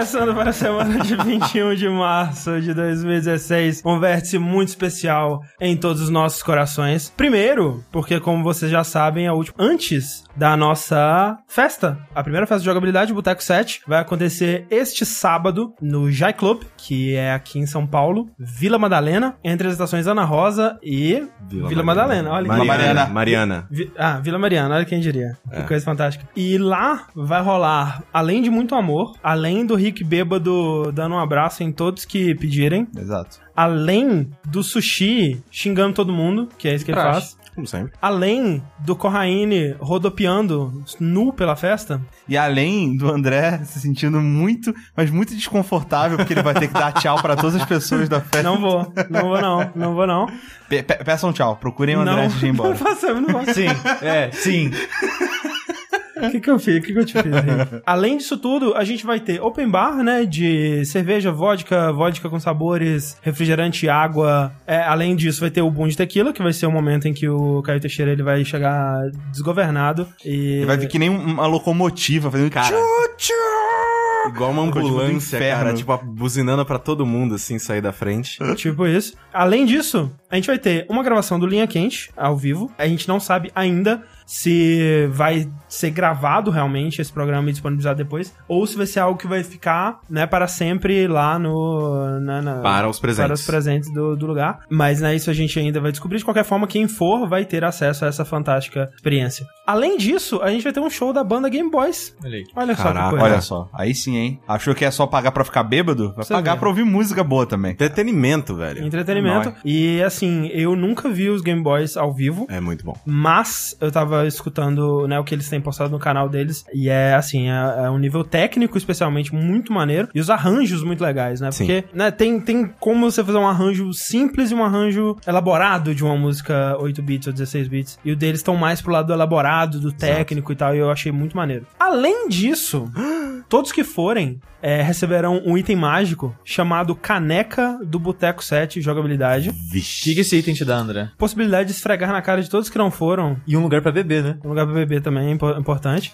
Começando para a semana de 21 de março de 2016. Um vértice muito especial em todos os nossos corações. Primeiro, porque como vocês já sabem, a última antes da nossa festa, a primeira festa de jogabilidade, Boteco 7, vai acontecer este sábado no Jai Club, que é aqui em São Paulo, Vila Madalena, entre as estações Ana Rosa e Vila, Madalena. Olha Mariana. Mariana. Mariana. Vi- Ah, Vila Mariana, olha quem diria. É. Que coisa fantástica. E lá vai rolar, além de muito amor, além do Rick bêbado dando um abraço em todos que pedirem, Exato. Além do sushi xingando todo mundo, que é isso que ele Praxe. faz, Como sempre. além do Corraine rodopiando nu pela festa, E além do André se sentindo muito, mas muito desconfortável, porque ele vai ter que dar tchau pra todas as pessoas da festa. não vou, não vou não, não vou não. Pe- pe- peçam tchau, procurem o André não, antes de ir embora. não faço, eu não faço. Sim, é, sim. O que, que eu fiz? O que, que eu te fiz? Além disso tudo, a gente vai ter open bar, né? De cerveja, vodka, vodka com sabores, refrigerante, água. É, além disso, vai ter o boom de tequila, que vai ser o momento em que o Caio Teixeira ele vai chegar desgovernado. E Ele vai vir que nem um- uma locomotiva fazendo Cara. Igual uma ambulância, inferno. cara. Tipo, buzinando pra todo mundo, assim, sair da frente. Tipo isso. Além disso, a gente vai ter uma gravação do Linha Quente ao vivo. A gente não sabe ainda se vai ser gravado realmente esse programa e disponibilizado depois, ou se vai ser algo que vai ficar, né, para sempre lá no... na- na- Para os presentes. Para os presentes do, do lugar. Mas, né, isso a gente ainda vai descobrir. De qualquer forma, quem for vai ter acesso a essa fantástica experiência. Além disso, a gente vai ter um show da banda Game Boys. Olha aí. Olha só Caraca, que coisa. Olha só, aí sim, hein? Achou que é só pagar pra ficar bêbado? Vai Você pagar vê. pra ouvir música boa também. Entretenimento, velho. Entretenimento. Nóis. E, assim, eu nunca vi os Game Boys ao vivo. É muito bom. Mas eu tava escutando, né, o que eles têm postado no canal deles. E é assim, é, é um nível técnico, especialmente, muito maneiro. E os arranjos muito legais, né? Sim. Porque, né, tem, tem como você fazer um arranjo simples e um arranjo elaborado de uma música 8 bits ou 16 bits. E o deles estão mais pro lado do elaborado, do técnico e tal. E eu achei muito maneiro. Além disso, todos que forem é, receberão um item mágico chamado Caneca do Boteco 7 Jogabilidade. O Vixe. que, que esse item te dá, André? Possibilidade de esfregar na cara de todos que não foram. E um lugar pra beber, né? Um lugar pra beber também é impo- importante.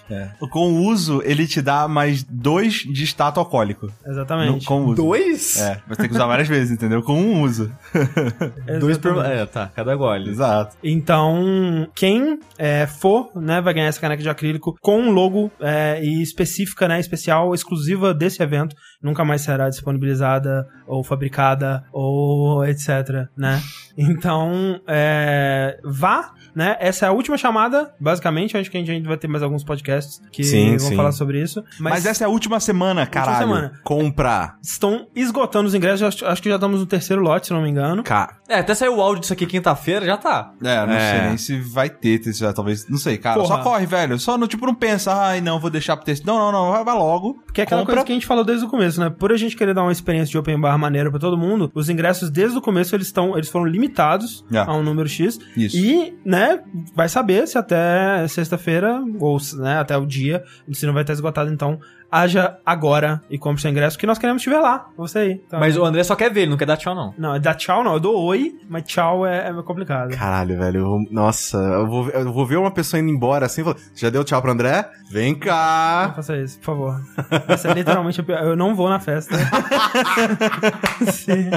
Com o uso, ele te dá mais dois de status alcoólico. No- Exatamente. com o uso. Dois? É, você tem que usar várias vezes, entendeu? Com um uso. Dois por... É, tá, cada gole. Exato. Então, quem é, for, né, vai ganhar essa caneca de acrílico com um logo é, e específica, né, especial, exclusiva desse evento. Nunca mais será disponibilizada ou fabricada ou etc, né? Então, é, vá, né? Essa é a última chamada, basicamente. Acho que a gente vai ter mais alguns podcasts que Sim, vão sim. falar sobre isso. Mas, Mas, essa é a última semana, última caralho. semana. Comprar. Estão esgotando os ingressos. Acho, acho que já estamos no terceiro lote, se não me engano. Ca... É, até saiu o áudio disso aqui quinta-feira, já tá. É, não É. sei nem se vai ter, já, talvez. Não sei, cara. Porra. Só corre, velho. Só no tipo, não pensa, ai, não, vou deixar pro texto. Não, não, não, vai, vai logo. Porque é aquela compra. coisa que a gente falou desde o começo, né? Por a gente querer dar uma experiência de open bar maneira pra todo mundo, os ingressos desde o começo eles estão, eles foram limitados É. a um número X. Isso. E, né, vai saber se até sexta-feira ou, né, até o dia, se não vai estar esgotado, então haja agora e compre seu ingresso, que nós queremos te ver lá, você aí. Então, Mas o André só quer ver, ele não quer dar tchau, não. Não, é dar tchau não, eu dou oi, mas tchau é, é complicado. Caralho, velho. eu- nossa, eu vou, eu vou ver uma pessoa indo embora assim e falar, já deu tchau pro André? Vem Não cá. faça isso, por favor. Essa é literalmente a pior. Eu não vou na festa. Sim.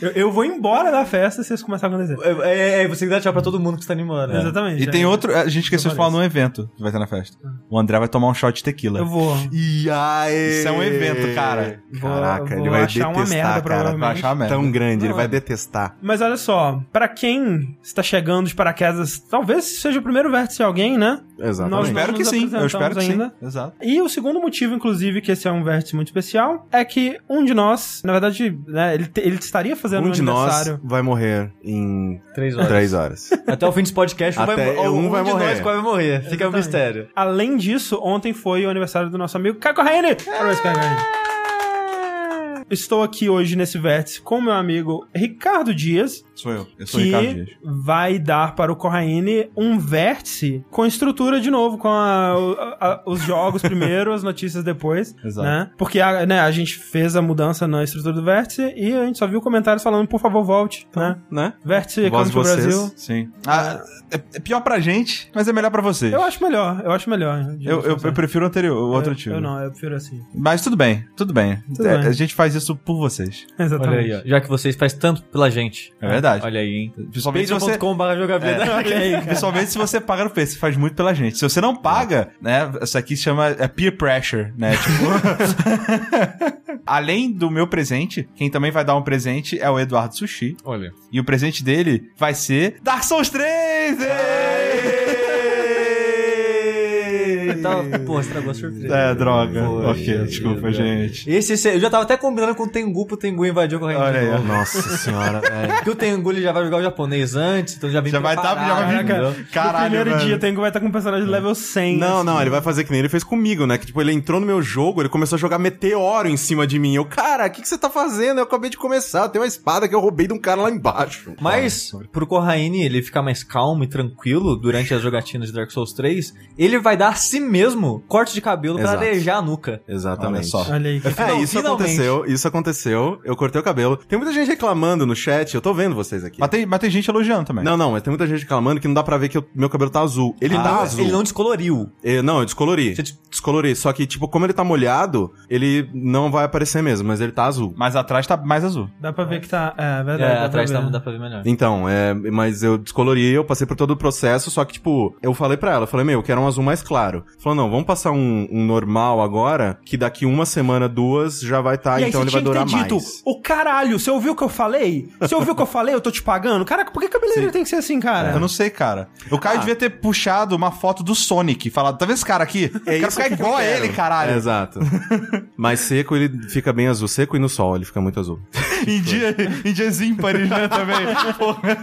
eu, eu vou embora da festa se isso começar a acontecer. É, é, você tem que dar tchau pra todo mundo que está animando. Exatamente. E é. tem outro. A gente esqueceu de falar num evento que vai ter na festa. O André vai tomar um shot de tequila. Eu vou. E aí? Isso é um evento, cara. Caraca, vou ele vai achar uma detestar, merda, cara. provavelmente. Vai achar uma merda. Tão grande, ele Não, vai é. detestar. Mas olha só, pra quem está chegando de paraquedas, talvez seja o primeiro vértice de alguém, né? Eu Exatamente. Nós espero que sim. Eu espero que apresentamos sim. ainda. Exato. E o segundo motivo, inclusive, que esse é um vértice muito especial, é que um de nós, na verdade, né, ele, ele estaria fazendo Um um de nós aniversário. vai morrer em Três horas. três horas. Até o fim desse podcast, um, Até vai, um um, vai de morrer. nós vai morrer. Fica o Exatamente. mistério. Além disso, ontem foi o aniversário do nosso amigo. Parabéns, Caio Corraine. Estou aqui hoje nesse vértice com meu amigo Ricardo Dias, Sou eu. Eu sou o Ricardo que Dias. vai dar para o Corraine um vértice com estrutura de novo, com a- o- a- os jogos primeiro, as notícias depois, Exato. né? Porque a, né, a gente fez a mudança na estrutura do vértice e a gente só viu comentários falando, por favor, volte, né? Né? Vértice Voz vocês. Brasil. Sim. Ah, é, é pior pra gente, mas é melhor pra vocês. Eu acho melhor, eu acho melhor. Eu, eu- eu prefiro o anterior, o outro eu, tio. eu não, eu prefiro assim. Mas tudo bem, tudo bem. Tudo É, bem. A gente faz isso por vocês. Exatamente. Olha aí, ó. Já que vocês fazem tanto pela gente. É verdade. Olha aí, hein? Principalmente se você... Jogabilidade. Cara. Principalmente se você paga no preço, você faz muito pela gente. Se você não paga, né, isso aqui se chama é peer pressure, né? Tipo, além do meu presente, quem também vai dar um presente é o Eduardo Sushi. Olha. E o presente dele vai ser Dark Souls 3! Tava- Pô, estragou a surpresa. É, droga. Foi, ok, desculpa, Deus. gente. Esse, esse- eu já tava até combinando com o Tengu pro Tengu invadir o corrente. Olha de aí, novo. Nossa senhora, velho. Porque o Tengu ele já vai jogar o japonês antes, então já vem Já vai tá, preparado, já vai vir. No Caralho, primeiro velho. dia, tem que vai estar com um personagem level 100. Não, assim. não, ele vai fazer que nem ele fez comigo, né? Que tipo, ele entrou no meu jogo, ele começou a jogar meteoro em cima de mim. Eu, cara, o que, que você tá fazendo? Eu acabei de começar, eu tenho uma espada que eu roubei de um cara lá embaixo. Mas, pro Corraine ele ficar mais calmo e tranquilo durante as jogatinas de Dark Souls 3, ele vai dar a si mesmo corte de cabelo pra Exato. arejar a nuca. Exatamente. Olha só. Olha aí. É, isso finalmente. aconteceu, isso aconteceu. Eu cortei o cabelo. Tem muita gente reclamando no chat, eu tô vendo vocês aqui. Mas tem, mas tem gente elogiando também. Não, não, mas tem muita gente reclamando que não dá pra ver que o meu cabelo tá azul. Ele Ele, tá não, azul. ele não descoloriu. É, não, eu descolori. Você des- Descolori. Só que, tipo, como ele tá molhado, ele não vai aparecer mesmo, mas ele tá azul. Mas atrás tá mais azul. Dá pra ver que tá. É, verdade. É, atrás pra tá, dá pra ver melhor. Então, é, mas eu descolori, eu passei por todo o processo, só que, tipo, eu falei pra ela, eu falei, meu, eu quero um azul mais claro. Falou, não, vamos passar um, um normal agora, que daqui uma semana, duas, já vai estar, aí então ele vai durar ter dito, mais. o caralho, você ouviu o que eu falei? Você ouviu o que eu falei? Eu tô te pagando? Caraca, por que cabeleireiro tem que ser assim, cara? Eu não sei, cara. O Caio Ah. devia ter puxado uma foto do Sonic e falado, tá vendo esse cara aqui? É quero isso ficar que eu igual a ele, caralho. É, exato. Mas seco, ele fica bem azul. Seco e no sol, ele fica muito azul. em, dia, em dias ímpares, né, também. Porra.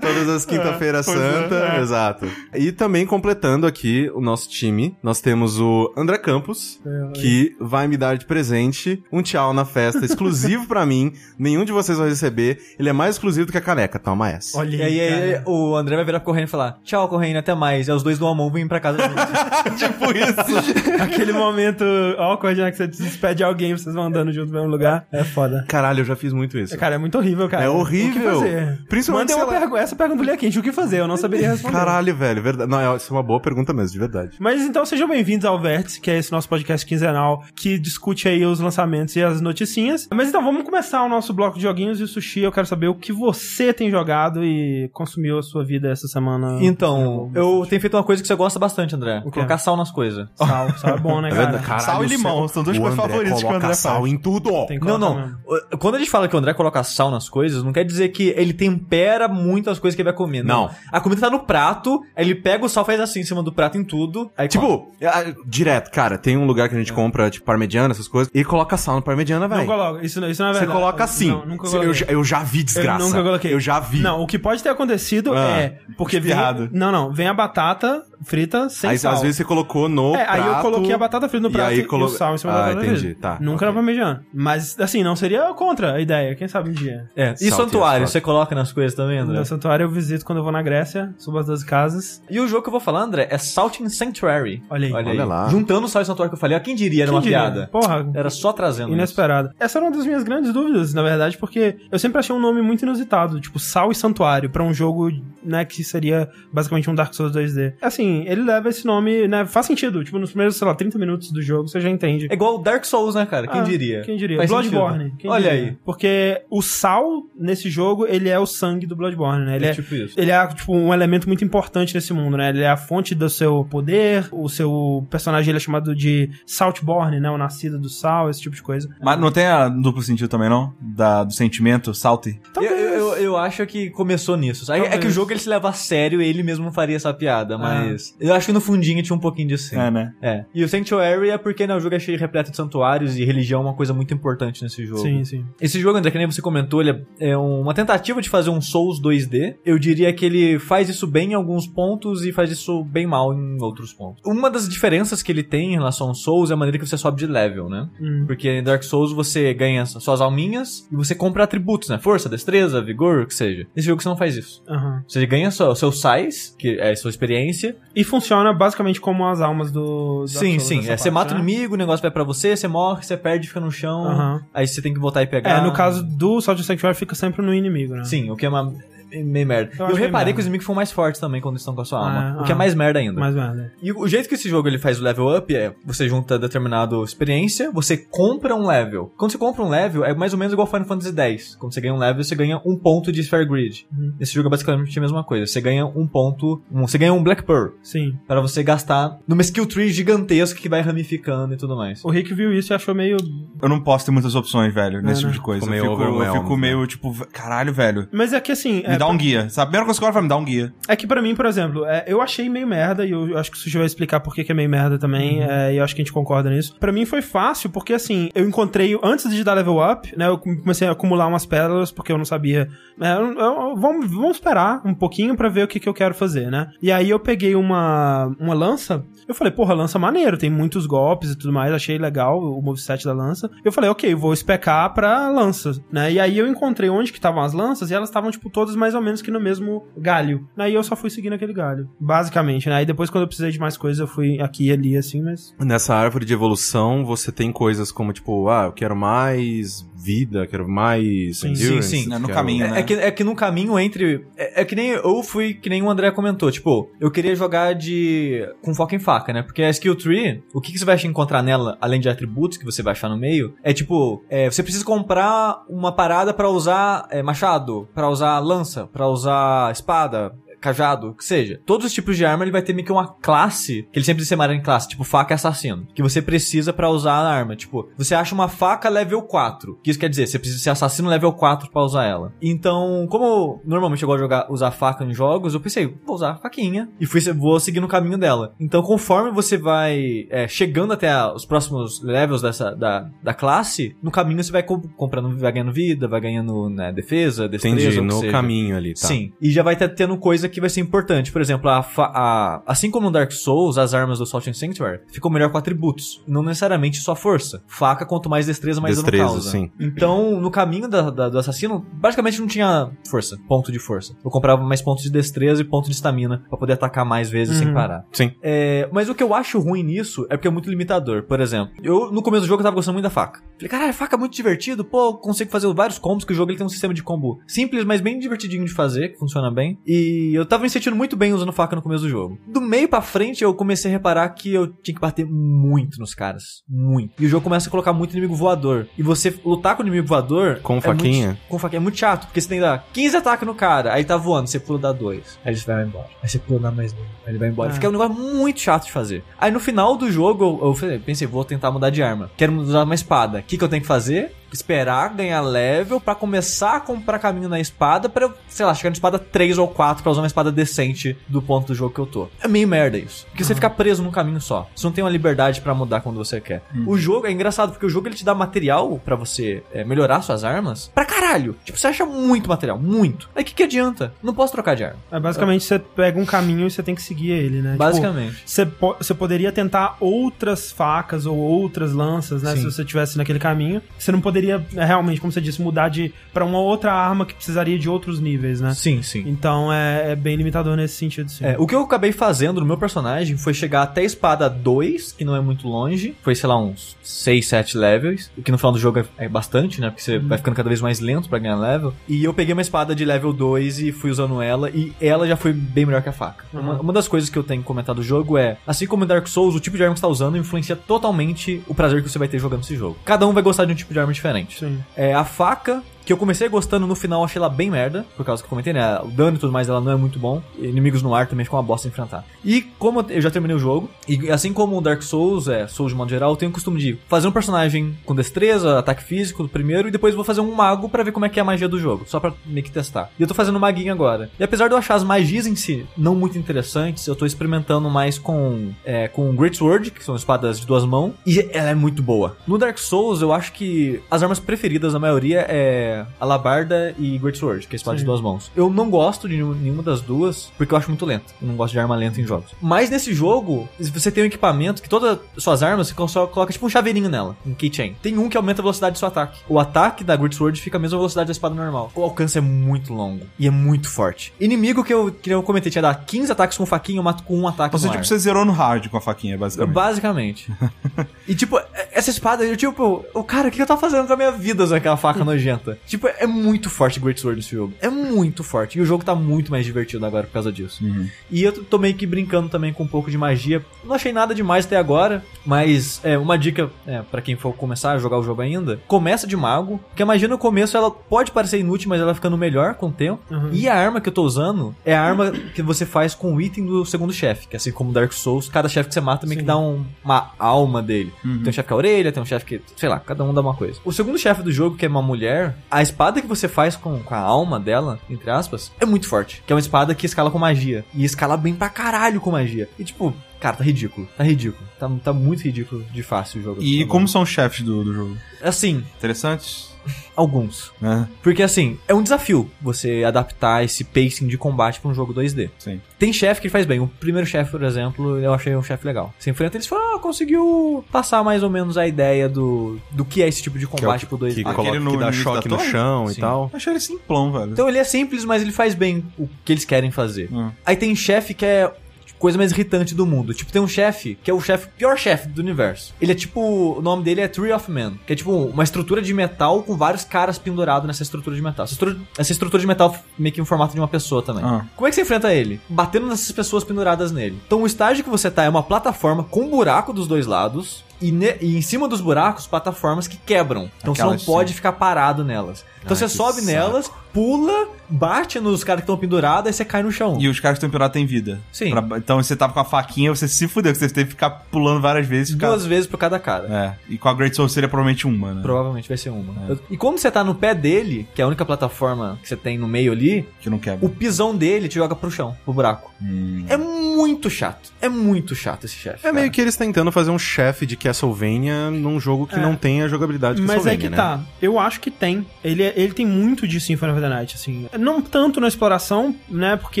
Todas as quinta-feiras Pois é, santa, é. exato. E também completando aqui o nosso time, nós temos o André Campos, que vai me dar de presente um tchau na festa, exclusivo pra mim. Nenhum de vocês vai receber. Ele é mais exclusivo do que a caneca. Toma essa. Olha E aí, aí, o André vai virar pro Corraine e falar: Tchau, Corraine, até mais. E os dois do Amon vêm pra casa juntos. tipo isso. Aquele momento awkward, né? Que você despede de alguém, vocês vão andando junto no mesmo lugar. É foda. Caralho, eu já fiz muito isso. Cara, é muito horrível, cara. É horrível. O que fazer? Principalmente Mandei uma sei lá. pergu- essa pergunta ali quente. O que fazer? Eu não saberia responder. Caralho, velho, verdade. Não, essa é uma boa pergunta mesmo, de verdade. Mas então sejam bem-vindos ao Vértice, que é esse nosso podcast quinzenal que discute aí os lançamentos e as noticinhas. Mas então vamos começar o nosso bloco de joguinhos e o Sushi, eu quero saber o que você tem jogado e consumiu a sua vida essa semana. Então, eu tenho feito uma coisa que você gosta bastante, André: O quê? colocar sal nas coisas. Sal, sal é bom, né, É cara? caralho, Sal e limão, são duas o coisas André favoritas que o André sal faz. em tudo. Tem que Não, não. mesmo. Quando a gente fala que o André coloca sal nas coisas, não quer dizer que ele tempera muito as coisas que ele vai comer. Não. A comida tá no prato, aí ele pega o sal, faz assim em cima do prato em tudo. Aí. Tipo, ah, direto, cara, tem um lugar que a gente compra, tipo, parmegiana, essas coisas, e coloca sal no parmegiana, Não velho. coloca, isso, não- isso não é Você verdade. coloca assim. Não, nunca eu, coloquei. já, eu já vi desgraça. Eu nunca coloquei. Eu já vi. Não, o que pode ter acontecido Ah, é porque vem, espirrado. não, não, vem a batata frita sem aí, sal. às vezes você colocou no É, aí eu prato, coloquei a batata frita no e prato e, colo- o sal em cima da Ah, batata entendi, frita. tá, Nunca ok. na parmegiana. Mas, assim, não seria contra a ideia. Quem sabe um dia. É. E santuário, você coloca nas coisas também, André? No santuário eu visito quando eu vou na Grécia, subo as 12 casas. E o jogo que eu vou falar, André, é Salting Sanctuary. Olha aí. Olha lá. Juntando o sal e santuário que eu falei, ó, quem diria era Quem uma diria? piada? Porra, Era só trazendo isso. inesperado. Essa era uma das minhas grandes dúvidas, na verdade, porque eu sempre achei um nome muito inusitado, tipo Sal e Santuário, pra um jogo, né, que seria basicamente um Dark Souls 2D. Assim, ele leva esse nome, né, faz sentido. Tipo, nos primeiros, sei lá, 30 minutos do jogo você já entende. É igual o Dark Souls, né, cara? Quem Ah, diria? Quem diria? Faz Bloodborne. quem Olha diria? aí. Porque o sal nesse jogo, ele é o sangue do Bloodborne, né? Ele é, tipo isso. ele é, tipo, um elemento muito importante nesse mundo, né? Ele é a fonte do seu poder, o seu personagem ele é chamado de Saltborn, né? O nascido do sal, esse tipo de coisa. Mas não tem a duplo sentido também, não? Da, do sentimento, salty? Eu, eu, eu- eu acho que começou nisso. É- É que o jogo ele se leva a sério e ele mesmo não faria essa piada, mas. Eu acho que no fundinho tinha um pouquinho disso sim. É, né? É. E o Sanctuary é porque né, o jogo é cheio repleto de santuários e religião é uma coisa muito importante nesse jogo. Sim, sim. Esse jogo, André, que nem você comentou, ele é é uma tentativa de fazer um Souls 2D. Eu diria que ele faz isso bem em alguns pontos e faz isso bem mal em outros pontos. Uma das diferenças que ele tem em relação ao Souls é a maneira que você sobe de level, né? Hum. Porque em Dark Souls você ganha suas alminhas e você compra atributos, né? Força, destreza, vigor, o que seja. Nesse jogo você não faz isso. Aham. Você ganha só o seu size, que é a sua experiência. E funciona basicamente como as almas do. Sim, sim. É, você parte, mata o né? inimigo, o negócio vai pra você, você morre, você perde, fica no chão. Aham. Aí você tem que voltar e pegar. É, no caso do Salt Sanctuary fica sempre no inimigo, né? Sim, o que é uma. Meio merda. Eu Eu, reparei merda. que os inimigos ficam mais fortes também quando estão com a sua alma. Ah, o que é ah. mais merda ainda. Mais merda. E o jeito que esse jogo ele faz o level up é você junta determinado experiência, você compra um level. Quando você compra um level, é mais ou menos igual Final Fantasy X. Quando você ganha um level, você ganha um ponto de Sphere Grid. Uhum. Esse jogo é basicamente a mesma coisa. Você ganha um ponto, um- você ganha um Black Pearl Sim. para você gastar numa skill tree gigantesca que vai ramificando e tudo mais. O Rick viu isso e achou meio. Eu não posso ter muitas opções, velho, nesse né? tipo de coisa. Ficou Eu meio fico, eu fico né? meio, tipo, caralho, velho. Mas é que assim. Me é, dá um guia. Sabe? A primeira coisa que eu falo é me dá um guia. É que pra mim, por exemplo, é, eu achei meio merda, e eu acho que o Sushi vai explicar por que que é meio merda também, é, e eu acho que a gente concorda nisso. Pra mim foi fácil, porque assim, eu encontrei, antes de dar level up, né, eu comecei a acumular umas pérolas, porque eu não sabia. é, eu- eu- vamos, vamos esperar um pouquinho pra ver o que que eu quero fazer, né? E aí eu peguei uma, uma lança, eu falei, porra, lança maneiro, tem muitos golpes e tudo mais, achei legal o moveset da lança. Eu falei, ok, vou especar pra lança, né? E aí eu encontrei onde que estavam as lanças e elas estavam, tipo, todas mais ou menos que no mesmo galho. Aí eu só fui seguindo aquele galho, basicamente, né? Aí depois, quando eu precisei de mais coisas, eu fui aqui e ali, assim, mas... Nessa árvore de evolução, você tem coisas como, tipo, ah, eu quero mais vida, quero mais Sim, sim, sim. É no quero- caminho, É, né? é que, é que no caminho entre. É, é que nem eu fui, que nem o André comentou. Tipo, eu queria jogar de. com foco em faca, né? Porque a skill tree, o que, que você vai encontrar nela, além de atributos que você vai achar no meio, é tipo, é, você precisa comprar uma parada pra usar é, machado, pra usar lança, pra usar espada. Cajado, o que seja. Todos os tipos de arma ele vai ter meio que uma classe, que ele sempre diz separar em classe, tipo faca e assassino, que você precisa pra usar a arma. Tipo, você acha uma faca level 4, que isso quer dizer, você precisa ser assassino level 4 pra usar ela. Então, como normalmente eu gosto de jogar, usar faca em jogos, eu pensei, vou usar a faquinha e fui, vou seguir no caminho dela. Então, conforme você vai é, chegando até a- os próximos levels dessa, da, da classe, no caminho você vai co- comprando, vai ganhando vida, vai ganhando né, defesa, destreza, Entendi, no seja. caminho ali, tá. Sim. E já vai tendo coisa que vai ser importante. Por exemplo, a, fa- a- assim como no Dark Souls, as armas do Salt and Sanctuary ficam melhor com atributos. Não necessariamente só força. Faca, quanto mais destreza, mais Destreza, dano causa. sim. Então, no caminho da- da- do assassino, basicamente não tinha força, ponto de força. Eu comprava mais pontos de destreza e ponto de estamina pra poder atacar mais vezes sem Uhum. parar. Sim. É, mas o que eu acho ruim nisso é porque é muito limitador. Por exemplo, eu no começo do jogo eu tava gostando muito da faca. Falei, caralho, faca é muito divertido, pô, consigo fazer vários combos, que o jogo ele tem um sistema de combo simples, mas bem divertidinho de fazer, que funciona bem. E eu tava me sentindo muito bem usando faca no começo do jogo. Do meio pra frente eu comecei a reparar que eu tinha que bater muito nos caras. Muito. E o jogo começa a colocar muito inimigo voador. E você lutar com o inimigo voador. Com é faquinha? muito- com faquinha é muito chato, porque você tem que dar 15 ataques no cara, aí tá voando, você pula dá 2. Aí ele vai embora. Aí você pula dá mais 1. Aí ele vai embora. Ah. Fica um negócio muito chato de fazer. Aí no final do jogo eu, eu pensei, vou tentar mudar de arma. Quero usar uma espada. O que, que eu tenho que fazer? Esperar ganhar level pra começar a comprar caminho na espada pra, eu, sei lá, chegar na espada 3 ou 4 pra usar uma espada decente do ponto do jogo que eu tô. É meio merda isso. Porque você fica preso num caminho só. Você não tem uma liberdade pra mudar quando você quer. O jogo é engraçado porque o jogo ele te dá material pra você é, melhorar suas armas pra caralho. Tipo, você acha muito material, muito. Aí o que, que adianta? Não posso trocar de arma. É, basicamente, você pega um caminho e você tem que seguir ele, né? Tipo, Basicamente. Você, po- você poderia tentar outras facas ou outras lanças, né? Sim. Se você tivesse naquele caminho. Você não poderia, é, realmente, como você disse, mudar de para uma outra arma que precisaria de outros níveis, né? Sim, sim. Então é, é bem limitador nesse sentido, sim. É, o que eu acabei fazendo no meu personagem foi chegar até a espada 2, que não é muito longe. Foi, sei lá, uns 6, 7 levels. O que no final do jogo é, é bastante, né? Porque você vai ficando cada vez mais lento pra ganhar level. E eu peguei uma espada de level 2 e fui usando ela. E ela já foi bem melhor que a faca. Uma, uma das coisas que eu tenho que comentar do jogo é: assim como em Dark Souls, o tipo de arma que você tá usando influencia totalmente o prazer que você vai ter jogando esse jogo. Cada um vai gostar de um tipo de arma diferente. Sim. É, a faca, que eu comecei gostando no final, achei ela bem merda, por causa que eu comentei, né? O dano e tudo mais dela não é muito bom. Inimigos no ar também ficam uma bosta enfrentar. E como eu já terminei o jogo, e assim como o Dark Souls, é, Souls de modo geral, eu tenho o costume de fazer um personagem com destreza, ataque físico primeiro, e depois vou fazer um mago pra ver como é que é a magia do jogo, só pra meio que testar. E eu tô fazendo maguinho agora. E apesar de eu achar as magias em si não muito interessantes, eu tô experimentando mais com, é, com Great Sword, que são espadas de duas mãos, e ela é muito boa. No Dark Souls, eu acho que as armas preferidas da maioria é é Alabarda e Great Sword, que é a espada de Sim. duas mãos. Eu não gosto de nenhum- nenhuma das duas, porque eu acho muito lento. Eu não gosto de arma lenta em jogos. Mas nesse jogo, você tem um equipamento que todas as suas armas, você só coloca tipo um chaveirinho nela, um keychain. Tem um que aumenta a velocidade do seu ataque. O ataque da Great Sword fica a mesma velocidade da espada normal. O alcance é muito longo e é muito forte. Inimigo que eu, que eu comentei tinha dar 15 ataques com faquinha, eu mato com um ataque Você, tipo, ar. você zerou no hard com a faquinha, basicamente. Basicamente. e, tipo, essa espada, eu, tipo, o cara, o que eu tava fazendo com a minha vida usando aquela faca nojenta? Tipo, é muito forte Great Sword nesse jogo. É muito forte. E o jogo tá muito mais divertido agora por causa disso. E eu tô meio que brincando também com um pouco de magia. Não achei nada demais até agora, mas é uma dica é, para quem for começar a jogar o jogo ainda: começa de mago, porque a magia no começo ela pode parecer inútil, mas ela ficando melhor com o tempo. Uhum. E a arma que eu tô usando é a arma que você faz com o item do segundo chefe, que assim como Dark Souls, cada chefe que você mata meio que Sim. dá um- uma alma dele. Tem um chefe que é a orelha, tem um chefe que, sei lá, cada um dá uma coisa. O segundo chefe do jogo, que é uma mulher, a espada que você faz com, com a alma dela, entre aspas, é muito forte. Que é uma espada que escala com magia. E escala bem pra caralho com magia. E tipo, cara, tá ridículo. Tá ridículo. Tá, tá muito ridículo de fácil o jogo. E como são os chefes do, do jogo? Assim, Interessantes? Alguns. Né? Porque assim, é um desafio você adaptar esse pacing de combate pra um jogo 2D. Sim. Tem chefe que faz bem. O primeiro chefe, por exemplo, eu achei um chefe legal. Você enfrenta eles e fala, ah, conseguiu passar mais ou menos a ideia do, do que é esse tipo de Que é o combate que, pro 2D. que, Aquele coloca, no que dá choque da no chão Sim. e tal. Achei ele simplão, velho. Então ele é simples, mas ele faz bem o que eles querem fazer. Hum. Aí tem chefe que é coisa mais irritante do mundo. Tipo, tem um chefe que é o chefe, pior chefe do universo. Ele é tipo, o nome dele é Tree of Man, que é tipo uma estrutura de metal com vários caras pendurados nessa estrutura de metal. Essa estrutura, essa estrutura de metal meio que em formato de uma pessoa também. Ah. Como é que você enfrenta ele? Batendo nessas pessoas penduradas nele. Então o estágio que você tá é uma plataforma com buraco dos dois lados. E, ne- e em cima dos buracos, plataformas que quebram. Então Aquelas, você não pode sim. ficar parado nelas. Então Ai, você que sobe saco. nelas, pula, bate nos caras que estão pendurados, aí você cai no chão. E os caras que estão pendurados têm vida. Sim. Pra- então você tava com a faquinha, você se fudeu, que você teve que ficar pulando várias vezes. e Ficar... Duas vezes por cada cara. É. E com a Great Soul seria provavelmente uma, né? Provavelmente vai ser uma. É. E quando você tá no pé dele, que é a única plataforma que você tem no meio ali, Que não quebra. o pisão dele te joga pro chão, pro buraco. Hum. É muito chato. É muito chato esse chefe. É meio cara. que eles tentando fazer um chefe de Castlevania num jogo que É. não tem a jogabilidade de Mas Castlevania, é que né? tá. Eu acho que tem. Ele, é- ele tem muito de Symphony of the Night, assim. Não tanto na exploração, né? Porque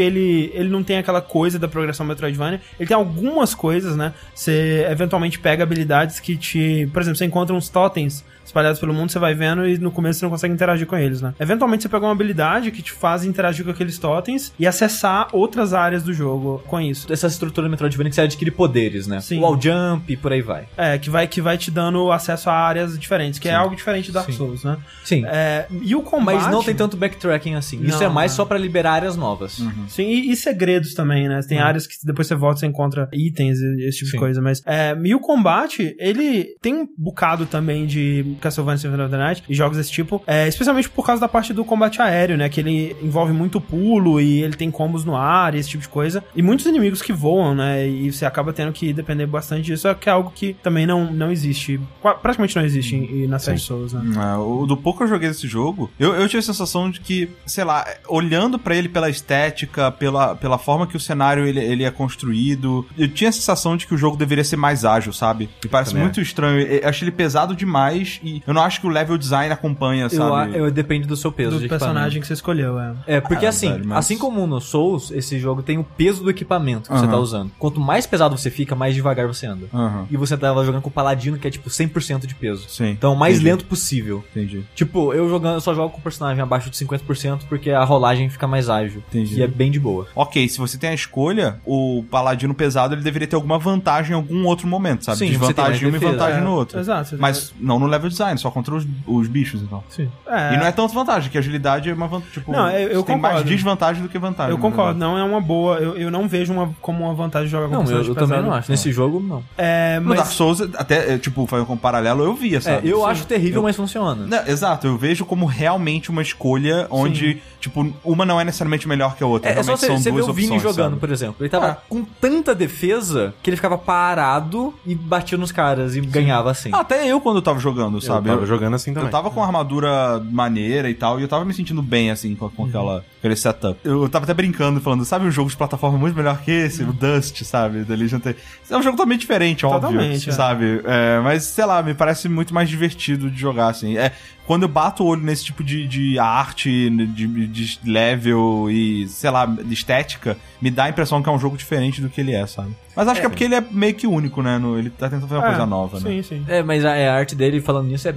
ele, ele não tem aquela coisa da progressão Metroidvania. Ele tem algumas coisas, né? Você eventualmente pega habilidades que te. Por exemplo, você encontra uns totens espalhados pelo mundo, você vai vendo e no começo você não consegue interagir com eles, né? Eventualmente você pega uma habilidade que te faz interagir com aqueles totens e acessar outras áreas do jogo com isso. Essa estrutura do Metroidvania que você adquire poderes, né? Sim. O wall jump e por aí vai. É, que vai, que vai te dando acesso a áreas diferentes, que é algo diferente de Dark Sim. Souls, né? Sim. É, e o combate... Mas não tem tanto backtracking assim. Isso Não, é mais não. só pra liberar áreas novas. Sim, e, e segredos também, né? Tem áreas que depois você volta e você encontra itens e esse tipo Sim. de coisa. Mas é, e o combate, ele tem um bocado também de Castlevania Symphony of the Night e jogos desse tipo, é, especialmente por causa da parte do combate aéreo, né? Que ele envolve muito pulo e ele tem combos no ar e esse tipo de coisa. E muitos inimigos que voam, né? E você acaba tendo que depender bastante disso, que é algo que também não, não existe. Praticamente não existe em, em- na série Souls, né? Ah, o do pouco que eu joguei desse jogo, eu, eu tive a sensação de que, sei lá, olhando pra ele pela estética, pela, pela forma que o cenário ele, ele é construído, eu tinha a sensação de que o jogo deveria ser mais ágil, sabe? Me parece Também muito estranho. Eu eu acho ele pesado demais e eu não acho que o level design acompanha, Eu, sabe? eu- depende do seu peso Do de personagem que você escolheu, é. É, porque Ah, assim, velho, mas- assim como no Souls, esse jogo tem o peso do equipamento que você Aham. tá usando. Quanto mais pesado você fica, mais devagar você anda. Aham. E você tava jogando com o Paladino, que é tipo 100% de peso. Sim. Então, o mais Entendi. lento possível. Entendi. Tipo, eu jogando, eu só jogo com o personagem abaixo de 50% porque a rolagem fica mais ágil. Entendi. E é bem de boa. Ok, se você tem a escolha, o paladino pesado ele deveria ter alguma vantagem em algum outro momento, sabe? Sim, você Desvantagem em um e vantagem É, no outro. Exato. Mas não no level design, só contra os, os bichos, então. Sim. É. E não é tanto vantagem, que agilidade é uma vantagem. Tipo, Não, eu- eu você tem mais concordo. desvantagem do que vantagem. Eu concordo, não é uma boa. Eu, eu não vejo uma, como uma vantagem jogar com Não, eu, eu também não acho. Nesse jogo, não. É, No mas Dark Souls, até, é, tipo, foi um paralelo, eu via, É, sabe? eu Sim. acho terrível, Eu- mas funciona. Não, exato, eu vejo como realmente uma escolha onde, tipo, uma não é necessariamente melhor que a outra. É, é só realmente você, são você duas o Vini opções, jogando, sabe? por exemplo. Ele tava Ah. com tanta defesa que ele ficava parado e batia nos caras e ganhava assim. Até eu quando eu tava jogando, Eu sabe? tava jogando assim também. Eu tava com uma armadura maneira e tal, e eu tava me sentindo bem, assim, com, Uhum. com aquela, aquele setup. Eu tava até brincando, falando, sabe um jogo de plataforma muito melhor que esse? Uhum. O Dust, sabe? Da Legion. É um jogo totalmente diferente, óbvio, Totalmente, é. sabe? É, mas, sei lá, me parece muito mais divertido de jogar, assim. É, quando eu bato o olho nesse tipo de, de arte, de, de level e, sei lá, de estética, me dá a impressão que é um jogo diferente do que ele é, sabe? Mas acho que é porque ele é meio que único, né? No- ele tá tentando fazer uma É, coisa nova, né? Sim, sim. É, mas a, a arte dele falando nisso é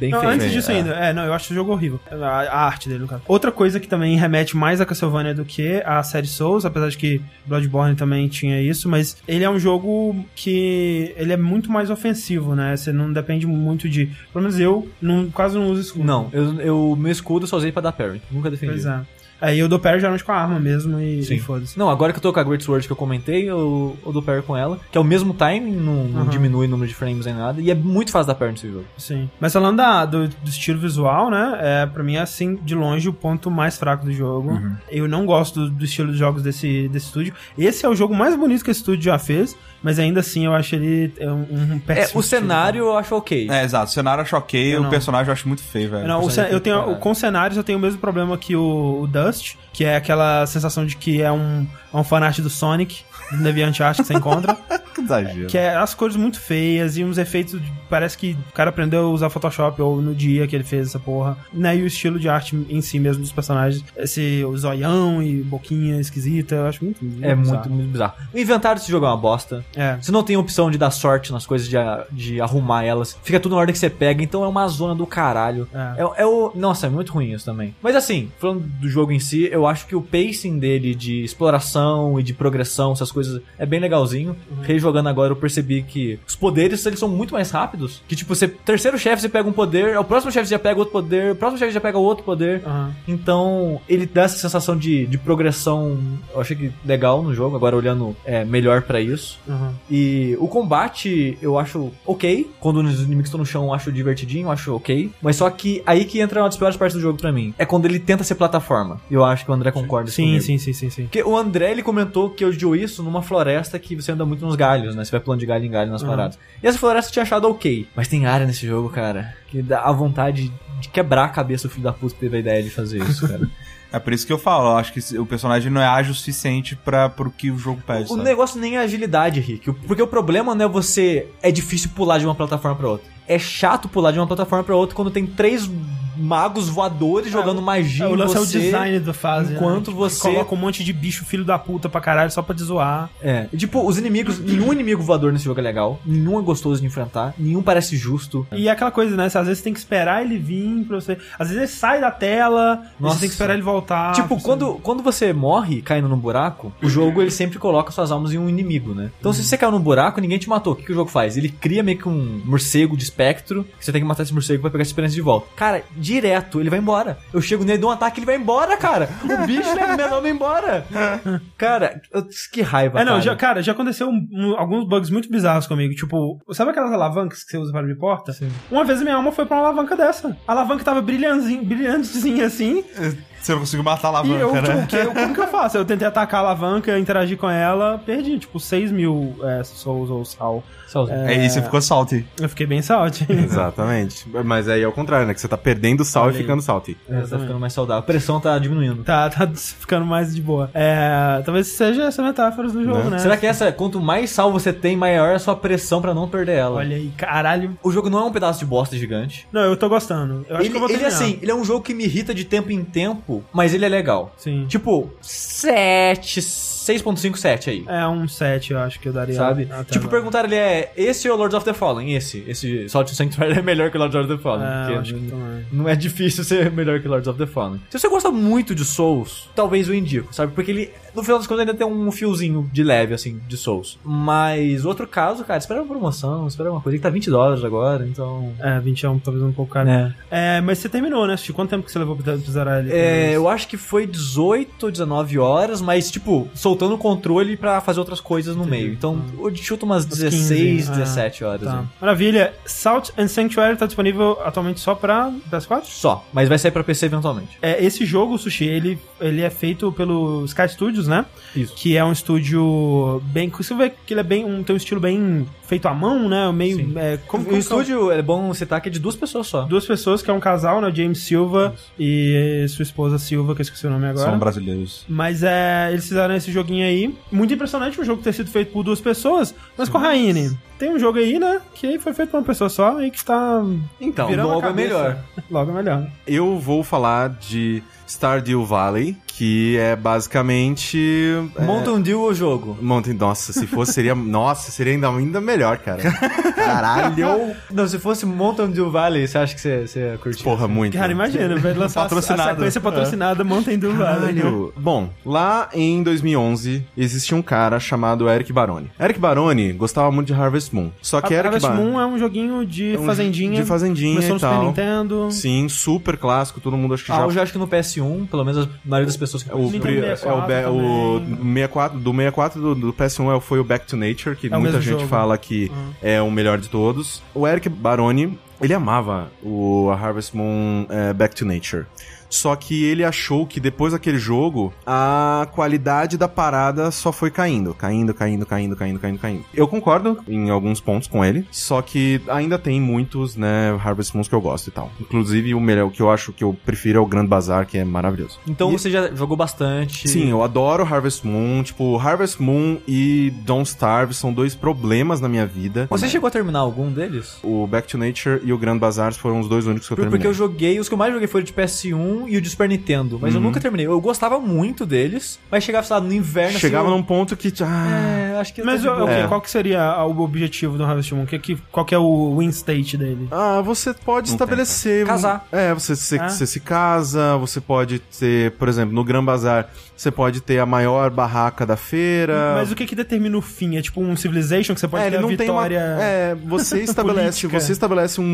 bem Não, feita. antes disso ainda. É, não, eu acho o jogo horrível. A, a arte dele, no caso. Outra coisa que também remete mais a Castlevania do que a série Souls, apesar de que Bloodborne também tinha isso, mas ele é um jogo que ele é muito mais ofensivo, né? Você não depende muito de... Pelo menos eu não, quase não uso escudo. Não, eu, eu meu escudo só usei pra dar parry. Nunca defendi. Pois é. Aí eu dou parry geralmente com a arma mesmo e, Sim. e foda-se. Não, agora que eu tô com a Great Sword que eu comentei, eu, eu dou parry com ela, que é o mesmo timing, não, não Aham. diminui o número de frames nem nada, e é muito fácil dar parry nesse jogo. Sim. Mas falando da- do, do estilo visual, né? É, pra mim é, assim, de longe, o ponto mais fraco do jogo. Uhum. Eu não gosto do, do estilo de jogos desse, desse estúdio. Esse é o jogo mais bonito que esse estúdio já fez, mas ainda assim eu acho ele é um, um É, péssimo o estilo. cenário eu acho ok. É, exato. O cenário eu acho ok, Eu o não. personagem eu acho muito feio, velho. Não, o ce- eu tenho, com cenários eu tenho o mesmo problema que o, o Que é aquela sensação de que é um, é um fanart do Sonic, do DeviantArt que você encontra. Que exagero. Que é as cores muito feias e uns efeitos. Parece que o cara aprendeu a usar Photoshop ou no dia que ele fez essa porra. Né? E o estilo de arte em si mesmo dos personagens. Esse zoião e boquinha esquisita. Eu acho muito. É muito, bizarro. muito bizarro. O inventário desse jogo é uma bosta. É. Você não tem opção de dar sorte nas coisas, de, de arrumar elas. Fica tudo na ordem que você pega, então é uma zona do caralho. É. É, é o. Nossa, é muito ruim isso também. Mas assim, falando do jogo em si, eu acho que o pacing dele de exploração e de progressão, essas coisas, é bem legalzinho. Rejogando agora, eu percebi que os poderes eles são muito mais rápidos. Que tipo, você. Terceiro chefe você pega um poder, o próximo chefe já pega outro poder, o próximo chefe já pega outro poder. Aham. Então, ele dá essa sensação de, de progressão, eu achei que legal no jogo, agora olhando é, melhor pra isso. Aham. E o combate eu acho ok. Quando os inimigos estão no chão, eu acho divertidinho, eu acho ok. Mas só que aí que entra uma das piores partes do jogo pra mim. É quando ele tenta ser plataforma. Eu acho que o André concorda Sim, comigo. sim, sim, sim, sim. Porque o André, ele comentou que odiou isso numa floresta que você anda muito nos galhos, né? Você vai pulando de galho em galho nas Uhum. paradas. E essa floresta eu tinha achado ok. Mas tem área nesse jogo, cara, que dá a vontade de quebrar a cabeça do filho da puta que teve a ideia de fazer isso, cara. É por isso que eu falo, eu acho que o personagem não é ágil o suficiente pra, pro que o jogo pede, O sabe? negócio nem é agilidade, Rick. O- Porque o problema não é você. É difícil pular de uma plataforma pra outra. É chato pular de uma plataforma pra outra quando tem três magos voadores jogando magia É, o lance é o design da fase. enquanto né? você- Coloca um monte de bicho filho da puta pra caralho só pra te zoar. É. E, Tipo, os inimigos. Nenhum inimigo voador nesse jogo é legal. Nenhum é gostoso de enfrentar. Nenhum parece justo. E é aquela coisa, né? Às vezes você tem que esperar ele vir pra você. Às vezes ele sai da tela, Nossa. você tem que esperar ele voltar. tipo, pra você- quando, quando você morre caindo num buraco, o jogo ele sempre coloca suas almas em um inimigo, né? Então se você caiu num buraco, ninguém te matou. O que, que o jogo faz? Ele cria meio que um morcego de espectro, que você tem que matar esse morcego pra pegar essa experiência de volta. Cara, direto, ele vai embora. Eu chego nele, dou um ataque, ele vai embora, cara. O bicho leva meu nome embora. Cara, eu- que raiva, É, não, cara. já, cara, já aconteceu um- um- alguns bugs muito bizarros comigo. Tipo, sabe aquelas alavancas que você usa para abrir porta? Sim. Uma vez minha alma foi pra uma alavanca dessa. A alavanca tava brilhantezinha, brilhantezinha assim. Você não conseguiu matar a e eu, alavanca, tipo, né? o que, eu- como que eu faço? Eu tentei atacar a alavanca, interagir com ela, perdi, tipo, 6 mil é, souls ou sal. É, e você ficou salty. Eu fiquei bem salty. Exatamente. Mas aí é o contrário, né? Que você tá perdendo sal Olha e ficando salty. É, tá ficando mais saudável. A pressão tá diminuindo. tá, tá ficando mais de boa. É, talvez seja essa metáfora do jogo, Né? né? Será que essa, quanto mais sal você tem, maior é a sua pressão pra não perder ela? Olha aí, caralho. O jogo não é um pedaço de bosta gigante. Não, eu tô gostando. Eu acho ele, que eu vou ele terminar. assim, ele é um jogo que me irrita de tempo em tempo, mas ele é legal. Sim. Tipo, 7, 6.5, 7 aí. É um 7, eu acho que eu daria. Sabe? Tipo, agora. perguntaram ele é esse ou Lords of the Fallen? Esse. Esse and Sanctuary é melhor que Lords of the Fallen. É, acho que não- também. não é difícil ser melhor que Lords of the Fallen. Se você gosta muito de Souls, talvez eu indico, sabe? Porque ele, no final das contas, ainda tem um fiozinho de leve, assim, de Souls. Mas outro caso, cara, espera uma promoção, espera uma coisa que tá 20 dólares agora, então. É, 20 é um, talvez um pouco caro. É. É, mas você terminou, né? Assisti. Quanto tempo que você levou pra zerar ele? É, eu acho que foi 18 ou 19 horas, mas, tipo, soltando o controle pra fazer outras coisas no meio. Então, eu chuto umas 16, 15, 17 horas. Tá. né? Maravilha. Salt and Sanctuary tá disponível atualmente só pra PS4? Só, mas vai sair pra PC eventualmente. É, esse jogo, Sushi, ele, ele é feito pelo Sky Studios, Studios, né? Isso. Que é um estúdio bem. Você vê que ele é bem. Um, tem um estilo bem feito à mão, né? Meio. É, como, o como estúdio, é bom citar que é de duas pessoas só. Duas pessoas, que é um casal, né? James Silva e sua esposa Silva, que eu esqueci o nome agora. São brasileiros. Mas é, eles fizeram esse joguinho aí. Muito impressionante o jogo ter sido feito por duas pessoas. Mas com a Raine, tem um jogo aí, né? Que aí foi feito por uma pessoa só e que está Então, logo é melhor. Logo é melhor. eu vou falar de Stardew Valley, que é basicamente... é, Mountain Dew o jogo. Mountain, nossa, se fosse seria, nossa, seria ainda, ainda melhor, cara. Caralho. Não, se fosse Mountain Dew Valley, você acha que você, você ia curtir? Porra, muito. Cara, imagina, vai lançar a- a Patrocinado. sequência patrocinada Mountain Dew Valley. né? Bom, lá em 2011 existia um cara chamado Eric Baroni. Eric Baroni gostava muito de Harvest Moon. Só que Eric Harvest Ba- Moon é um joguinho de É um fazendinha. de fazendinha Começou e no Super tal. Nintendo. Sim, super clássico, todo mundo acho que Ah, já eu já acho que no PS1, pelo menos a maioria das pessoas que O, pri- é 64 o, o também. 64, do 64 do, do PS1 é- foi o Back to Nature, que É muita gente jogo. fala que é o melhor de todos. O Eric Baroni, ele amava o a Harvest Moon é, Back to Nature. Só que ele achou que depois daquele jogo, a qualidade da parada só foi caindo. Caindo, caindo, caindo, caindo, caindo, caindo. Eu concordo em alguns pontos com ele. Só que ainda tem muitos, né, Harvest Moons que eu gosto e tal. Inclusive, o melhor, o que eu acho que eu prefiro é o Grand Bazaar, que é maravilhoso. Então E- você já jogou bastante. Sim, eu adoro Harvest Moon. Tipo, Harvest Moon e Don't Starve são dois problemas na minha vida. Você chegou a terminar algum deles? O Back to Nature e o Grand Bazaar foram os dois únicos que eu terminei. Porque eu joguei, os que eu mais joguei foram de PS1 e o de Super Nintendo, mas eu nunca terminei. Eu gostava muito deles, mas chegava, sei lá, no inverno Chegava assim, num ponto que... Ah, eu... É, acho que Mas tá de o- boa. ok, É. qual que seria o objetivo do Harvest Moon? Que, que, qual que é o win state dele? Ah, você pode Não estabelecer. Casar. É, você, se- Ah. você se casa, você pode ter, por exemplo, no Gran Bazar, você pode ter a maior barraca da feira. Mas o que que determina o fim? É tipo um Civilization que você pode é, ter ele a não tem uma. vitória... É, você estabelece, você estabelece um,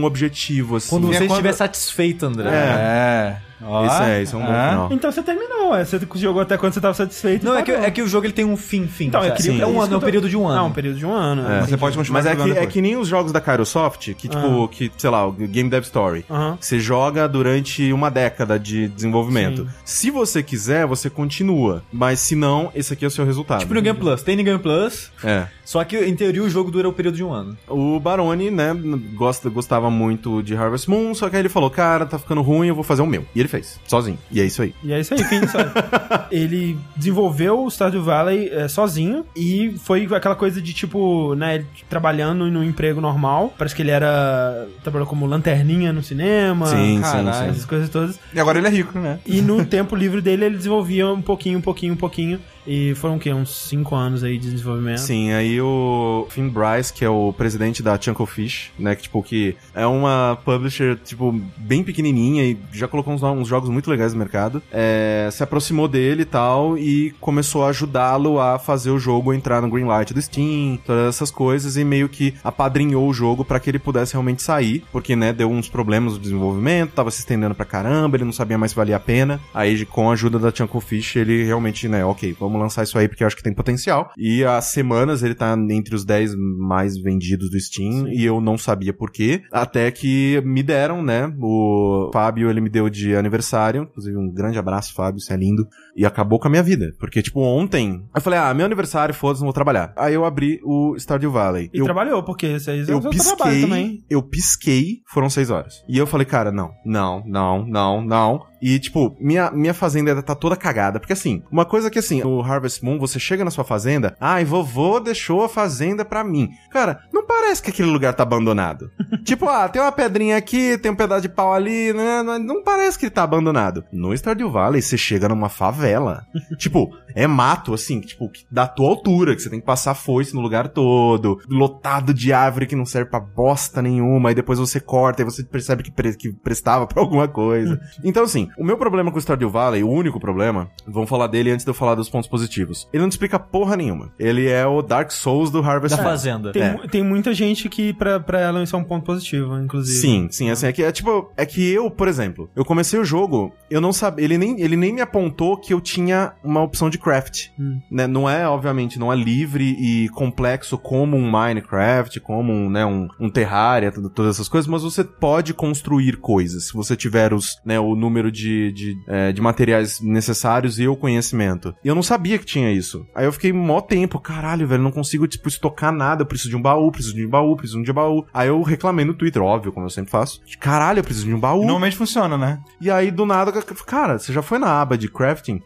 um objetivo, assim. Quando você É quando- estiver satisfeito, André. É. Yeah. Ó. Isso é, isso é um bom É. final. Então você terminou, é. Você jogou até quando você tava satisfeito. Não, é que, é que o jogo ele tem um fim, fim. Então, queria- é um ano, é um período de um ano. Ah, um período de um ano. É. Mas você pode continuar Mas é que, é que nem os jogos da Kairosoft, que tipo, que, sei lá, o Game Dev Story. Você joga durante uma década de desenvolvimento. Sim. Se você quiser, você continua. Mas se não, esse aqui é o seu resultado. Tipo no Game Plus. Tem no Game Plus, É. só que em teoria o jogo dura o período de um ano. O Baroni, né, gosta, gostava muito de Harvest Moon, só que aí ele falou, cara, tá ficando ruim, eu vou fazer o meu. E ele fez, sozinho. E é isso aí. E é isso aí, fim, sabe? ele desenvolveu o Stardew Valley é, sozinho e foi aquela coisa de tipo, né, ele trabalhando no emprego normal. Parece que ele era. trabalhou como lanterninha no cinema. sim, caralho. sim, sim. Essas coisas todas. E agora ele é rico, né? E no tempo livre dele ele desenvolvia um pouquinho, um pouquinho, um pouquinho. E foram o quê? Uns 5 anos aí de desenvolvimento. Sim, aí o Finn Bryce, que é o presidente da Chunklefish, né, que tipo, que é uma publisher, tipo, bem pequenininha e já colocou uns, uns jogos muito legais no mercado, é, se aproximou dele e tal e começou a ajudá-lo a fazer o jogo entrar no Greenlight do Steam, todas essas coisas e meio que apadrinhou o jogo pra que ele pudesse realmente sair, porque, né, deu uns problemas no desenvolvimento, tava se estendendo pra caramba, ele não sabia mais se valia a pena. Aí, com a ajuda da Chunklefish, ele realmente, né, ok, vamos lançar isso aí porque eu acho que tem potencial. E há semanas ele tá entre os 10 mais vendidos do Steam e eu não sabia por quê. Até que me deram, né? O Fábio, ele me deu de aniversário. Inclusive, um grande abraço, Fábio, você é lindo. E acabou com a minha vida. Porque, tipo, ontem eu falei, ah, meu aniversário, foda-se, não vou trabalhar. Aí eu abri o Stardew Valley. E eu trabalhou, porque é eu pisquei, também. eu pisquei, foram seis horas. E eu falei, cara, não, não, não, não, não. E, tipo, minha, minha fazenda ainda tá toda cagada. Porque, assim, uma coisa que, assim, no Harvest Moon, você chega na sua fazenda, ai, vovô deixou a fazenda pra mim. Cara, não parece que aquele lugar tá abandonado. tipo, ah, tem uma pedrinha aqui, tem um pedaço de pau ali, né? Não- Não parece que ele tá abandonado. No Stardew Valley, você chega numa favela. tipo, é mato, assim, tipo, da tua altura, que você tem que passar foice no lugar todo, lotado de árvore que não serve pra bosta nenhuma, e depois você corta e você percebe que, pre- que prestava pra alguma coisa. então, assim, o meu problema com o Stardew Valley, o único problema, vamos falar dele antes de eu falar dos pontos positivos. Ele não te explica porra nenhuma. Ele é o Dark Souls do Harvest Da Moon. fazenda. Tem, É. mu- tem muita gente que pra, pra ela isso é um ponto positivo, inclusive. Sim, sim, assim, é que, é tipo, é que eu, por exemplo, eu comecei o jogo, eu não sabia, ele nem, ele nem me apontou que eu tinha uma opção de craft, Hum. né, não é, obviamente, não é livre e complexo como um Minecraft, como um, né, um, um Terraria, tudo- todas essas coisas, mas você pode construir coisas, se você tiver os, né, o número de, de, é, de materiais necessários e o conhecimento. E eu não sabia que tinha isso. Aí eu fiquei mó tempo, caralho, velho, não consigo, tipo, estocar nada, eu preciso de um baú, preciso de um baú, preciso de um baú. Aí eu reclamei no Twitter, óbvio, como eu sempre faço. Caralho, eu preciso de um baú. Normalmente funciona, né? E aí, do nada, cara, você já foi na aba de crafting?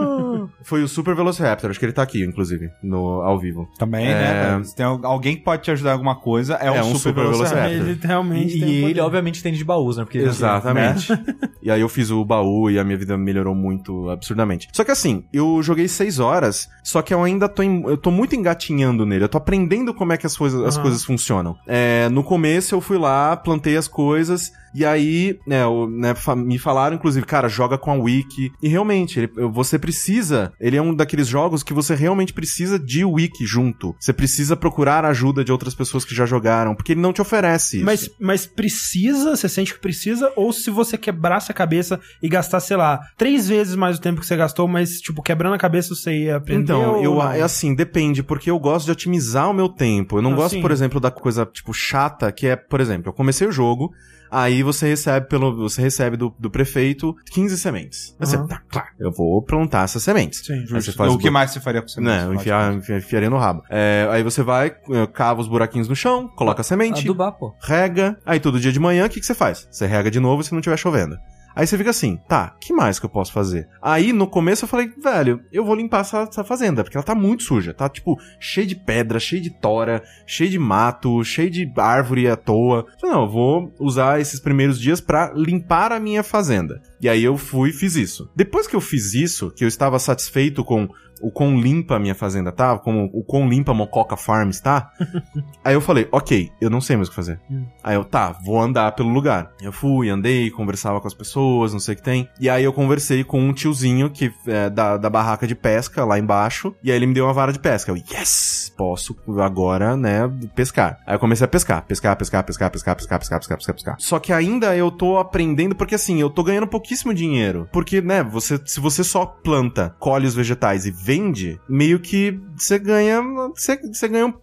Foi o Super Velociraptor, acho que ele tá aqui, inclusive, no, ao vivo. Também, É. né? Se tem alguém que pode te ajudar em alguma coisa, é, É um, um Super, Super Velociraptor. Velociraptor. Ele realmente E, tem ele, poder. obviamente, tem de baús, né? Porque Exatamente. e aí eu fiz o baú e a minha vida melhorou muito absurdamente. Só que assim, eu joguei seis horas, só que eu ainda tô, em- eu tô muito engatinhando nele. Eu tô aprendendo como é que as, coisas as Aham. coisas funcionam. É, no começo eu fui lá, plantei as coisas, e aí, né, o- né, me falaram, inclusive, cara, joga com a Wiki. E realmente, ele- você precisa. Ele é um daqueles jogos que você realmente precisa de Wiki junto. Você precisa procurar a ajuda de outras pessoas que já jogaram, porque ele não te oferece isso. Mas, mas precisa, você sente que precisa, ou se você quebrasse a cabeça e gastar, sei lá, três vezes mais o tempo que você gastou, mas, tipo, quebrando a cabeça você ia aprender. Então, eu, é assim, depende, porque eu gosto de otimizar o meu tempo. Eu não Ah, gosto, sim. por exemplo, da coisa, tipo, chata, que é, por exemplo, eu comecei o jogo, aí você recebe pelo, você recebe do, do prefeito 15 sementes. Aí Você, tá, claro, eu vou plantar essas sementes. Sim. Aí você Justo. faz o o que mais você faria com você? Né, eu enfiar, enfi- enfiaria no rabo. É, aí você vai, eh, cava os buraquinhos no chão, coloca a semente, Adubar, pô. rega. Aí todo dia de manhã, o que, que você faz? Você rega de novo se não tiver chovendo. Aí você fica assim, tá, que mais que eu posso fazer? Aí no começo eu falei, velho, eu vou limpar essa, essa fazenda, porque ela tá muito suja. Tá, tipo, cheia de pedra, cheia de tora, cheia de mato, cheia de árvore à toa. Falei, não, eu vou usar esses primeiros dias pra limpar a minha fazenda. E aí eu fui e fiz isso. Depois que eu fiz isso, que eu estava satisfeito com o quão limpa a minha fazenda tá, como o quão limpa a Mococa Farms tá, aí eu falei, ok, eu não sei mais o que fazer. Aí eu, tá, vou andar pelo lugar. Eu fui, andei, conversava com as pessoas, não sei o que tem. E aí eu conversei com um tiozinho que é da, da barraca de pesca lá embaixo. E aí ele me deu uma vara de pesca. Eu, yes! Posso agora, né, pescar. Aí eu comecei a pescar. Pescar, pescar, pescar, pescar, pescar, pescar, pescar, pescar, pescar. Só que ainda eu tô aprendendo, porque assim, eu tô ganhando pouquíssimo dinheiro. Porque, né, você, se você só planta, colhe os vegetais e vende, meio que você ganha. Você, você ganha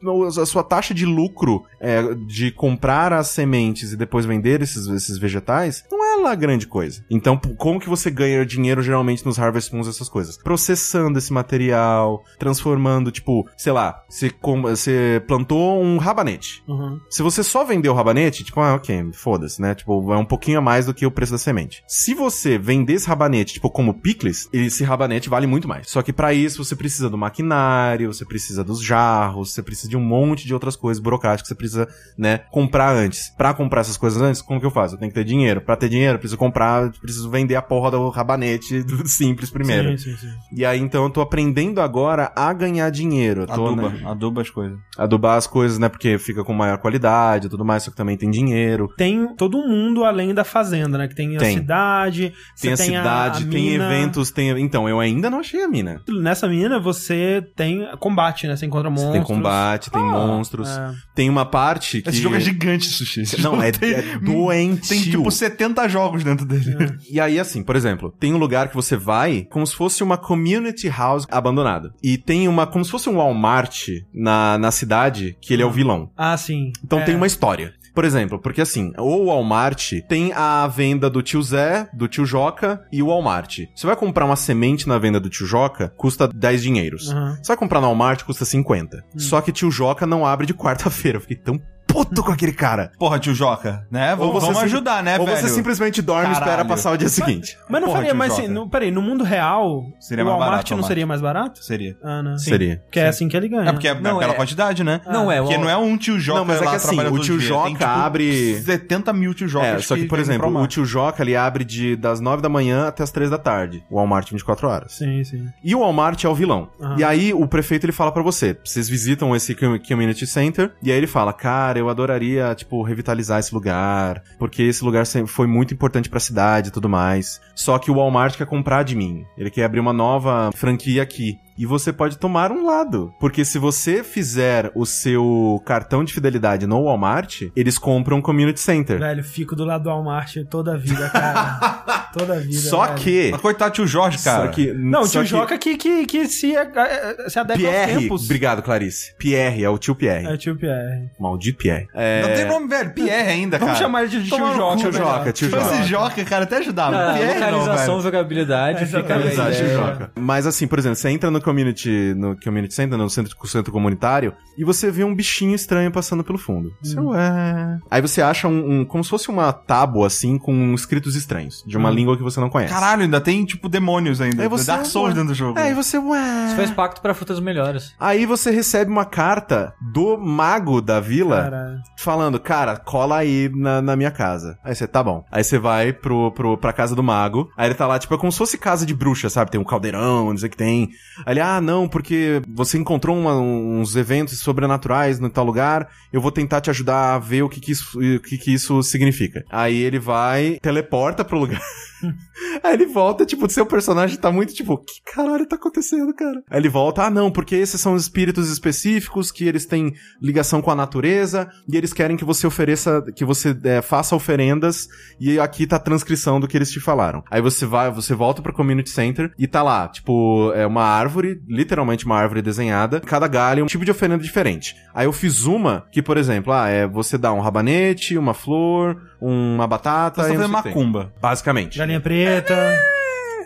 a sua taxa de lucro é, de comprar as sementes e depois vender esses, esses vegetais, não é lá grande coisa. Então, como que você ganha dinheiro geralmente nos Harvest Moons, essas coisas? Processando esse material, transformando, tipo, sei lá, você, você plantou um rabanete. Uhum. Se você só vender o rabanete, tipo, ah, ok, foda-se, né? Tipo, é um pouquinho a mais do que o preço da semente. Se você vender esse rabanete, tipo, como picles, esse rabanete vale muito mais. Só que pra isso você precisa do maquinário, você precisa dos jarros, você precisa de um monte de outras coisas burocráticas que você precisa, né, comprar antes. Pra comprar essas coisas antes, como que eu faço? Eu tenho que ter dinheiro. Pra ter dinheiro, eu preciso comprar, eu preciso vender a porra do rabanete simples primeiro. Sim, sim, sim. E aí, então, eu tô aprendendo agora a ganhar dinheiro. Eu tô, Aduba, né, aduba as coisas. adubar as coisas, né? Porque fica com maior qualidade e tudo mais, só que também tem dinheiro. Tem todo um mundo além da fazenda, né? Que tem, a Tem. cidade, Tem você a cidade, a tem mina. eventos, tem. Então, eu ainda não achei a mina. Nessa mina você tem combate, né? Você encontra Você monstros. tem combate, tem Ah, monstros. é. Tem uma parte que. Esse jogo é gigante, Sushi. Esse Não, é, tem, é doentio. tem tipo 70 jogos dentro dele. E aí, assim, por exemplo, tem um lugar que você vai como se fosse uma community house abandonada. E tem uma. como se fosse um Walmart na, na cidade que ele é o vilão. Ah, sim. Então É. tem uma história. Por exemplo, porque assim, o Walmart tem a venda do tio Zé, do tio Joca e o Walmart. Você vai comprar uma semente na venda do tio Joca, custa 10 dinheiros. Aham. Você vai comprar no Walmart, custa 50. Só que tio Joca não abre de quarta-feira. Eu fiquei tão puto com aquele cara. Porra, tio Joca, né? Ou Vamos, você vamos sim- ajudar, né, Ou velho? você simplesmente dorme e espera passar o dia seguinte. Mas não Porra, faria mais. Joca. Assim, não, peraí, no mundo real, Seria o mais Walmart barato, não Walmart. seria mais barato? Seria. Ah, não. Seria. Porque é assim que ele ganha. É porque é Não, pela é- quantidade, né? Não, é, o- Porque não é um tio Joca Não, mas é lá que assim, trabalhando o tio dia. Joca Tem, tipo, abre- 70 mil tio Jocas É, só que, por exemplo, o tio Joca, ele abre de, das 9 da manhã até as 3 da tarde. O Walmart 24 horas. Sim, sim. E o Walmart é o vilão. Aham. E aí o prefeito ele fala pra você, vocês visitam esse com- community center e aí ele fala, cara, eu adoraria tipo revitalizar esse lugar, porque esse lugar foi muito importante pra cidade e tudo mais. Só que o Walmart quer comprar de mim. Ele quer abrir uma nova franquia aqui. E você pode tomar um lado. Porque se você fizer o seu cartão de fidelidade no Walmart, eles compram um community center. Velho, fico do lado do Walmart toda a vida, cara. toda a vida. Só velho. que. Mas coitado do tio Jorge, cara. Só que. Não, o só tio que Joca que, que, que se, eh, se adequa aos Pierre. tempos. Obrigado, Clarice. Pierre, é o tio Pierre. É o tio Pierre. Maldito Pierre. É... Não tem nome, velho. Pierre ainda, Vamos cara. chamar ele de tio Toma Joca. tio melhor. Joca, tio Se fosse Joca. Joca, cara, até ajudava. Ah, Pierre não, localização, velho. jogabilidade, É, fica É. Mas assim, por exemplo, você entra no community, no community center, no centro, centro comunitário, e você vê um bichinho estranho passando pelo fundo. Você, ué. Aí você acha um, um- como se fosse uma tábua, assim, com escritos estranhos, de uma língua que você não conhece. Caralho, ainda tem, tipo, demônios ainda. Aí você- Dark Souls ué. dentro do jogo. Aí você, ué. Você faz pacto pra frutas melhores. Aí você recebe uma carta do mago da vila Caralho. falando, cara, cola aí na, na minha casa. Aí você, tá bom. Aí você vai pro, pro, pra casa do mago. Aí ele tá lá, tipo, é como se fosse casa de bruxa, sabe? Tem um caldeirão, não sei o que tem. Aí ah, não, porque você encontrou uma- uns eventos sobrenaturais no tal lugar. Eu vou tentar te ajudar a ver o que que isso, o que que isso significa. Aí ele vai, teleporta pro lugar. Aí ele volta, tipo, seu personagem tá muito tipo, que caralho tá acontecendo, cara? Aí ele volta, ah, não, porque esses são espíritos específicos que eles têm ligação com a natureza e eles querem que você ofereça, que você é, faça oferendas e aqui tá a transcrição do que eles te falaram. Aí você vai, você volta pro community center e tá lá, tipo, é uma árvore, literalmente uma árvore desenhada, cada galho é um tipo de oferenda diferente. Aí eu fiz uma que, por exemplo, ah, é você dá um rabanete, uma flor, uma batata, Você tá e fazendo macumba. Basicamente. Galinha preta.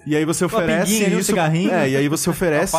E aí você oferece um isso. cigarrinho. É, e aí você oferece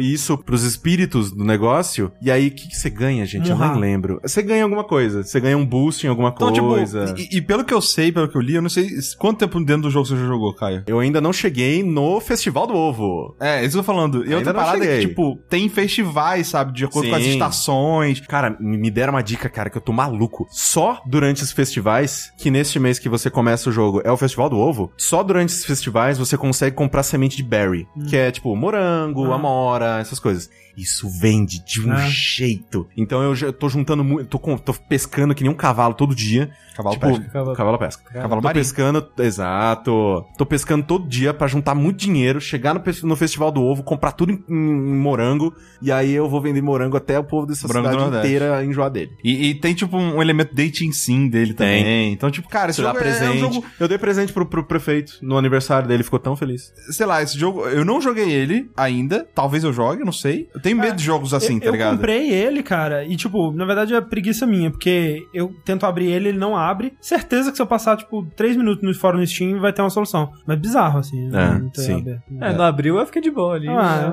isso pros espíritos do negócio. E aí o que, que você ganha, gente? Eu Murra. não lembro. Você ganha alguma coisa. Você ganha um boost em alguma Então, coisa. tipo, e, e pelo que eu sei, pelo que eu li, eu não sei quanto tempo dentro do jogo você já jogou, Caio. Eu ainda não cheguei no Festival do Ovo. É, isso que eu tô falando. E outra parada é que, tipo, tem festivais, sabe, de acordo com as Sim. estações. Cara, me me deram uma dica, cara, que eu tô maluco. Só durante os festivais, que neste mês que você começa o jogo é o Festival do Ovo, só durante esses festivais você consegue comprar semente de berry, que é tipo morango, Ah. amora, essas coisas. Isso vende de um Ah. jeito. Então eu já tô juntando muito, tô, com- tô pescando que nem um cavalo todo dia. Cavalo tipo, pesca. Cavalo- cavalo pesca. Cavalo tô marinho. pescando, exato. Tô pescando todo dia pra juntar muito dinheiro, chegar no, no Festival do Ovo, comprar tudo em, em morango, e aí eu vou vender morango até o povo dessa Morango cidade inteira enjoar dele. E, e tem, tipo, um elemento dating sim dele Tem. também. Então, tipo, cara, esse Você dá jogo é- presente. é um jogo... Eu dei presente pro, pro prefeito no aniversário dele, ficou tão feliz. Sei lá, esse jogo... Eu não joguei ele ainda. Talvez eu jogue, eu não sei. Eu tenho medo de jogos assim, eu, tá eu ligado? comprei ele, cara, e tipo, na verdade é preguiça minha, porque eu tento abrir ele, ele não abre. Certeza que se eu passar, tipo, 3 minutos no fora no Steam, vai ter uma solução. Mas bizarro, assim. É, não ter sim. aberto. É, no abril eu fiquei de boa ali. Ah,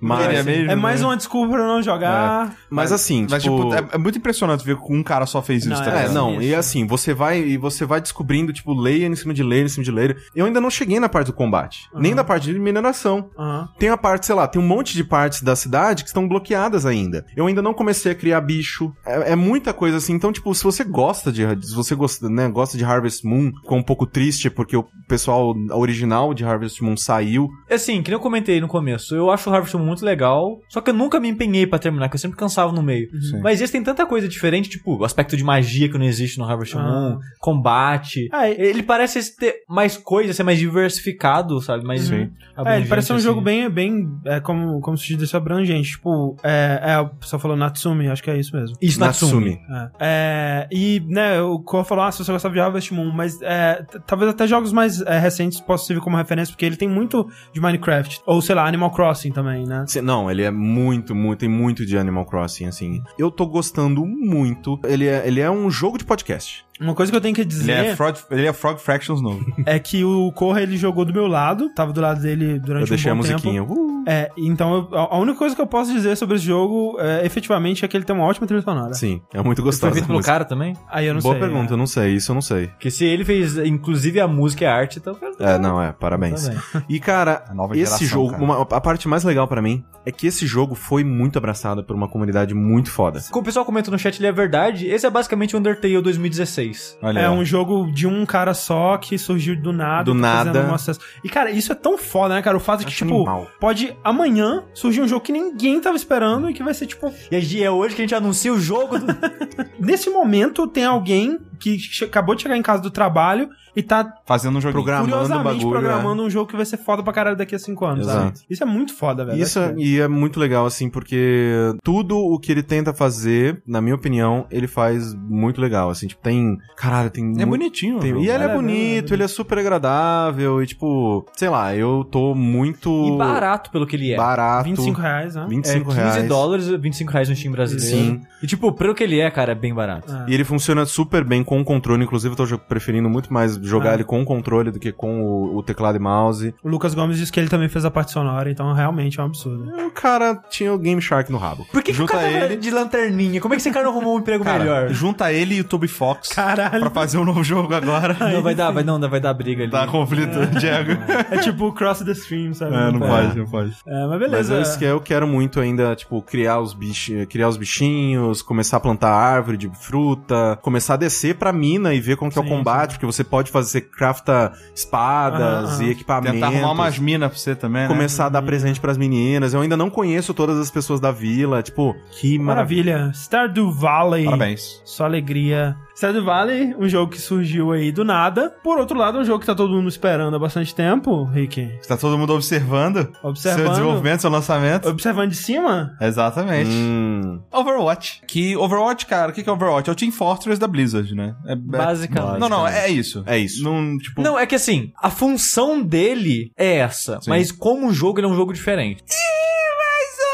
Mas, Ele é mesmo, é mais né? uma desculpa pra eu não jogar. mas assim, Mas, tipo... tipo, é, é muito impressionante ver que um cara só fez isso, Não, tá é, É, não, Isso. e assim, você vai e você vai descobrindo, tipo, layer em cima de layer em cima de layer. Eu ainda não cheguei na parte do combate, nem da parte de mineração. Aham. Tem a parte, sei lá, tem um monte de partes da cidade que estão bloqueadas ainda. Eu ainda não comecei a criar bicho. É, é muita coisa assim. Então, tipo, se você gosta de. Se você gosta, né, gosta de Harvest Moon, ficou um pouco triste porque o pessoal original de Harvest Moon saiu. Assim, que nem eu comentei no começo, eu acho o Harvest Moon muito legal, só que eu nunca me empenhei pra terminar, que eu sempre cansava no meio. Sim. Mas esse tem tanta coisa diferente, tipo, o aspecto de magia que não existe no Harvest Ah. Moon, combate. Ah, Ele parece ter mais coisa, ser mais diversificado, sabe? Mais Sim. É, ele parece um assim. jogo bem, bem é, como, como se diz abrangente. Tipo, é, é, o pessoal falou Natsumi, acho que é isso mesmo. Isso, Natsumi. É. É, e, né, o Cor falou, ah, se você gostava de Harvest Moon, mas é, talvez até jogos mais é, recentes possam servir como referência, porque ele tem muito de Minecraft. Ou, sei lá, Animal Crossing também, né? Se- Não, ele é muito, muito, tem muito de Animal Crossing, assim. Eu tô gostando muito. Ele é, ele é um jogo de podcast. Uma coisa que eu tenho que Ele dizer é, Frog, ele é Frog Fractions novo. é que o Corra, ele jogou do meu lado, tava do lado dele durante Eu deixei um a bom musiquinha. tempo. Uh! É, então eu- a a única coisa que eu posso dizer sobre esse jogo, é, efetivamente, é que ele tem uma ótima trilha sonora. Sim, é muito Foi gostoso. feito pelo cara também? Aí eu não Boa sei. pergunta, é. eu não sei, isso eu não sei. Porque se ele fez, inclusive, a música e a arte, então... É, não, é, parabéns. E, cara, A nova esse geração, jogo, cara. uma- a parte mais legal pra mim é que esse jogo foi muito abraçado por uma comunidade muito foda. Como o pessoal comenta no chat, ele é verdade. Esse é basicamente o Undertale 2016. Olha É ó. um jogo de um cara só que surgiu do nada. Do tá nada. um acesso. E, cara, isso é tão foda, né, cara? O fato de que, tipo, animal. pode amanhã surgir um jogo que ninguém tava esperando e que vai ser, tipo, E é hoje que a gente anuncia o jogo do... nesse momento tem alguém que acabou de chegar em casa do trabalho e tá Fazendo um joguinho. Programando bagulho, programando um jogo que vai ser foda pra caralho daqui a cinco anos, Exato. sabe? Isso é muito foda, velho. Isso é, e é muito legal, assim, porque tudo o que ele tenta fazer, na minha opinião, ele faz muito legal, assim, tipo, tem, caralho, tem É muito- bonitinho. tem- jogo. e ele é, É, é bonito, é ele é super agradável, e tipo, sei lá, eu tô muito E barato pelo que ele é. barato. 25 reais, né? 25 é 15 reais. dólares, 25 reais no Steam brasileiro. Sim. E tipo, pelo que ele é, cara, é bem barato. Ah. E ele funciona super bem com o controle, inclusive eu tô preferindo muito mais jogar Ah. ele com o controle do que com o, o teclado e mouse. O Lucas Gomes disse que ele também fez a parte sonora, então realmente é um absurdo. O cara tinha o Game Shark no rabo. Por que, que o Junta cara tava ele- de lanterninha? Como é que esse cara não arrumou um emprego Cara, melhor? junta ele e o Toby Fox Caralho. pra fazer um novo jogo agora. Não, vai dar, vai, não, vai dar briga ali. Dá conflito, Diego. É tipo Cross the Stream, sabe? É, não É. pode, não pode. É, mas Mas beleza. é isso que eu quero muito ainda, tipo, criar os, bich... criar os bichinhos, começar a plantar árvore de fruta, começar a descer pra mina e ver como que é o Sim, combate, porque você pode fazer, você crafta espadas e equipamentos. Tentar arrumar umas minas pra você também, né? Começar a dar presente pras meninas. Eu ainda não conheço todas as pessoas da vila. Tipo, que maravilha. Maravilha. Stardew Valley. Parabéns. Só alegria. Stardew Valley, um jogo que surgiu aí do nada. Por outro lado, um jogo que tá todo mundo esperando há bastante tempo, Rick. Está todo mundo observando, Observando. seu desenvolvimento, seu lançamento. Observando de cima? Exatamente. Hum. Overwatch. Que Overwatch, cara, o que que é Overwatch? É o Team Fortress da Blizzard, né? É, é- Basicamente. Não, não, é isso. É isso. Não, tipo... Não, é que assim, a função dele é essa, Sim. mas como jogo ele é um jogo diferente.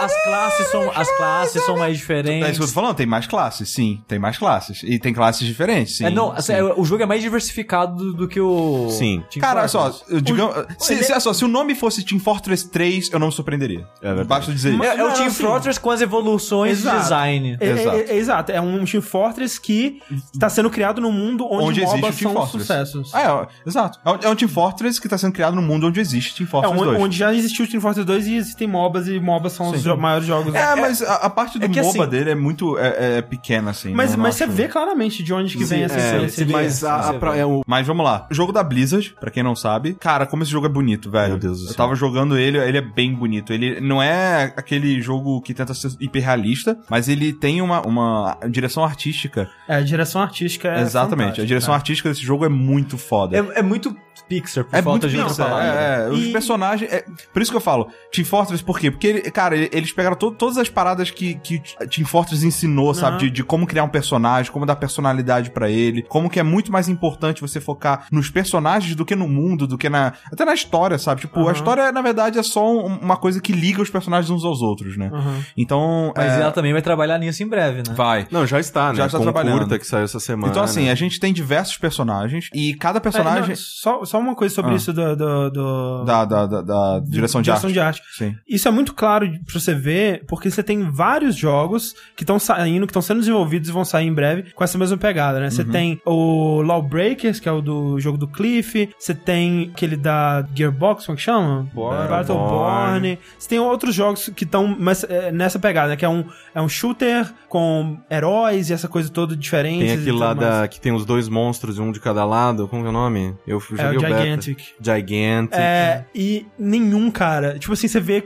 As classes são, as classes são mais É isso diferentes. que eu tô falando, tem mais classes, sim. Tem mais classes. E tem classes diferentes, sim. é, não, assim, sim. é, o jogo é mais diversificado do que o. Sim. Team Cara, olha só, Fortress. eu digamos, se, ele- se, olha só, se o nome fosse Team Fortress 3, eu não me surpreenderia. É verdade. Basta dizer isso. Mas- É, é o Team assim, Fortress com as evoluções exato. de design. É, Exato. é- é- exato. É um Team Fortress que está sendo criado num mundo onde, Onde existe MOBAs o Team são Fortress. sucessos. Ah, é, exato. É um, é um Team Fortress que tá sendo criado num mundo onde existe Team É, Fortress onde, 2. onde já existiu o Team Fortress 2 e existem MOBAs e MOBAs são os Sim. Jo- maiores jogos. É, mas a, a parte do é MOBA assim- dele é muito é, é pequena, assim. Mas, não mas você vê claramente de onde que vem essa É, essência. mas a, a você pra- vê. é o Mas vamos lá. Jogo da Blizzard, pra quem não sabe. Cara, como esse jogo é bonito, velho. Meu Deus do Eu céu. tava jogando ele, ele é bem bonito. Ele não é aquele jogo que tenta ser hiperrealista, mas ele tem uma, uma direção artística. É, a direção artística é Exatamente. A direção cara. artística desse jogo é muito foda. É, é muito Pixar, por É falta muito de outra palavra. é, é. Os E- personagens. é- por isso que eu falo, Team Fortress, por quê? Porque, ele- cara, ele- eles pegaram to- todas as paradas que, que Team Fortress ensinou, sabe? Aham. De, de como criar um personagem, como dar personalidade pra ele, como que é muito mais importante você focar nos personagens do que no mundo, do que na. Até na história, sabe? Tipo, Aham. a história, na verdade, é só um- uma coisa que liga os personagens uns aos outros, né? Aham. Então. Mas é, ela também vai trabalhar nisso em breve, né? Vai. Não, já está, né? Já está Com trabalhando. curta que saiu essa semana. Então, assim, né? a gente tem diversos personagens e cada É, personagem. não, só, só uma coisa sobre Ah. isso do... do, do- da, da, da, da direção de direção arte. de arte. Sim. Isso é muito claro pra você ver, porque você tem vários jogos que estão saindo, que estão sendo desenvolvidos e vão sair em breve com essa mesma pegada, né? Você Uhum. tem o Lawbreakers, que é o do jogo do Cliff, você tem aquele da Gearbox, como é que chama? Born. Battleborn. Você tem outros jogos que estão nessa pegada, né? Que é um, é um shooter com heróis e essa coisa toda diferente. Tem aquele lá da, que tem os dois monstros, um de cada lado. Como é o nome? Eu fui- É o Gigantic. Gigantic. É, e nenhum, cara. Tipo assim, você vê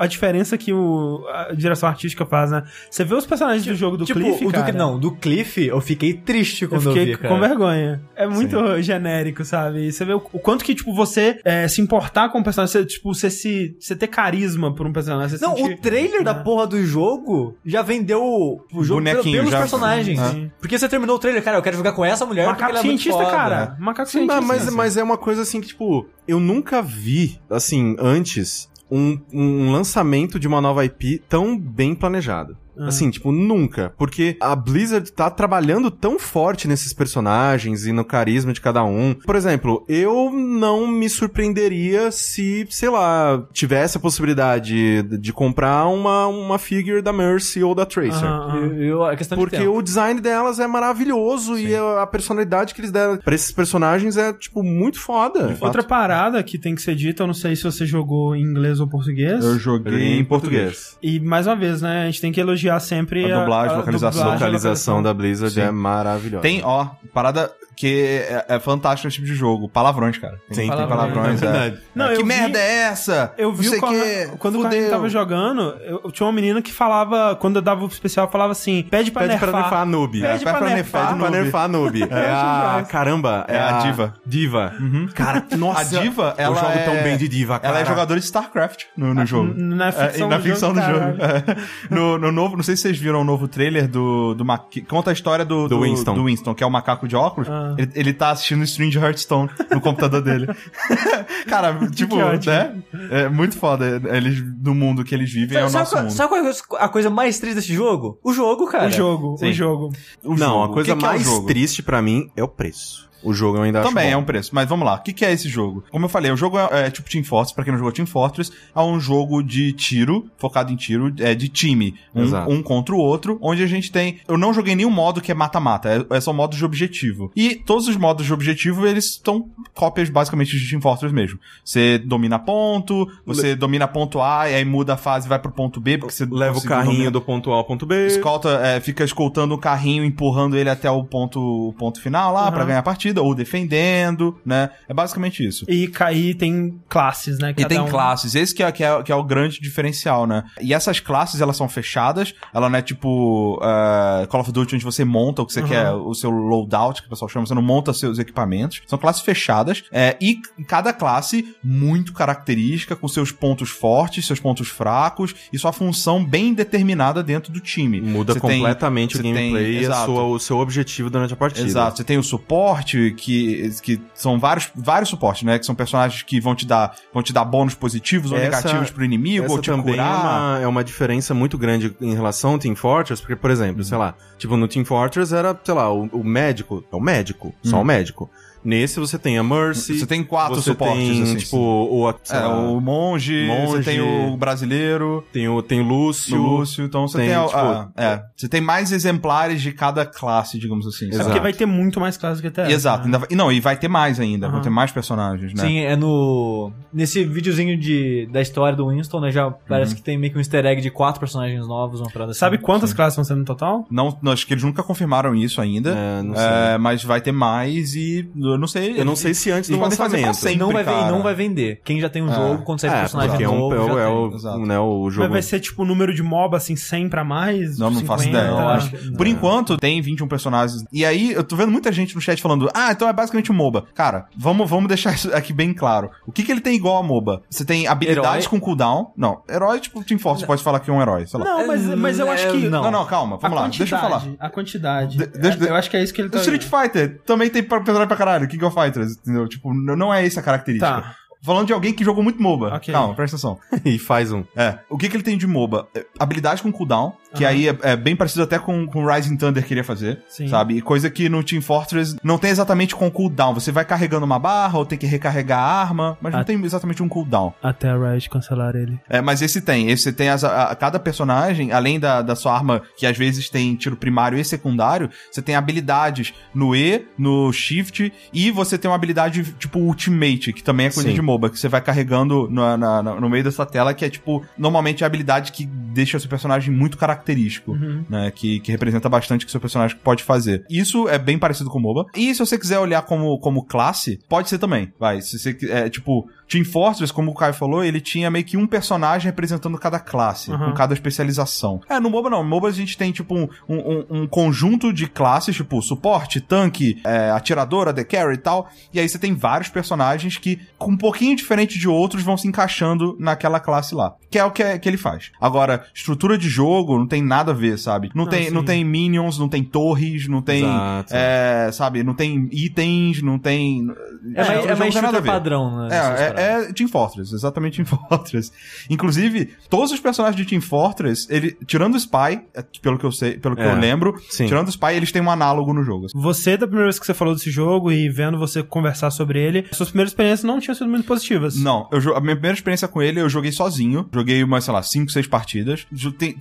a diferença que o, a direção artística faz, né? Você vê os personagens do jogo do tipo, Cliff, o do, cara. não, do Cliff eu fiquei triste Eu quando eu, fiquei vi, cara. com vergonha. É muito genérico, sabe? E você vê o, o quanto que, tipo, você é, se importar com o personagem, você, tipo, você se. Você ter carisma por um personagem. Você Não, sentir- o trailer da né? porra do jogo já vendeu o jogo pelo- Bonequinho pelos já. personagens. Sim. Porque você terminou o trailer, cara, eu quero jogar com essa mulher porque Macaco ela é muito cientista, foda. cara. Macaco Sim, cientista. mas, mas é uma coisa assim que, tipo, eu nunca vi, assim, antes, um, um lançamento de uma nova IP tão bem planejado. Ah. Assim, tipo, nunca. Porque a Blizzard tá trabalhando tão forte nesses personagens e no carisma de cada um. Por exemplo, eu não me surpreenderia se, sei lá, tivesse a possibilidade de, comprar uma, uma figure da Mercy ou da Tracer. Aham. Eu, eu, é questão Porque de tempo. o design delas é maravilhoso e a a personalidade que eles deram pra esses personagens é, tipo, muito foda. Outra parada que tem que ser dita, eu não sei se você jogou em inglês ou português. Eu joguei em português. E mais uma vez, né? A gente tem que elogiar sempre A dublagem, localização. A localização localização. da Blizzard Sim. é maravilhosa. Tem, ó, parada. Que é, é fantástico nesse tipo de jogo. Palavrões, cara. Tem, Sim, tem palavrões. é é. verdade. Não, que eu vi- merda é essa? Eu vi Não sei o que, quando o Carlinhos fudeu. tava jogando, eu, eu tinha uma menina que falava, quando eu dava o especial, falava assim: pede pra Pede nerfar. pra nerfar a noob. Pede pede pra pra nerfar. Pede pra nerfar a noob. É a... demais. Caramba. É a diva. Diva. Cara, nossa. A diva, ela Eu jogo é... tão bem de diva, cara. Ela é jogadora de StarCraft no, no jogo. na É, ficção na do ficção jogo, do jogo. É. No, no novo, não sei se vocês viram o novo trailer do, do Ma- que conta a história do, Do Winston. do Winston, que é o macaco de óculos. Ah. Ele, ele tá assistindo Stream de Hearthstone no computador dele. Cara, tipo, né? É muito foda. Eles, do mundo que eles vivem é o Sabe, nosso qual, mundo. sabe qual é a coisa mais triste desse jogo? O jogo, cara. O jogo, Sim. o jogo. O Não, jogo. a coisa O que que é o mais jogo? triste pra mim é o preço. O jogo eu ainda Também é um preço, mas vamos lá. O que, que é esse jogo? Como eu falei, o jogo é, é tipo Team Fortress, pra quem não jogou Team Fortress, é um jogo de tiro, focado em tiro, é de time. Um, um contra o outro, onde a gente tem... Eu não joguei nenhum modo que é mata-mata, é, é só modos de objetivo. E todos os modos de objetivo, eles são cópias basicamente de Team Fortress mesmo. Você domina ponto, você domina ponto A, e aí muda a fase e vai pro ponto B, porque você Leva o carrinho dominar- do ponto A ao ponto B. Escolta, é, fica escoltando o carrinho, empurrando ele até o ponto, o ponto final lá Aham. pra ganhar a partida, ou defendendo, né? É basicamente isso. E cair tem classes, né? E Cada tem um- classes, esse que é, que, é, que é o grande diferencial, né? E essas classes, elas são fechadas, ela não é tipo é, Call of Duty, onde você monta o que você Uhum. quer, o seu loadout, que o pessoal chama, você não monta seus equipamentos. São classes fechadas, é, e cada classe muito característica, com seus pontos fortes, seus pontos fracos, e sua função bem determinada dentro do time. Muda Você tem- completamente o você tem- gameplay e a sua, o seu objetivo durante a partida. Exato. Você tem o suporte, que, que são vários, vários suportes, né? Que são personagens que vão te dar, vão te dar bônus positivos ou Essa- negativos pro inimigo, ou te também é curar. uma, é uma diferença muito grande em relação ao Team Fortress, porque, por exemplo, sei lá, tipo, no Team Fortress era, sei lá, o, o médico, é o médico, só o médico. Nesse você tem a Mercy. Você tem quatro você suportes, tem, assim, tipo, o, É, lá, o monge, Monge. você tem o brasileiro, tem o, tem o Lúcio. o Lúcio, então você tem, tem, a- tipo, a- é, você tem mais exemplares de cada classe, digamos assim. É sabe? porque vai ter muito mais classes que até essa, Exato. né? ainda vai- e não, e vai ter mais ainda, vão Aham. ter mais personagens, né? Sim, é no. Nesse videozinho de, da história do Winston, né? Já parece que tem meio que um easter egg de quatro personagens novos, uma parada assim. Sabe quantas classes vão ser no total? Não, não, acho que eles nunca confirmaram isso ainda. É, não sei. É, mas vai ter mais e eu não sei. Eu não sei se antes do lançamento. sempre, não vai, cara. não vai vender. Quem já tem um É. jogo, quando sair É, personagem é, um, novo, é, o- já é né, o jogo. Mas vai ser tipo o número de mob assim 100 pra mais? Não, não 50? faço ideia. Eu acho que- Por enquanto, tem 21 personagens. E aí, eu tô vendo muita gente no chat falando, ah, então é basicamente um MOBA. Cara, vamos, vamos deixar isso aqui bem claro. O que que ele tem igual a MOBA? Você tem habilidades Herói? com cooldown. Não, herói, tipo, Team Force, pode falar que é um herói, sei lá. Não, mas, mas eu acho que. Não. Não, não, calma, vamos a lá, deixa eu falar. A quantidade. De- deixa- É, eu acho que é isso que ele tá. Street Fighter também tem pra- personagem pra caralho, King of Fighters, entendeu? Tipo, não é essa a característica. Tá. Falando de alguém que jogou muito MOBA. Ok. Calma, presta atenção. e faz um. É. O que que ele tem de MOBA? É, Habilidade com cooldown, que Aham. aí é, é bem parecido até com o Rising Thunder queria fazer, Sim. sabe? E coisa que no Team Fortress não tem exatamente com cooldown. Você vai carregando uma barra ou tem que recarregar a arma, mas Ah. não tem exatamente um cooldown. Até a Riot cancelar ele. É, mas esse tem. Esse tem as, a, a- cada personagem, além da, da sua arma, que às vezes tem tiro primário e secundário, você tem habilidades no E, no Shift, e você tem uma habilidade tipo Ultimate, que também é coisa Sim. de MOBA, que você vai carregando na- na- na- no meio dessa tela, que é tipo, normalmente é a habilidade que deixa o seu personagem muito característico, Uhum. né? Que, que representa bastante o que o seu personagem pode fazer. Isso é bem parecido com o MOBA. E se você quiser olhar como, como classe, pode ser também. Vai, se você é, tipo, Team Fortress, como o Caio falou, ele tinha meio que um personagem representando cada classe, Uhum. com cada especialização. É, no MOBA não. No MOBA a gente tem, tipo, um, um, um conjunto de classes, tipo, suporte, tanque, é, atiradora, the carry e tal. E aí você tem vários personagens que, com um pouquinho diferente de outros, vão se encaixando naquela classe lá. Que é o que, é- que ele faz. Agora, estrutura de jogo não tem nada a ver, sabe? Não, Não, tem, não tem minions, não tem torres, não tem. Exato. É, sabe? Não tem itens, não tem. É, é mais shooter ver. padrão, né? É. é, é Team Fortress, exatamente Team Fortress. Inclusive, todos os personagens de Team Fortress, ele, tirando o Spy, é, pelo que eu sei, pelo que É, eu lembro, sim. tirando o Spy, eles têm um análogo no jogo. Você, da primeira vez que você falou desse jogo e vendo você conversar sobre ele, suas primeiras experiências não tinham sido muito positivas. Não, eu, a minha primeira experiência com ele, eu joguei sozinho. Joguei umas, sei lá, 5, 6 partidas.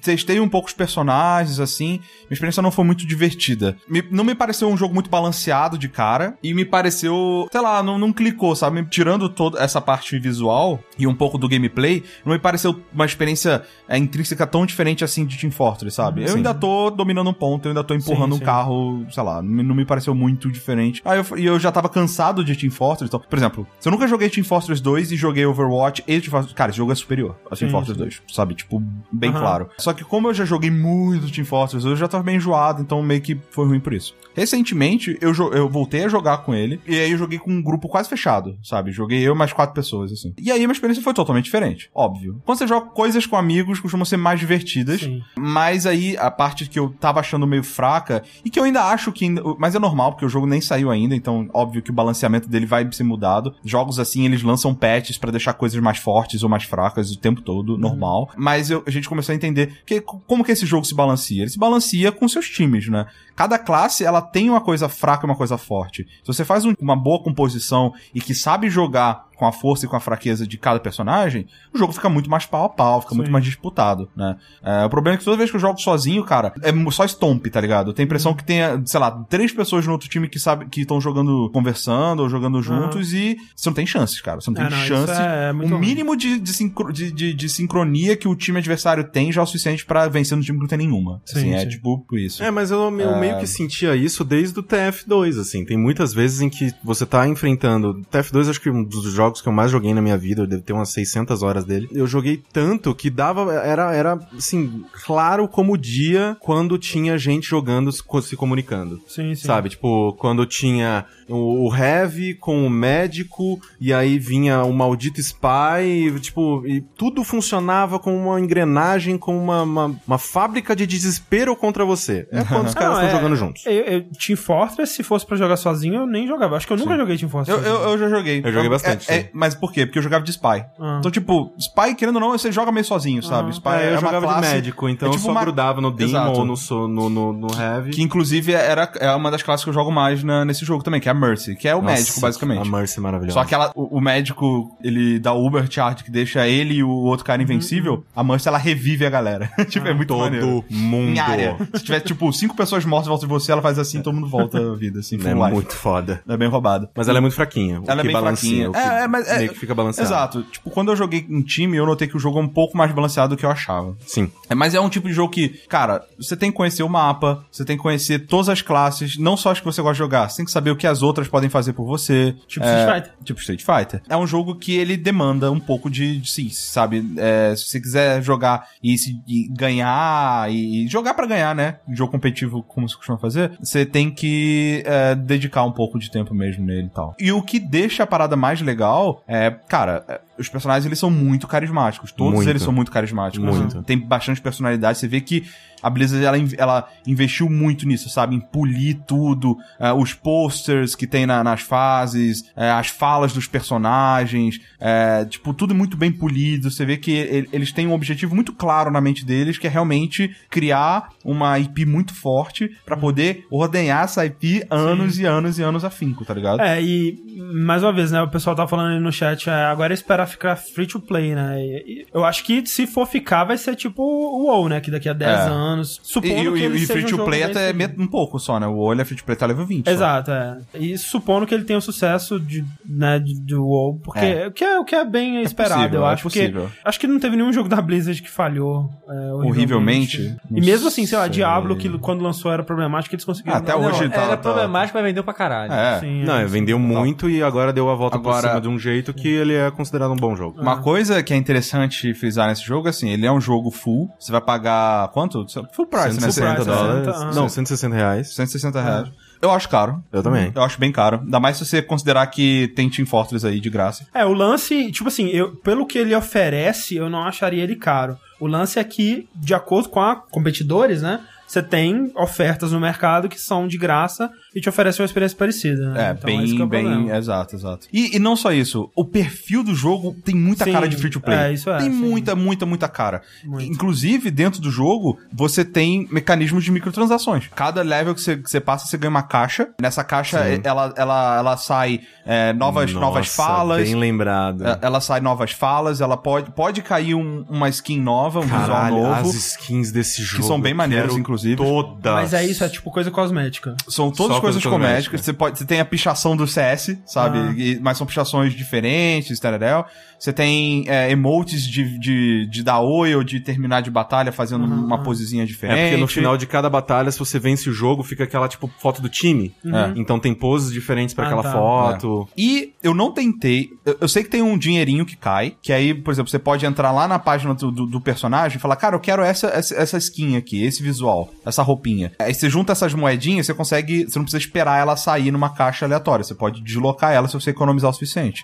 Testei um pouco poucos personagens, assim. Minha experiência não foi muito divertida. Me- não me pareceu um jogo muito balanceado de cara. E me pareceu, sei lá, não, não clicou, sabe? Tirando toda essa parte visual e um pouco do gameplay, não me pareceu uma experiência é, intrínseca tão diferente assim de Team Fortress, sabe? Eu ainda tô dominando um ponto, eu ainda tô empurrando Sim, um sim. carro, sei lá, não me, pareceu muito diferente. Aí eu, e eu já tava cansado de Team Fortress, então, por exemplo, se eu nunca joguei Team Fortress 2 e joguei Overwatch e Team Fortress, cara, esse jogo é superior a Team Sim, Fortress sim. 2, sabe? Tipo, bem Aham. claro. Só que como eu já joguei muito Team Fortress, eu já tava bem enjoado, então meio que foi ruim por isso. Recentemente, eu, eu voltei a jogar com ele, e aí eu joguei com um grupo quase fechado, sabe? Joguei eu mais quatro pessoas, assim. E aí minha experiência foi totalmente diferente, óbvio. Quando você joga coisas com amigos, costumam ser mais divertidas, Sim. mas aí a parte que eu tava achando meio fraca, e que eu ainda acho que. Mas é normal, porque o jogo nem saiu ainda, então óbvio que o balanceamento dele vai ser mudado. Jogos assim, eles lançam patches pra deixar coisas mais fortes ou mais fracas o tempo todo, normal. Mas eu- a gente começou a entender que, como que esse jogo se balanceia. Ele se balanceia com seus times, né? Cada classe, ela tem uma coisa fraca e uma coisa forte. Se você faz um- uma boa composição e que sabe jogar com a força e com a fraqueza de cada personagem, o jogo fica muito mais pau a pau, fica muito Sim. mais disputado, né? É, o problema é que toda vez que eu jogo sozinho, cara, é só stomp, tá ligado? Eu tenho a impressão que tem, sei lá, três pessoas no outro time que sabe que estão jogando, conversando ou jogando juntos e você não tem chances, cara. Você não tem Ah, não, isso chance. é muito o mínimo de, de, sincro- de- de- de sincronia que o time adversário tem já é o suficiente pra vencer no time que não tem nenhuma. Sim, assim, é sim. tipo isso. É, mas eu, eu meio que sentia isso desde o TF2, assim. Tem muitas vezes em que você tá enfrentando... TF2 acho que é um dos jogos que eu mais joguei na minha vida, eu devo ter umas 600 horas dele. Eu joguei tanto que dava... Era, era assim, claro como o dia quando tinha gente jogando, se comunicando. Sim, sim. Sabe, tipo, quando tinha o, Heavy com o médico, e aí vinha o maldito Spy, e, tipo, e tudo funcionava com uma engrenagem, com uma, uma, uma fábrica de desespero contra você. É quando os caras estão é- jogando juntos. Eu, eu, Team Fortress, se fosse pra jogar sozinho, eu nem jogava. Acho que eu nunca joguei Team Fortress. Eu, eu, eu já joguei. Eu joguei bastante, É- é- sim. mas por quê? Porque eu jogava de Spy. Ah. Então, tipo, Spy, querendo ou não, você joga meio sozinho, sabe? Ah. Spy É, é eu jogava classe... de médico, então é eu tipo só uma- grudava no Demon Exato. ou no, no, no, no Heavy. Que inclusive era, é uma das classes que eu jogo mais na- nesse jogo também, que é a Mercy, que é o Nossa, médico, basicamente. A Mercy é maravilhosa. Só que ela, o, o médico, ele dá o Uber Charge que deixa ele e o outro cara invencível, a Mercy ela revive a galera. tipo, é muito Todo maneiro. mundo. Em área. Se tiver, tipo, cinco pessoas mortas em volta de você, ela faz assim, todo mundo volta à vida, assim, full É life. muito foda. É bem roubado. Mas ela é muito fraquinha. o Ela é que bem balanceia, fraquinha. o que É, é, mas é- meio que fica balanceado. Exato. Tipo, quando eu joguei em time, eu notei que o jogo é um pouco mais balanceado do que eu achava. Sim. É, mas é um tipo de jogo que, cara, você tem que conhecer o mapa, você tem que conhecer todas as classes, não só as que você gosta de jogar, você tem que saber o que as outras podem fazer por você. Tipo É, Street Fighter. Tipo Street Fighter. É um jogo que ele demanda um pouco de, de sim, sabe? É, se você quiser jogar e, se, e ganhar, e, e jogar pra ganhar, né? Jogo competitivo, como se costuma fazer, você tem que é, dedicar um pouco de tempo mesmo nele e tal. E o que deixa a parada mais legal é, cara, é, os personagens eles são muito carismáticos. Todos Muito. eles são muito carismáticos. Muito. Tem bastante personalidade. Você vê que a Blizzard ela, ela investiu muito nisso, sabe? Em polir tudo, é, os posters que tem na- nas fases, é, as falas dos personagens, é, tipo, tudo muito bem polido. Você vê que e- eles têm um objetivo muito claro na mente deles, que é realmente criar uma IP muito forte pra poder ordenhar essa IP anos e anos e anos a finco, tá ligado? É, e mais uma vez, né? O pessoal tá falando aí no chat, é, agora é esperar ficar free to play, né? E- e eu acho que se for ficar, vai ser tipo o WoW, né? Que daqui a 10 É. anos. E, Supondo e, que e, ele e seja free um to play até um pouco só, né? O olho é free to play tá level 20. só. Exato, é. E supondo que ele tenha o sucesso de, né, de- do WoW, porque É. o que é, o que é bem esperado, possível, eu é acho. possível. Porque acho que não teve nenhum jogo da Blizzard que falhou é, Horrivelmente? E mesmo assim, sei lá, sei. Diablo, que quando lançou era problemático, eles conseguiram. Ah, até Não, hoje tá- era tá- problemático, mas vendeu pra caralho. É. Sim, Não, é. vendeu muito e agora deu a volta por Agora- cima de um jeito que ele é considerado um bom jogo. Uma coisa que é interessante frisar nesse jogo, assim, ele é um jogo full. Você vai pagar quanto? Full price, né? 160 price, dólares. 60, Não, 160 reais. 160 reais. Eu acho caro. Eu também. Eu acho bem caro. Ainda mais se você considerar que tem Team Fortress aí de graça. É, o lance, tipo assim, eu, pelo que ele oferece, eu não acharia ele caro. O lance é que, de acordo com a competidores, né? você tem ofertas no mercado que são de graça e te oferecem uma experiência parecida. Né? É, Então, bem, que é bem, exato, exato. E, e não só isso, o perfil do jogo tem muita Sim, cara de free to play. é, isso é, Tem sim. muita, muita, muita cara. Muito. Inclusive, dentro do jogo, você tem mecanismos de microtransações. Cada level que você, que você passa, você ganha uma caixa. Nessa caixa, Sim. ela, ela, ela sai é, novas, novas Nossa, falas. Bem lembrado. É, Ela sai novas falas, ela pode, pode cair um- uma skin nova, um Caralho, visual novo. as skins desse jogo. são bem maneiras, inclusive. Todas. Mas é isso, é tipo coisa cosmética. São todas Só coisas coisa comédicas. cosmética. Você, pode, você tem a pichação do CS, sabe? Ah. E- mas são pichações diferentes, tararel. Você tem é, emotes de, de, de dar oi ou de terminar de batalha fazendo uma posezinha diferente. É porque no final de cada batalha, se você vence o jogo, fica aquela, tipo, foto do time. É. Então tem poses diferentes pra Ah, aquela tá. foto. E eu não tentei. Eu, eu sei que tem um dinheirinho que cai. Que aí, por exemplo, você pode entrar lá na página do, do, do personagem e falar: Cara, eu quero essa, essa, essa skin aqui, esse visual, essa roupinha. Aí você junta essas moedinhas, você consegue. Você não precisa esperar ela sair numa caixa aleatória. Você pode deslocar ela se você economizar o suficiente.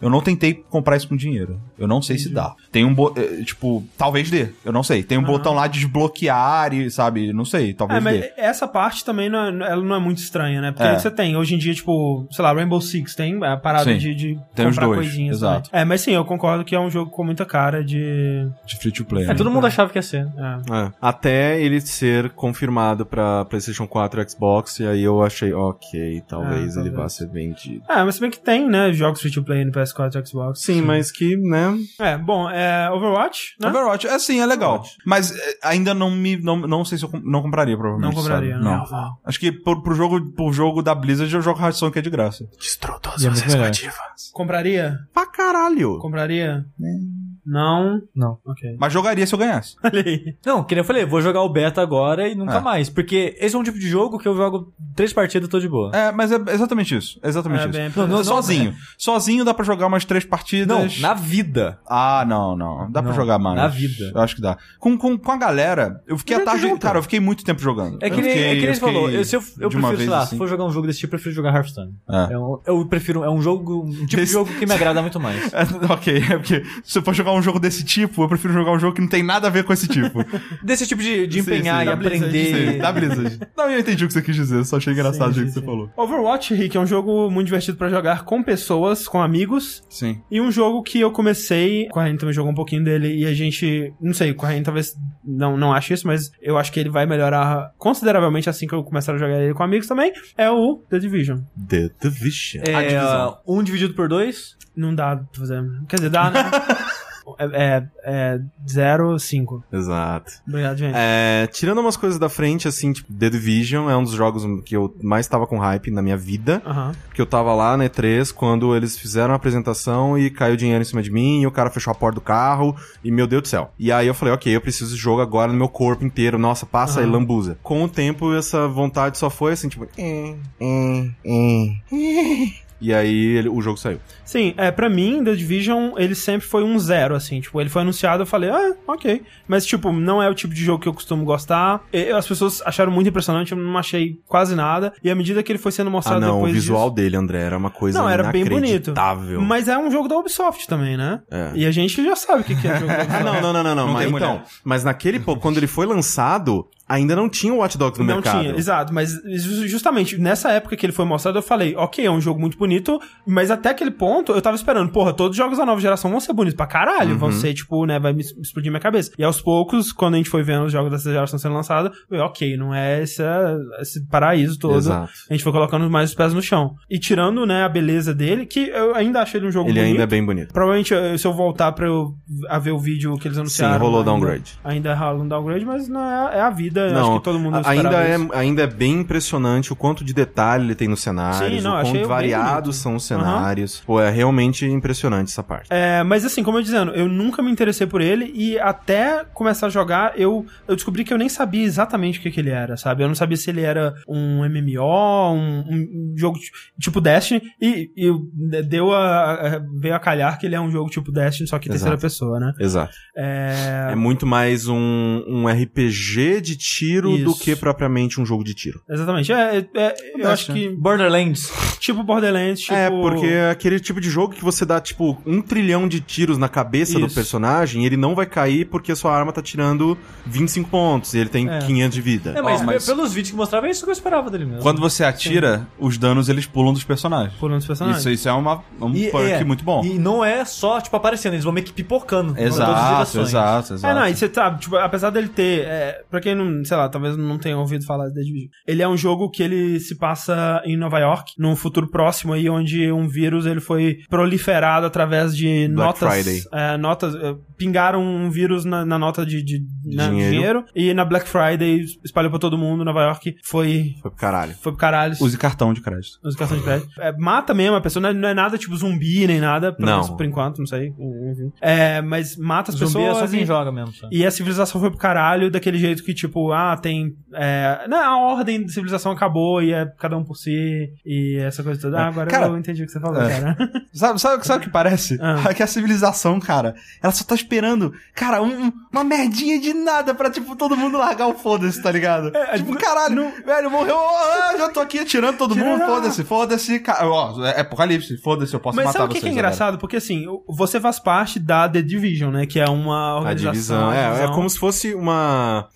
Eu não tentei comprar isso com dinheiro. Eu não sei se dá. Tem um. bo- eh, Tipo, talvez dê. Eu não sei. Tem um botão lá de desbloquear e, sabe? Não sei. Talvez É, mas dê. essa parte também não é, ela não é muito estranha, né? Porque É. você tem, hoje em dia, tipo, sei lá, Rainbow Six tem a parada Sim. de, de Tem os comprar dois, coisinhas. exato. também. É, mas sim, eu concordo que é um jogo com muita cara de. De free to play. É, né? todo mundo achava que ia ser. É. É. Até ele ser confirmado pra PlayStation 4 e Xbox, e aí eu achei, ok, talvez É, ele talvez. vá ser vendido. É, mas se bem que tem, né, jogos free to play no PS4 e Xbox. Sim, mas que, né? É, bom, é Overwatch, né? Overwatch, é sim, é legal. Mas é, ainda não me. Não, não sei se eu com- não compraria, provavelmente. Não compraria, sabe? Não. Não. Acho que pro, pro jogo, pro jogo da Blizzard eu jogo Hearthstone que é de graça. Destrou todas é as expectativas. Compraria? Pra caralho. Compraria? Não. Não. Ok. Mas jogaria se eu ganhasse. Olha aí. Não, que nem eu falei, vou jogar o beta agora e nunca É. mais. Porque esse é um tipo de jogo que eu jogo três partidas e tô de boa. É, mas é exatamente isso. é Exatamente É, isso. bem- Não, não, não, sozinho. Sozinho dá pra jogar umas três Não, partidas. na vida. Ah, não, não. Dá pra Não, jogar mais. na vida. Eu acho que dá. Com, com, com a galera, eu fiquei A tarde. junta. Cara, eu fiquei muito tempo jogando. É que Eu nem, fiquei- é que nem eu você falou. Eu, se eu, eu de uma prefiro, sei vez, lá, assim. se for jogar um jogo desse tipo, eu prefiro jogar Hearthstone. É. É um- eu prefiro, é um jogo, um tipo de Esse- jogo que me agrada muito mais. É, ok, é porque se eu for jogar um jogo desse tipo, eu prefiro jogar um jogo que não tem nada a ver com esse tipo. Desse tipo de, de Sim, empenhar sim, e da Blizzard, aprender. Sim, da Blizzard. Não, eu entendi o que você quis dizer, só achei engraçado o jeito que você falou. Overwatch, Rick, é um jogo muito divertido pra jogar com pessoas, com amigos. Sim. E um jogo que eu comecei, o Corrêa também jogou um pouquinho dele e a gente, não sei, o Corrêa talvez não, não ache isso, mas eu acho que ele vai melhorar consideravelmente assim que eu começar a jogar ele com amigos também, é o The Division. The Division. A É, divisão. um dividido por dois. Não dá pra fazer. Quer dizer, dá, né? é, é, é 0, 5. Exato. Obrigado, gente. É, tirando umas coisas da frente, assim, tipo, The Division é um dos jogos que eu mais tava com hype na minha vida. Aham. Que eu tava lá na E3 quando eles fizeram a apresentação e caiu dinheiro em cima de mim, e o cara fechou a porta do carro, e meu Deus do céu. E aí eu falei, ok, eu preciso de jogo agora no meu corpo inteiro, nossa, passa aí, Aham. lambuza. Com o tempo, essa vontade só foi assim, tipo. "Eh, eh, eh, eh." E aí ele- o jogo saiu. Sim, é, pra mim, The Division, ele sempre foi um zero, assim. Tipo, ele foi anunciado, eu falei, ah, ok. Mas, tipo, não é o tipo de jogo que eu costumo gostar. E, as pessoas acharam muito impressionante, eu não achei quase nada. E à medida que ele foi sendo Ah, mostrado não, o depois visual disso- dele, André, era uma coisa Não, era bem bonito. Mas é um jogo da Ubisoft também, né? É. E a gente já sabe o que, que é jogo da Ah, Ubisoft. não, não, não, não, não. Não mas, então, mas naquele pouco, quando ele foi lançado, ainda não tinha o Watch Dogs no não mercado. tinha, exato, mas ju- justamente nessa época que ele foi mostrado, eu falei, ok, é um jogo muito bonito, mas até aquele ponto eu tava esperando, porra, todos os jogos da nova geração vão ser bonitos pra caralho, Uhum. vão ser, tipo, né, vai me explodir minha cabeça. E aos poucos, quando a gente foi vendo os jogos dessa geração sendo lançados, eu, ok, não é esse, esse paraíso todo. Exato. A gente foi colocando mais os pés no chão. E tirando, né, a beleza dele, que eu ainda achei ele um jogo Ele bonito. ainda é bem bonito. Provavelmente, se eu voltar pra eu a ver o vídeo que eles anunciaram... rolou ainda- downgrade. Ainda rola um downgrade, mas não é, é a vida. Eu Não, acho que todo mundo ainda é, isso. ainda é bem impressionante o quanto de detalhe ele tem nos cenários, Sim, não, o quanto variados são os cenários. Pô, é realmente impressionante essa parte. É, mas assim, como eu dizendo, eu nunca me interessei por ele e até começar a jogar, eu, eu descobri que eu nem sabia exatamente o que, que ele era, sabe? Eu não sabia se ele era um MMO, um, um jogo ti- tipo Destiny, e, e deu a, a- veio a calhar que ele é um jogo tipo Destiny, só que Exato. terceira pessoa, né? Exato. É... É muito mais um, um RPG de tiro do Isso. que propriamente um jogo de tiro. Exatamente. É, é- é- eu acho que. Borderlands. Tipo Borderlands, tipo. É, porque é aquele tipo de jogo que você dá, tipo, um trilhão de tiros na cabeça do Isso. personagem e ele não vai cair porque a sua arma tá tirando 25 pontos e ele tem É. 500 de vida. É, mas, Ó, mas- pelos vídeos que mostrava, é isso que eu esperava dele mesmo. Quando você atira, os danos eles pulam dos personagens. Um dos personagens. Isso, isso é uma, um E- perk é, muito bom. E não é só, tipo, aparecendo, eles vão meio que pipocando. em todas as Exato, direções. exato, exato. É, não, e você tá, tipo, apesar dele ter, é, pra quem não, sei lá, talvez não tenha ouvido falar de The Division, ele é um jogo que ele se passa em Nova York, num futuro próximo aí, onde um vírus, ele foi proliferado através de Black notas, Friday. é, notas, é, pingaram um vírus na, na nota de, de na- Dinheiro. dinheiro, e na Black Friday espalhou pra todo mundo, Nova York, foi, Foi pro caralho. foi pro caralho. Use cartão de crédito. Os cartões de crédito. É, mata mesmo a pessoa, não é, não é nada tipo zumbi nem nada, Não. menos por enquanto, não sei. É, mas mata as Zumbi pessoas. é só quem e- joga mesmo. Só. e a civilização foi pro caralho daquele jeito que, tipo, ah, tem. É, não, a ordem da civilização acabou e é cada um por si. E essa coisa toda. Ah, agora Cara, eu entendi o que você falou, é. cara. Sabe, sabe, sabe o que parece? Ah. Que a civilização, cara, ela só tá esperando, cara, um- uma merdinha de nada pra, tipo, todo mundo largar o foda-se, tá ligado? É, tipo, não- caralho, velho, morreu, ah, já tô aqui atirando todo mundo, foda-se, foda-se, cara, ó, é apocalipse, foda-se, eu posso Mas matar sabe o que, vocês que é engraçado? Porque assim, o- você faz parte da The Division, né? Que é uma A organização. divisão. É, é como se fosse uma.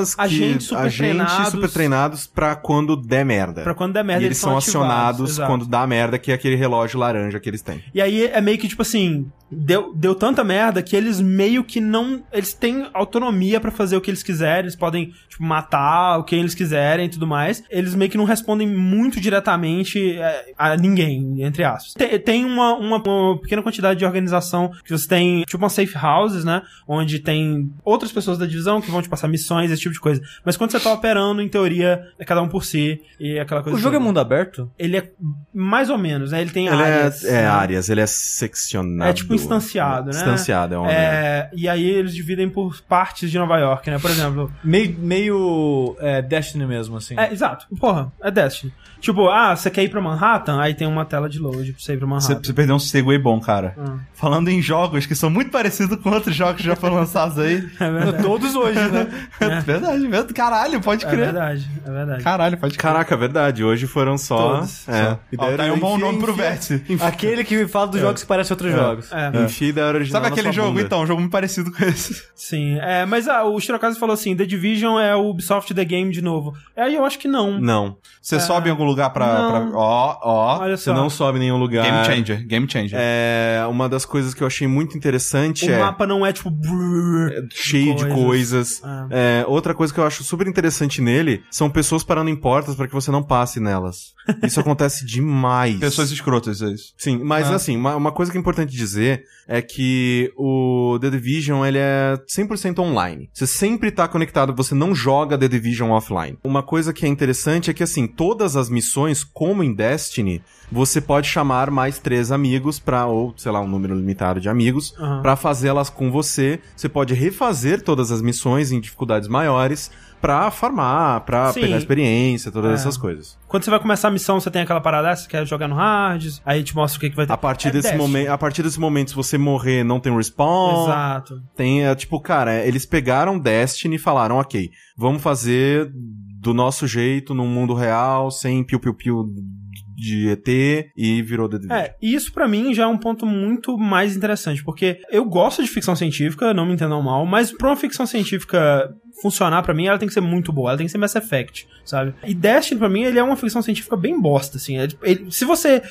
Pessoas. Agentes super treinados. super treinados pra quando der merda. Pra quando der merda, e eles são ativados, acionados exato. quando dá merda, que é aquele relógio laranja que eles têm. E aí é meio que, tipo assim, deu, deu tanta merda que eles meio que não. Eles têm autonomia pra fazer o que eles quiserem, eles podem, tipo, matar o que eles quiserem e tudo mais. Eles meio que não respondem muito diretamente é, a ninguém, entre aspas. Tem, tem uma, uma, uma pequena quantidade de organização que você tem, tipo, uma safe houses, né? Onde tem outras pessoas da divisão que vão te passar missões, esse tipo de coisa. Mas quando você tá operando, em teoria, é cada um por si e aquela coisa. O jogo é toda. mundo aberto? Ele é mais ou menos, né? Ele tem Ele áreas. é, é né? áreas, ele é seccionado. É tipo instanciado, né? Instanciado, é uma. É, e aí eles dividem por partes de Nova York, né? Por exemplo. Meio, meio é, Destiny mesmo, assim. É, exato. Porra, é Destiny. Tipo, ah, você quer ir pra Manhattan? Aí tem uma tela de load pra você ir pra Manhattan. você perdeu um segue bom, cara. Ah. Falando em jogos que são muito parecidos com outros jogos que já foram lançados aí. É verdade. Todos hoje, né? verdade, verdade. Caralho, pode É crer. verdade, é verdade. Caralho, pode crer. Caraca, é verdade. Hoje foram só. Todos. É. Só. E daí tá aí um bom nome pro vértice. Aquele que fala dos jogos que parecem outros jogos. É, Enfia da original Sabe aquele jogo? bunda. Então, um jogo muito parecido com esse. sim. É, mas ah, o Shirokazu falou assim: The Division é o Ubisoft The Game de novo. Aí eu acho que não. Não. Você sobe em algum lugar pra. Não. pra- Ó, ó. Olha Você só. não sobe em nenhum lugar. Game changer, game changer. É, uma das coisas que eu achei muito interessante o é, mapa não é tipo. brrr. é cheio de coisas. coisas. Ah. É, outra coisa que eu acho super interessante nele são pessoas parando em portas para que você não passe nelas. Isso acontece demais. Pessoas escrotas, é isso. Sim, mas Ah. assim, uma, uma coisa que é importante dizer é que o The Division, ele é 100% online. Você sempre tá conectado, você não joga The Division offline. Uma coisa que é interessante é que, assim, todas as missões, como em Destiny, você pode chamar mais três amigos pra, ou, sei lá, um número limitado de amigos, Aham. pra fazê-las com você. Você pode refazer todas as missões em dificuldades maiores pra farmar, pra Sim. pegar experiência, todas É. essas coisas. Quando você vai começar a missão, você tem aquela parada, ah, você quer jogar no hard, aí te mostra o que, que vai ter. A partir, É desse momento, a partir desse momento, se você morrer, não tem respawn. Exato. Tem, é, tipo, cara, é, eles pegaram Destiny e falaram, ok, vamos fazer do nosso jeito, num mundo real, sem piu-piu-piu de ET, e virou The Division. É, isso pra mim já é um ponto muito mais interessante, porque eu gosto de ficção científica, não me entendam mal, mas pra uma ficção científica funcionar pra mim, ela tem que ser muito boa, ela tem que ser Mass Effect, sabe? E Destiny pra mim, ele é uma ficção científica bem bosta, assim. É, ele- se você...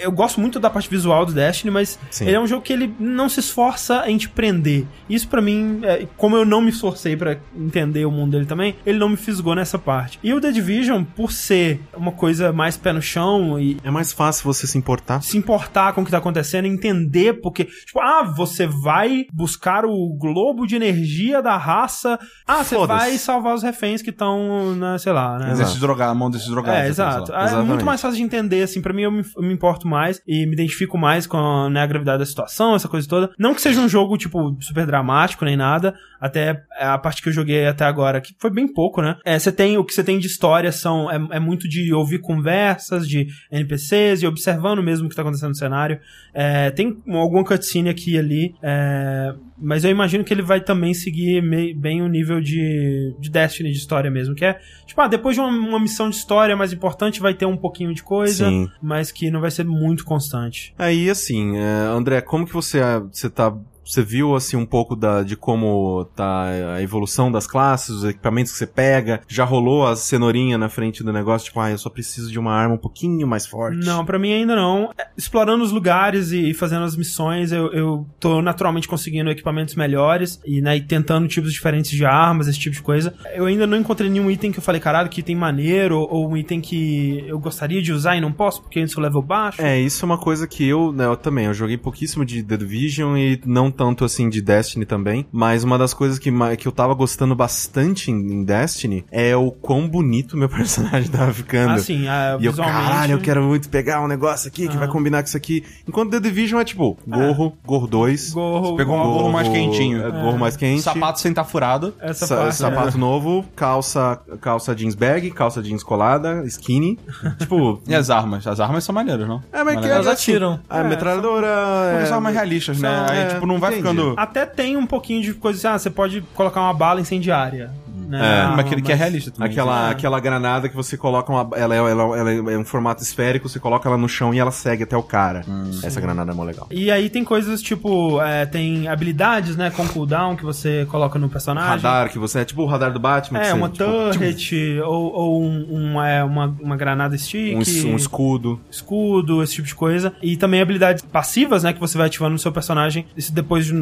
Eu gosto muito da parte visual do Destiny, mas Sim. ele é um jogo que ele não se esforça em te prender. Isso pra mim, é, como eu não me esforcei pra entender o mundo dele também, ele não me fisgou nessa parte. E o The Division, por ser uma coisa mais pé no chão e É mais fácil você se importar. se importar com o que tá acontecendo, entender porque, tipo, ah, você vai buscar o globo de energia da raça. Ah, você. Vai salvar os reféns que estão, na, sei lá, né? Desses drogar, a mão desses drogados. É, exato. É muito mais fácil de entender, assim, pra mim eu me, eu me importo mais e me identifico mais com né, a gravidade da situação, essa coisa toda. Não que seja um jogo, tipo, super dramático nem nada, até a parte que eu joguei até agora, que foi bem pouco, né? É, você tem, o que você tem de história são, é, é muito de ouvir conversas de NPCs e observando mesmo o que tá acontecendo no cenário. É, tem alguma cutscene aqui e ali, é, mas eu imagino que ele vai também seguir mei- bem o nível de de, de Destiny de história mesmo, que é, tipo, ah, depois de uma, uma missão de história mais importante vai ter um pouquinho de coisa, Sim. mas que não vai ser muito constante. Aí, assim, é, André, como que você, você tá... Você viu, assim, um pouco da, de como tá a evolução das classes, os equipamentos que você pega? Já rolou a cenourinha na frente do negócio? Tipo, ah, eu só preciso de uma arma um pouquinho mais forte. Não, pra mim ainda não. É, Explorando os lugares e, fazendo as missões, eu, eu tô naturalmente conseguindo equipamentos melhores e, né, e tentando tipos diferentes de armas, esse tipo de coisa. Eu ainda não encontrei nenhum item que eu falei, caralho, que item maneiro, ou, um item que eu gostaria de usar e não posso, porque antes o level baixo. É, isso é uma coisa que eu, né, eu também, eu joguei pouquíssimo de The Division e não tanto assim de Destiny também, mas uma das coisas que, que eu tava gostando bastante em, em Destiny é o quão bonito meu personagem tava ficando. Assim, ah, E eu, visualmente... Ah. caralho, eu quero muito pegar um negócio aqui que vai combinar com isso aqui. Enquanto The Division é tipo, gorro, gorro 2. Gorro, Pegou um gorro mais quentinho. É, gorro mais quente. Sapato sem estar furado. essa Sa- parte, sapato novo, calça, calça jeans bag, calça jeans colada, skinny. tipo, E as armas? As armas são maneiras, não? é, mas que Maneiras. Elas atiram. A É, metralhadora. Porque é, são mais realistas, né? são- Aí, é, tipo, não vai. Ficando... Até tem um pouquinho de coisa assim, ah, você pode colocar uma bala incendiária. Né? É, mas aquele que é realista também. Aquela, É. aquela granada que você coloca uma. Ela é, ela, ela é um formato esférico, você coloca ela no chão e ela segue até o cara. Essa granada é mó legal. E aí tem coisas tipo, é, tem habilidades, né, com cooldown que você coloca no personagem. Radar, que você é tipo o radar do Batman. que É, você, uma tipo, turret, ou, ou um, um, é, uma, uma granada stick, um, um escudo. escudo, esse tipo de coisa. E também habilidades passivas, né, que você vai ativando no seu personagem. Isso depois de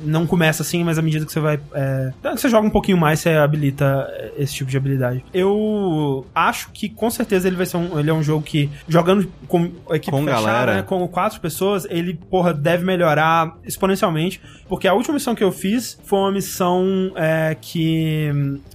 não começa assim, mas à medida que você vai... É, você joga um pouquinho mais, você habilita é, esse tipo de habilidade. Eu acho que com certeza ele vai ser um, ele é um jogo que, jogando com a equipe Com fechada, galera. né, com quatro pessoas, ele, porra, deve melhorar exponencialmente. Porque a última missão que eu fiz foi uma missão é, que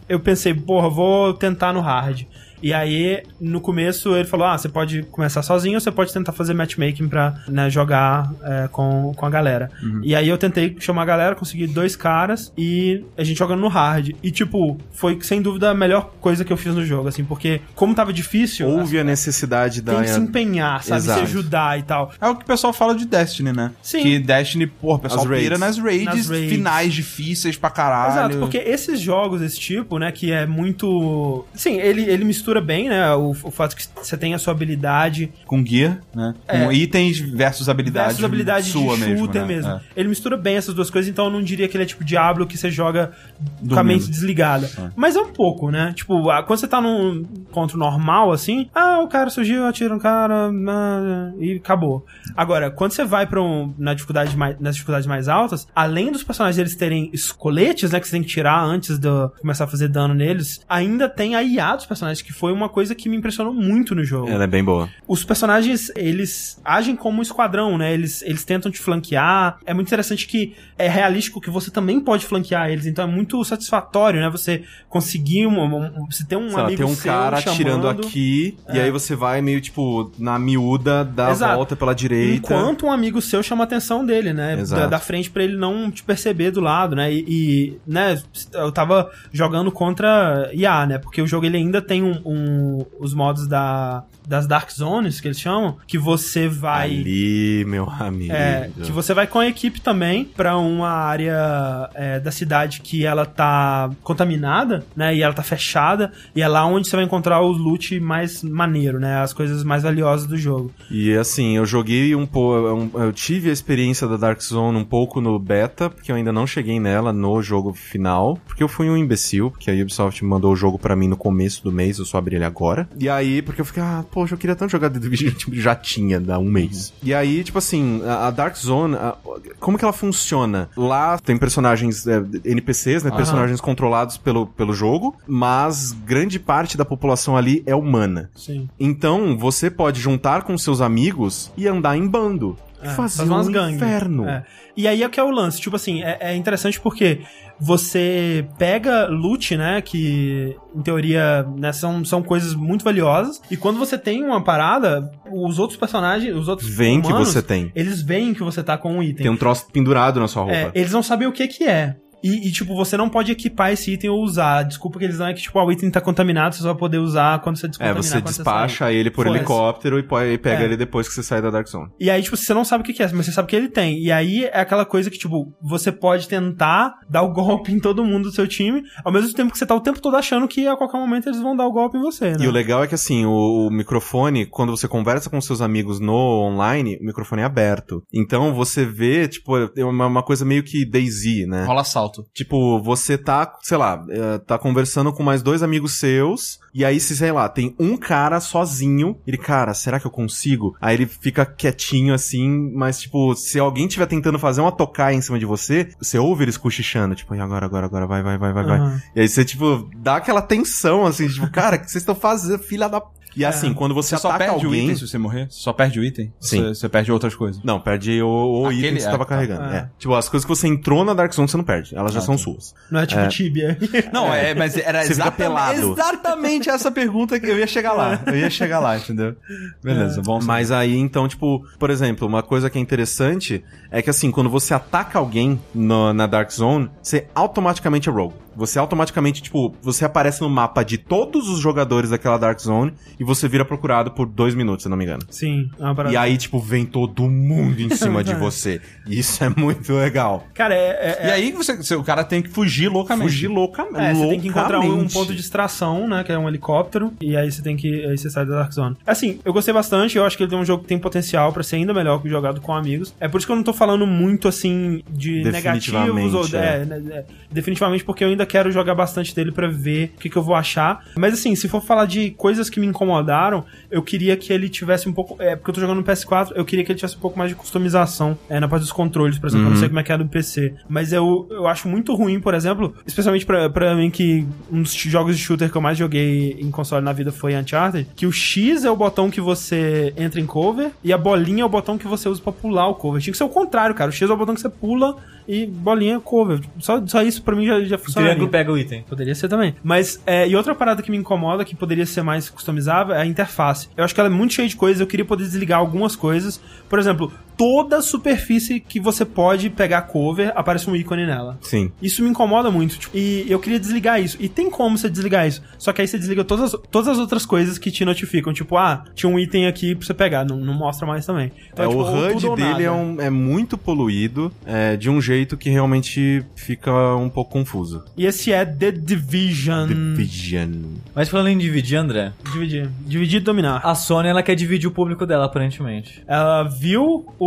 eu pensei, porra, vou tentar no hard. E aí, no começo, ele falou: Ah, você pode começar sozinho ou você pode tentar fazer matchmaking pra né, jogar é, com, com a galera. E aí eu tentei chamar a galera, consegui dois caras e a gente jogando no hard. E, tipo, foi sem dúvida a melhor coisa que eu fiz no jogo, assim, porque como tava difícil, Houve a necessidade da. tem que se empenhar, sabe? Exato. Se ajudar e tal. É o que o pessoal fala de Destiny, né? Sim. Que Destiny, pô, o pessoal As pira nas raids, Nas raids. finais difíceis pra caralho. Exato, porque esses jogos desse tipo, né, que é muito. Sim, ele, ele mistura bem, né? O, o fato que você tem a sua habilidade Com gear, né? Com É. itens versus habilidade versus habilidade sua de mesmo, shooter né? mesmo. É. Ele mistura bem essas duas coisas, então eu não diria que ele é tipo Diablo que você joga com a Dormindo. mente desligada. Mas é um pouco, né? Tipo, quando você tá num encontro normal, assim, ah, o cara surgiu, atira um cara ah, e acabou. Agora, quando você vai pra um, na dificuldade mais, nas dificuldades mais altas, além dos personagens eles terem escoletes, né, que você tem que tirar antes de começar a fazer dano neles, ainda tem a IA dos personagens, que foi uma coisa que me impressionou muito no jogo Ela é bem boa. os personagens, eles agem como um esquadrão, né? Eles, eles tentam te flanquear. É muito interessante que é realístico que você também pode flanquear eles. Então é muito satisfatório, né? Você conseguir um, um- você ter um Sei lá, amigo tem um cara chamando, atirando aqui, e aí você vai meio, tipo, na miúda, dá a volta pela direita. Enquanto um amigo seu chama a atenção dele, né? Exato. Da, da frente pra ele não te perceber do lado, né? E, e, né, eu tava jogando contra IA, né? Porque o jogo ele ainda tem um, um- os modos da, das Dark Zones, que eles chamam, que você vai. Ali, meu amigo. É, que você vai com a equipe também pra uma área é, da cidade que ela tá contaminada, né? E ela tá fechada. E é lá onde você vai encontrar o loot mais maneiro, né? As coisas mais valiosas do jogo. E assim, eu joguei um pouco. Eu tive a experiência da Dark Zone um pouco no beta, porque eu ainda não cheguei nela no jogo final. Porque eu fui um imbecil, porque a Ubisoft mandou o jogo pra mim no começo do mês, eu só abri ele agora. E aí, porque eu fiquei, ah, poxa, eu queria tanto jogar The Division, tipo, já tinha, dá um mês. E aí, tipo assim, a, a Dark Zone, a- como que ela funciona? Lá tem personagens, é, NPCs, né? Personagens controlados pelo, pelo jogo, mas grande parte da população ali é humana. Sim. Então, você pode juntar com seus amigos e andar em bando. É, fazer umas um gangues. inferno. É. E aí é que é o lance, tipo assim, é, é interessante porque você pega loot, né, que em teoria né, são, são coisas muito valiosas, e quando você tem uma parada, os outros personagens, os outros Vem que você tem. eles veem que você tá com um item. Tem um troço pendurado na sua roupa. É, eles não sabem o que que é. E, e, tipo, você não pode equipar esse item ou usar. Desculpa que eles dão é que, tipo, ah, o item tá contaminado, você só vai poder usar quando você É, descontaminar. você quando despacha sai. ele por helicóptero e, pode- e pega É. ele depois que você sai da Dark Zone. E aí, tipo, você não sabe o que que é, mas você sabe que ele tem. E aí é aquela coisa que, tipo, você pode tentar dar o golpe em todo mundo do seu time, ao mesmo tempo que você tá o tempo todo achando que a qualquer momento eles vão dar o golpe em você, né? E o legal é que assim, o, o microfone, quando você conversa com seus amigos no online, o microfone é aberto. Então você vê, tipo, é uma, uma coisa meio que Daisy, né? Rola salto. Tipo, você tá, sei lá, eh, tá conversando com mais dois amigos seus, e aí, se, sei lá, tem um cara sozinho, ele, cara, será que eu consigo? Aí ele fica quietinho assim, mas, tipo, se alguém tiver tentando fazer uma tocar em cima de você, você ouve eles cochichando, tipo, "E agora, agora, agora, vai, vai, vai, vai, vai. Aham. E aí você, tipo, dá aquela tensão, assim, tipo, cara, o que vocês estão fazendo, filha da. E assim, quando você, Você só ataca alguém. item se você morrer? Você só perde o item? Sim. Você, você perde outras coisas. Não, perde o, o Aquele- item que você é, tava tá. carregando. É. É. Tipo, as coisas que você entrou na Dark Zone você não perde. Elas já Ah, são tá. suas. Não é tipo É. Tibia. Não, é, mas era Você exatamente, exatamente essa pergunta que eu ia chegar lá. Eu ia chegar lá, entendeu? Beleza, bom. Mas aí, então, tipo, por exemplo, uma coisa que é interessante é que, assim, quando você ataca alguém no- na Dark Zone, você automaticamente é rogue. Você automaticamente, tipo, você aparece no mapa de todos os jogadores daquela Dark Zone e você vira procurado por dois minutos, se não me engano. Sim, é uma parada. E aí, tipo, vem todo mundo em cima de você. E isso é muito legal. Cara, é. é- E aí você, você- o cara tem que fugir loucamente. Fugir loucamente. É, você tem que encontrar um, um ponto de extração, né? Que é um helicóptero. E aí você tem que. Aí você sai da Dark Zone. Assim, eu gostei bastante. Eu acho que ele tem um jogo que tem potencial pra ser ainda melhor que jogado com amigos. É por isso que eu não tô falando muito assim de Definitivamente, negativos ou. é. É, né, é, definitivamente porque eu ainda quero jogar bastante dele pra ver o que, que eu vou achar. Mas assim, se for falar de coisas que me incomodaram, eu queria que ele tivesse um pouco. É, porque eu tô jogando no PS4, eu queria que ele tivesse um pouco mais de customização é, na parte dos controles, por exemplo. Eu não sei como é que é do PC. Mas eu, eu acho muito ruim, por exemplo, especialmente pra, pra mim, que um dos jogos de shooter que eu mais joguei em console na vida foi Uncharted, que o X é o botão que você entra em cover e a bolinha é o botão que você usa pra pular o cover. Tinha que ser o contrário, cara. O X é o botão que você pula e bolinha cover. Só, só isso pra mim já, já funciona. Pega o item. Poderia ser também. Mas, é, e outra parada que me incomoda, que poderia ser mais customizável, é a interface. Eu acho que ela é muito cheia de coisas, eu queria poder desligar algumas coisas. Por exemplo, toda superfície que você pode pegar cover, aparece um ícone nela. Sim. Isso me incomoda muito. tipo, e eu queria desligar isso. E tem como você desligar isso. Só que aí você desliga todas, as- todas as outras coisas que te notificam. Tipo, ah, tinha um item aqui pra você pegar. Não, não mostra mais também. Então, é, tipo, o HUD dele é, um- é muito poluído, é, de um jeito que realmente fica um pouco confuso. E esse é The Division. Division. Mas falando em dividir, André, Dividir. Dividir e dominar. a Sony ela quer dividir o público dela, aparentemente. Ela viu o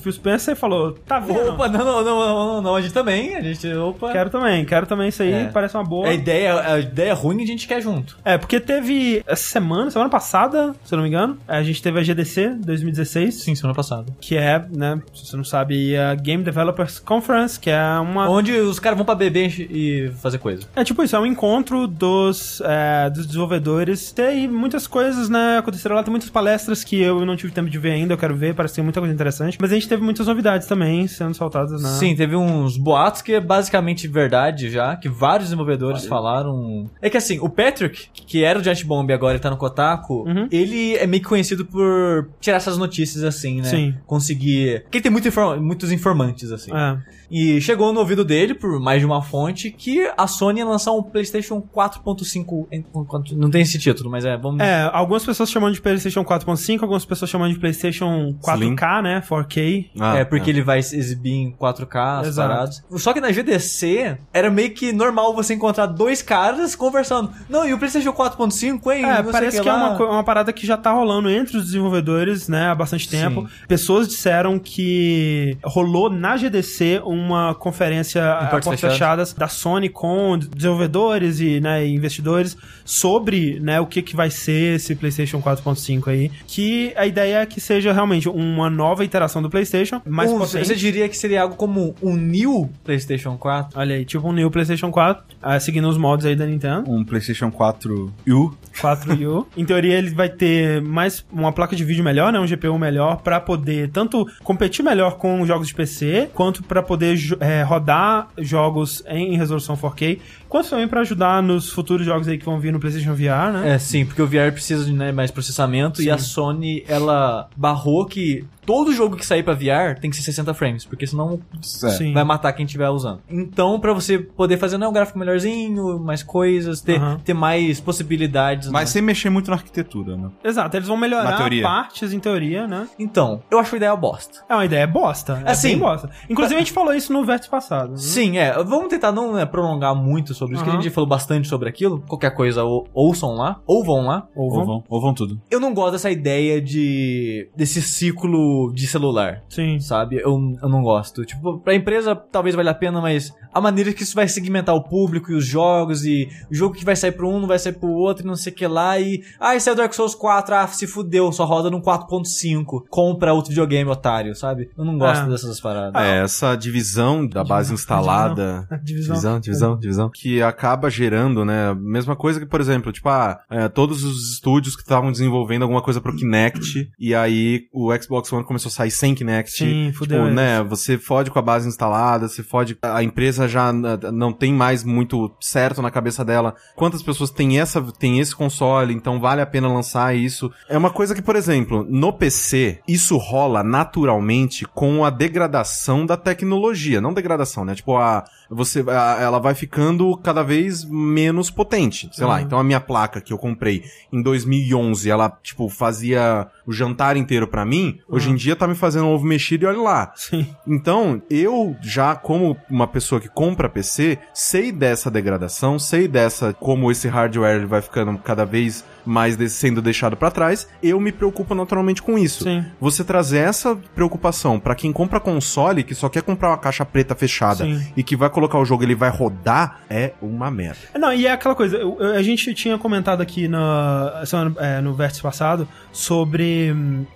Phil Spencer falou: tá vendo? Opa, não, não, não, não, não, a gente também, a gente, opa. Quero também, quero também isso aí, É. parece uma boa. A ideia, a ideia ruim a gente quer junto. É, porque teve essa semana, semana passada, se eu não me engano, a gente teve a GDC 2016. Sim, semana passada. Que é, né, se você não sabe, a Game Developers Conference, que é uma. Onde os caras vão pra beber e fazer coisa. É tipo isso, é um encontro dos, é, dos desenvolvedores. Tem muitas coisas, né, aconteceram lá, tem muitas palestras que eu não tive tempo de ver ainda, eu quero ver, parece que tem muita coisa interessante. Mas a gente teve muitas novidades também sendo soltadas na... Sim, teve uns boatos que é basicamente verdade já, que vários desenvolvedores falaram. É que assim, o Patrick, que era o Giant Bomb e agora ele tá no Kotaku, Uhum. ele é meio que conhecido por tirar essas notícias assim, né? Sim. Conseguir. Porque ele tem muito informa- muitos informantes, assim. É. E chegou no ouvido dele, por mais de uma fonte, que a Sony ia lançar um PlayStation 4.5. em- Não tem esse título, mas é. Vamos... É, algumas pessoas chamam de PlayStation 4.5, algumas pessoas chamam de PlayStation 4K, né? 4K. Ah, é, porque ele vai exibir em 4K, as Exato. paradas. Só que na GDC, era meio que normal você encontrar dois caras conversando. Não, e o PlayStation 4.5, hein? É, parece o que, é lá." uma, uma parada que já tá rolando entre os desenvolvedores, né, há bastante tempo. Sim. Pessoas disseram que rolou na GDC uma conferência a portas portas fechadas. fechadas da Sony com desenvolvedores e, né, investidores sobre, né, o que que vai ser esse PlayStation 4.5 aí, que a ideia é que seja realmente uma nova iteração do PlayStation, mais Um- potente. Você diria que seria algo como um new PlayStation 4? Olha aí, tipo um new PlayStation 4, ah, seguindo os modos aí da Nintendo. Um PlayStation 4 U. 4U. em teoria, ele vai ter mais uma placa de vídeo melhor, né? Um GPU melhor pra poder tanto competir melhor com jogos de PC, quanto pra poder jo- é, rodar jogos em resolução 4K, quanto também pra ajudar nos futuros jogos aí que vão vir no PlayStation VR, né? É, sim, porque o VR precisa de né, mais processamento e a Sony, ela barrou que todo jogo que sair pra VR tem que ser 60 frames, porque senão É. Sim. vai matar quem estiver usando. Então, pra você poder fazer né, um gráfico melhorzinho, mais coisas, ter, ter mais possibilidades. Mas né? sem mexer muito na arquitetura, né? Exato, eles vão melhorar partes em teoria, né? Então, eu acho a ideia bosta. É uma ideia bosta. É Assim, bem bosta. Inclusive, a gente falou isso no vértice passado. né? Sim, é. Vamos tentar não né, prolongar muito sobre isso, que a gente falou bastante sobre aquilo. Qualquer coisa, ou, ouçam lá, ou vão lá. Ou Ou vão. vão, ou vão tudo. Eu não gosto dessa ideia de. desse ciclo de celular. Sim. Sabe? Eu, eu não gosto. Tipo, pra empresa talvez valha a pena, mas a maneira que isso vai segmentar o público e os jogos, e o jogo que vai sair pro um não vai sair pro outro, e não sei o que lá, e. Ah, esse é o Dark Souls 4, ah, se fudeu, só roda num 4.5. Compra outro videogame, otário, sabe? Eu não gosto É. dessas paradas. É, essa divisão da base instalada. Divisão. Divisão, divisão, divisão. Que acaba gerando, né? Mesma coisa que, por exemplo, tipo, ah, é, todos os estúdios que estavam desenvolvendo alguma coisa pro Kinect, e aí o Xbox One começou a sair sem Kinect. Sim, fudeu Tipo, eles. né? Você fode com a base instalada, você fode. A empresa já não tem mais muito certo na cabeça dela. Quantas pessoas têm essa, tem esse console, então vale a pena lançar isso. É uma coisa que, por exemplo, no PC, isso rola naturalmente com a degradação da tecnologia. Não degradação, né? Tipo, a, você, ela vai ficando cada vez menos potente. Sei lá, Uhum. então a minha placa que eu comprei em 2011, ela, tipo, fazia o jantar inteiro pra mim. Hoje em dia tá me fazendo um ovo mexido e olha lá. Sim. Então, eu já, como uma pessoa que compra PC, sei dessa degradação, sei dessa como esse hardware vai ficando cada vez mais de- sendo deixado pra trás, eu me preocupo naturalmente com isso. Sim. Você trazer essa preocupação pra quem compra console, que só quer comprar uma caixa preta fechada Sim. e que vai colocar o jogo ele vai rodar, é uma merda. Não, e é aquela coisa, eu- eu- a gente tinha comentado aqui na, semana- é, no vértice passado sobre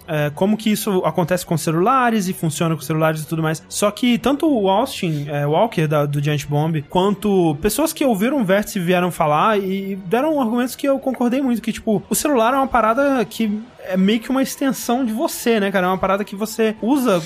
é, como que isso acontece com celulares e funciona com celulares e tudo mais. Só que tanto o Austin é, Walker da- do Giant Bomb, quanto pessoas que ouviram o vértice vieram falar e deram argumentos que eu concordei muito, que tipo, o celular é uma parada que é meio que uma extensão de você, né, cara? É uma parada que você usa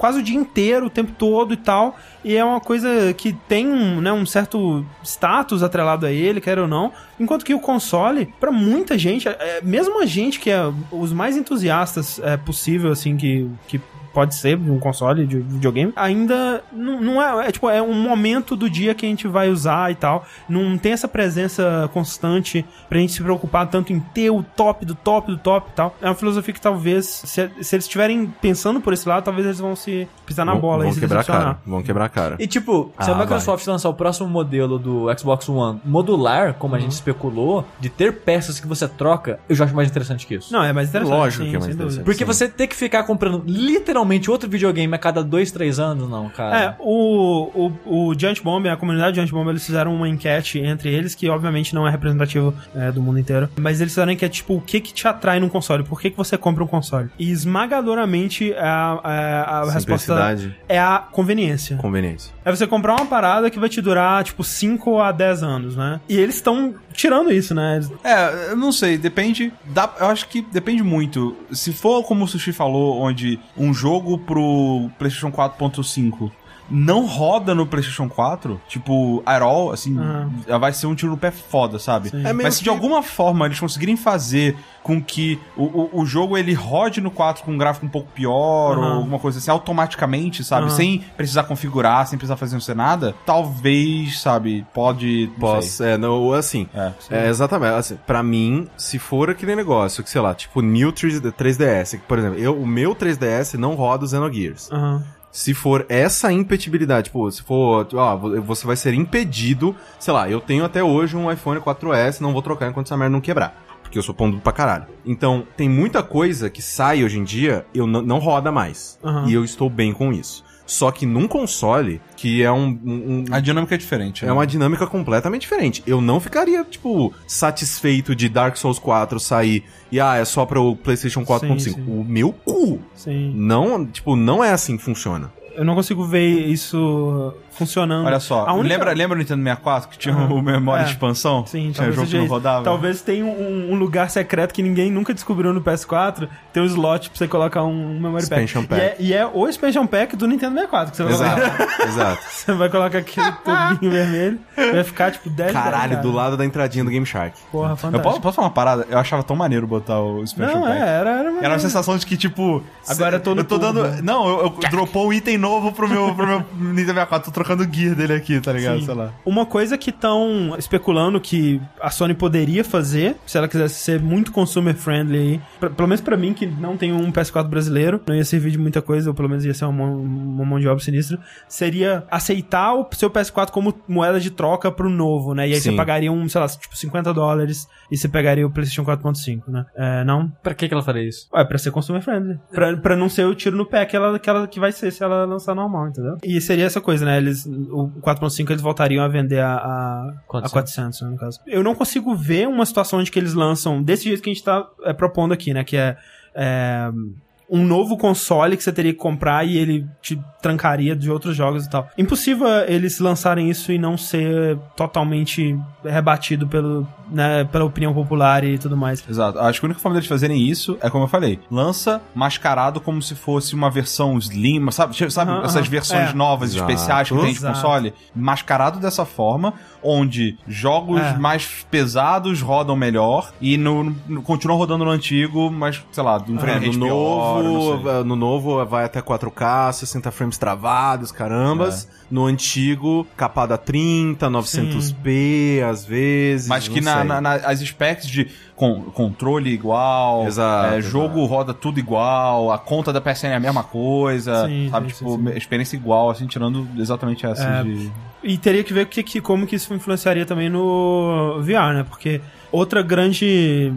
quase o dia inteiro, o tempo todo e tal. E é uma coisa que tem um, né, um certo status atrelado a ele, quer ou não. Enquanto que o console, pra muita gente, é, mesmo a gente que é os mais entusiastas é, possível, assim, que, que pode ser de um console de videogame, ainda não, não é, é tipo, é um momento do dia que a gente vai usar e tal. Não tem essa presença constante pra gente se preocupar tanto em ter o top do top do top e tal. É uma filosofia que talvez, se, se eles estiverem pensando por esse lado, talvez eles vão se pisar na vão, bola vão e se quebrar a cara. Vão quebrar a cara. E tipo, se Ah, a Microsoft lançar o próximo modelo do Xbox One modular, como a Uhum. gente especulou, de ter peças que você troca, eu já acho mais interessante que isso. Não, é mais interessante. Lógico sim, que é mais interessante. Porque Sim. você ter que ficar comprando literalmente outro videogame a cada dois, três anos, não, É, cara. o, o, o Giant Bomb, a comunidade Giant Bomb, eles fizeram uma enquete entre eles, que obviamente não é representativo é, do mundo inteiro, mas eles fizeram uma enquete, tipo, o que que te atrai num console? Por que que você compra um console? E esmagadoramente a, a, a resposta é a conveniência. conveniência. É você comprar uma parada que vai te durar, tipo, 5 a 10 anos, né? E eles estão tirando isso, né? É, eu não sei, depende. Dá, eu acho que depende muito. Se for como o Sushi falou, onde um jogo pro PlayStation 4.5 não roda no PlayStation 4, tipo, at all, assim, Aham. vai ser um tiro no pé foda, sabe? É Mas se de que- alguma forma eles conseguirem fazer com que o, o, o jogo ele rode no 4 com um gráfico um pouco pior Aham. ou alguma coisa assim, automaticamente, sabe? Aham. Sem precisar configurar, sem precisar fazer não ser nada, talvez, sabe, pode. sei. Posso, é, não, assim, É. É, exatamente. Assim, pra mim, se for aquele negócio que, sei lá, tipo, New 3D 3DS, que, por exemplo, eu, o meu 3DS não roda o Xenogears. Aham. Se for essa impedibilidade, tipo, se for, ó, vo- você vai ser impedido, sei lá, eu tenho até hoje um iPhone 4S, não vou trocar enquanto essa merda não quebrar. Porque eu sou pão duro pra caralho. Então, tem muita coisa que sai hoje em dia, eu não roda mais. Aham. E eu estou bem com isso. Só que num console, que é um- um, A dinâmica é diferente. é né? uma dinâmica completamente diferente. Eu não ficaria, tipo, satisfeito de Dark Souls 4 sair e, ah, é só pro PlayStation 4.5. sim. O meu cu. Sim. Não, tipo, não é assim que funciona. eu não consigo ver isso funcionando. Olha só, única- lembra, lembra o Nintendo 64 que tinha Aham. o memória É. de expansão? Sim, tinha talvez jogo que não rodava. Talvez tenha um, um lugar secreto que ninguém nunca descobriu no PS4. Tem um slot pra você colocar um memory pack. Expansion E pack. é, e é o expansion pack do Nintendo 64 que você vai colocar. Exato, exato. Você vai colocar aquele tubinho vermelho, vai ficar tipo 10 Caralho, dez, do cara. lado da entradinha do Game Shark. Porra, Eu fantástico. posso, posso falar uma parada? Eu achava tão maneiro botar o Expansion Não, Pack. é, era, era, Era uma sensação de que, tipo. Agora eu tô no Eu tô dando. Não, eu, eu dropou um item novo pro meu, pro meu Nintendo 64. Trocando o gear dele aqui, tá ligado? Sim. Sei lá. Uma coisa que estão especulando que a Sony poderia fazer, se ela quisesse ser muito consumer friendly aí, pra- pelo menos pra mim que não tenho um PS4 brasileiro, não ia servir de muita coisa, ou pelo menos ia ser uma mão, uma mão de obra sinistra, seria aceitar o seu PS4 como moeda de troca pro novo, né? E aí Sim. você pagaria um, sei lá, tipo 50 dólares e você pegaria o PlayStation 4.5, né? É, não? Pra que que ela faria isso? Ué, pra ser consumer friendly. Pra, pra não ser o tiro no pé que ela, que ela que vai ser se ela lançar normal, entendeu? E seria essa coisa, né? Eles, o 4.5 eles voltariam a vender a, a, a 400. 400, né, no caso. Eu não consigo ver uma situação onde que eles lançam desse jeito que a gente tá é, propondo aqui, né? Que é, é, um novo console que você teria que comprar e ele te trancaria de outros jogos e tal. Impossível eles lançarem isso e não ser totalmente rebatido pelo, né, pela opinião popular e tudo mais. Exato. Acho que a única forma deles fazerem isso é como eu falei: lança mascarado como se fosse uma versão Slim, sabe? Sabe Aham, essas versões É. novas, Exato. especiais que tem de console? Mascarado dessa forma, onde jogos É. mais pesados rodam melhor e no, no- continuam rodando no antigo, mas, sei lá, de um É, novo, sei. no novo vai até 4K, 60 frames travados, carambas. No antigo, capada 30, 900p, às vezes. Mas que na, na- na- as specs de con- controle igual, Exato, é, exato. jogo roda tudo igual, a conta da PSN é a mesma coisa, Sim, sabe? sim, tipo, sim, sim. experiência igual, assim, tirando exatamente essa É, de... E teria que ver que, que- como que isso influenciaria também no VR, né? Porque outra grande.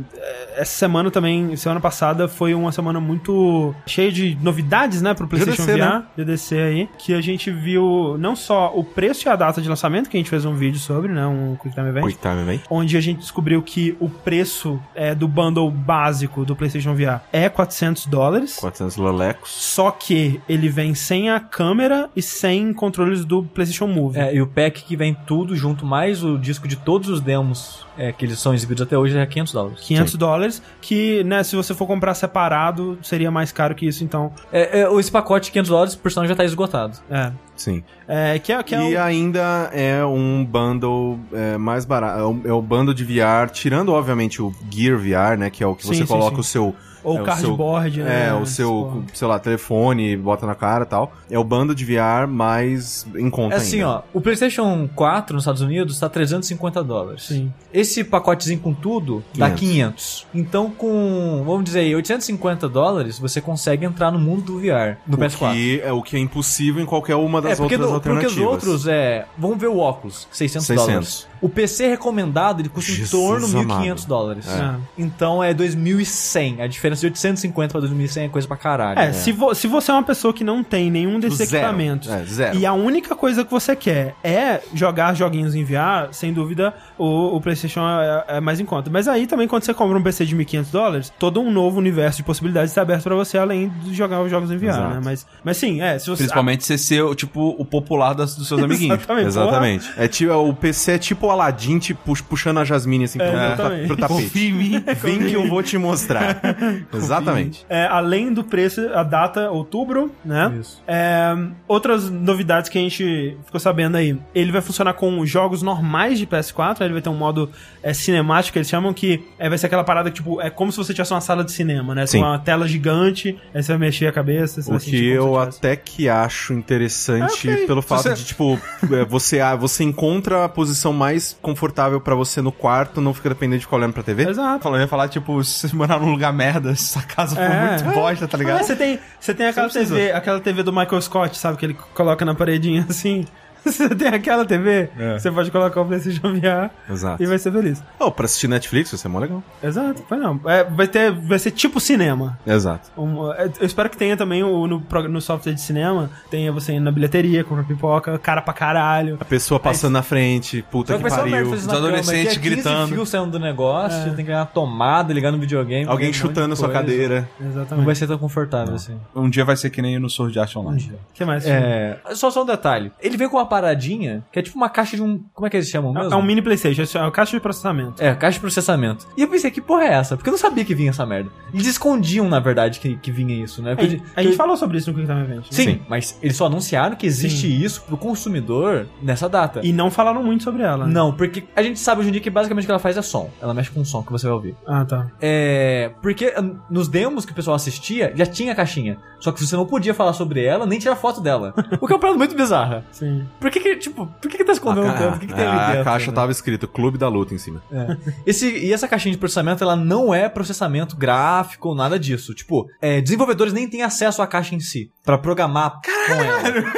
Essa semana também, semana passada, foi uma semana muito cheia de novidades, né, pro PlayStation GDC, VR, né? GDC aí, que a gente viu não só o preço e a data de lançamento, que a gente fez um vídeo sobre, né, um Quick Time Event, Quick time, vem. onde a gente descobriu que o preço é, do bundle básico do PlayStation VR é 400 dólares. 400 lelecos. Só que ele vem sem a câmera e sem controles do PlayStation Move. É, e o pack que vem tudo junto, mais o disco de todos os demos é, que eles são exibidos até hoje, é 500 dólares. 500 dólares, que, né, se você for comprar separado, seria mais caro que isso, então, É, é, esse pacote de 500 dólares, por sinal, já tá esgotado. é. Sim. É, que é, que é e o- ainda é um bundle é, mais barato. É o, é o bundle de VR, tirando, obviamente, o Gear VR, né? Que é o que Sim, você sim, coloca sim. o seu. Ou é, o cardboard, seu, né? É, o seu, Porra. sei lá, telefone, bota na cara e tal. É o bundle de VR mais em conta É assim, ainda. ó, o PlayStation 4 nos Estados Unidos tá 350 dólares. Sim. Esse pacotezinho com tudo dá 500. 500. Então, com, vamos dizer aí, 850 dólares, você consegue entrar no mundo do VR, no o PS4. que é o que é impossível em qualquer uma das É, porque, outras do- porque alternativas. os outros, é. Vamos ver o óculos, 600, 600. dólares. O PC recomendado, ele custa Jesus em torno de 1.500 amado. dólares. É. Então é 2.100. A diferença de 850 pra 2.100 é coisa pra caralho. É, Se, vo- se você é uma pessoa que não tem nenhum desses Zero. equipamentos É, zero. e a única coisa que você quer é jogar joguinhos em VR, sem dúvida o, o PlayStation é, é mais em conta. Mas aí também, quando você compra um PC de 1.500 dólares, todo um novo universo de possibilidades está aberto pra você, além de jogar os jogos em VR, Exato. né? Mas, mas sim, é. Se você, Principalmente você ser, tipo, o popular das- dos seus amiguinhos. Exatamente. Exatamente. É tipo, o PC é tipo o Aladdin te pux- puxando a Jasmine assim pro, É, exatamente. pro tapete. Confia em mim. Vem que eu vou te mostrar. Exatamente. É, além do preço, a data, outubro, né? Isso. É, outras novidades que a gente ficou sabendo aí. Ele vai funcionar com jogos normais de PS4, ele vai ter um modo é, cinemático, eles chamam que é, vai ser aquela parada que, tipo, é como se você tivesse uma sala de cinema, né? Sim. Com uma tela gigante, aí você vai mexer a cabeça, você O vai que eu até que acho interessante É, ok. pelo fato você- de, tipo, é, você, ah, você encontra a posição mais confortável pra você no quarto, não fica dependendo de ficar olhando pra TV. Exato. Eu ia falar, tipo, se você morar num lugar merda, se sua casa for É. muito bosta, tá ligado? Ah, você tem, você tem aquela TV, aquela TV do Michael Scott, sabe? Que ele coloca na paredinha assim. Você tem aquela TV, É. você pode colocar o PlayStation VR Exato. e vai ser feliz. Oh, pra assistir Netflix, vai ser mó legal. Exato, foi não. É, vai, ter, vai ser tipo cinema. Exato. Um, é, eu espero que tenha também o, no, no software de cinema, tenha você indo na bilheteria, comprar pipoca, cara pra caralho. A pessoa passando na frente, puta que vai pariu. Os adolescentes que é 15 gritando. fios saindo do negócio, tem que ganhar tomada, ligar no videogame. Alguém um chutando de sua coisa. cadeira. Não Exatamente. vai ser tão confortável assim. Um dia vai ser que nem no Sword Art Online. O que mais? É, só só um detalhe. Ele veio com uma paradinha, que é tipo uma caixa de um. Como é que eles chamam mesmo? É um mini Playstation, é uma caixa de processamento. É, caixa de processamento. E eu pensei, que porra é essa? Porque eu não sabia que vinha essa merda. Eles escondiam, na verdade, que, que vinha isso, né? É, Porque- a gente falou sobre isso no Quick Time Event. né? Sim, Sim. mas eles só anunciaram que existe isso pro consumidor nessa data. E não falaram muito sobre ela. né? Não, porque a gente sabe hoje em dia que basicamente o que ela faz é som. Ela mexe com o som que você vai ouvir. Ah, tá. É. Porque nos demos que o pessoal assistia, já tinha a caixinha. Só que você não podia falar sobre ela, nem tirar foto dela. o que é uma parada muito bizarra. Sim. Por que que, tipo, por que que tá escondendo A, tanto? O que que tem ali a dentro? caixa né? tava escrito Clube da Luta em cima. É. Esse, e essa caixinha de processamento, ela não é processamento gráfico ou nada disso. Tipo, é, desenvolvedores nem têm acesso à caixa em si. Pra programar com ela.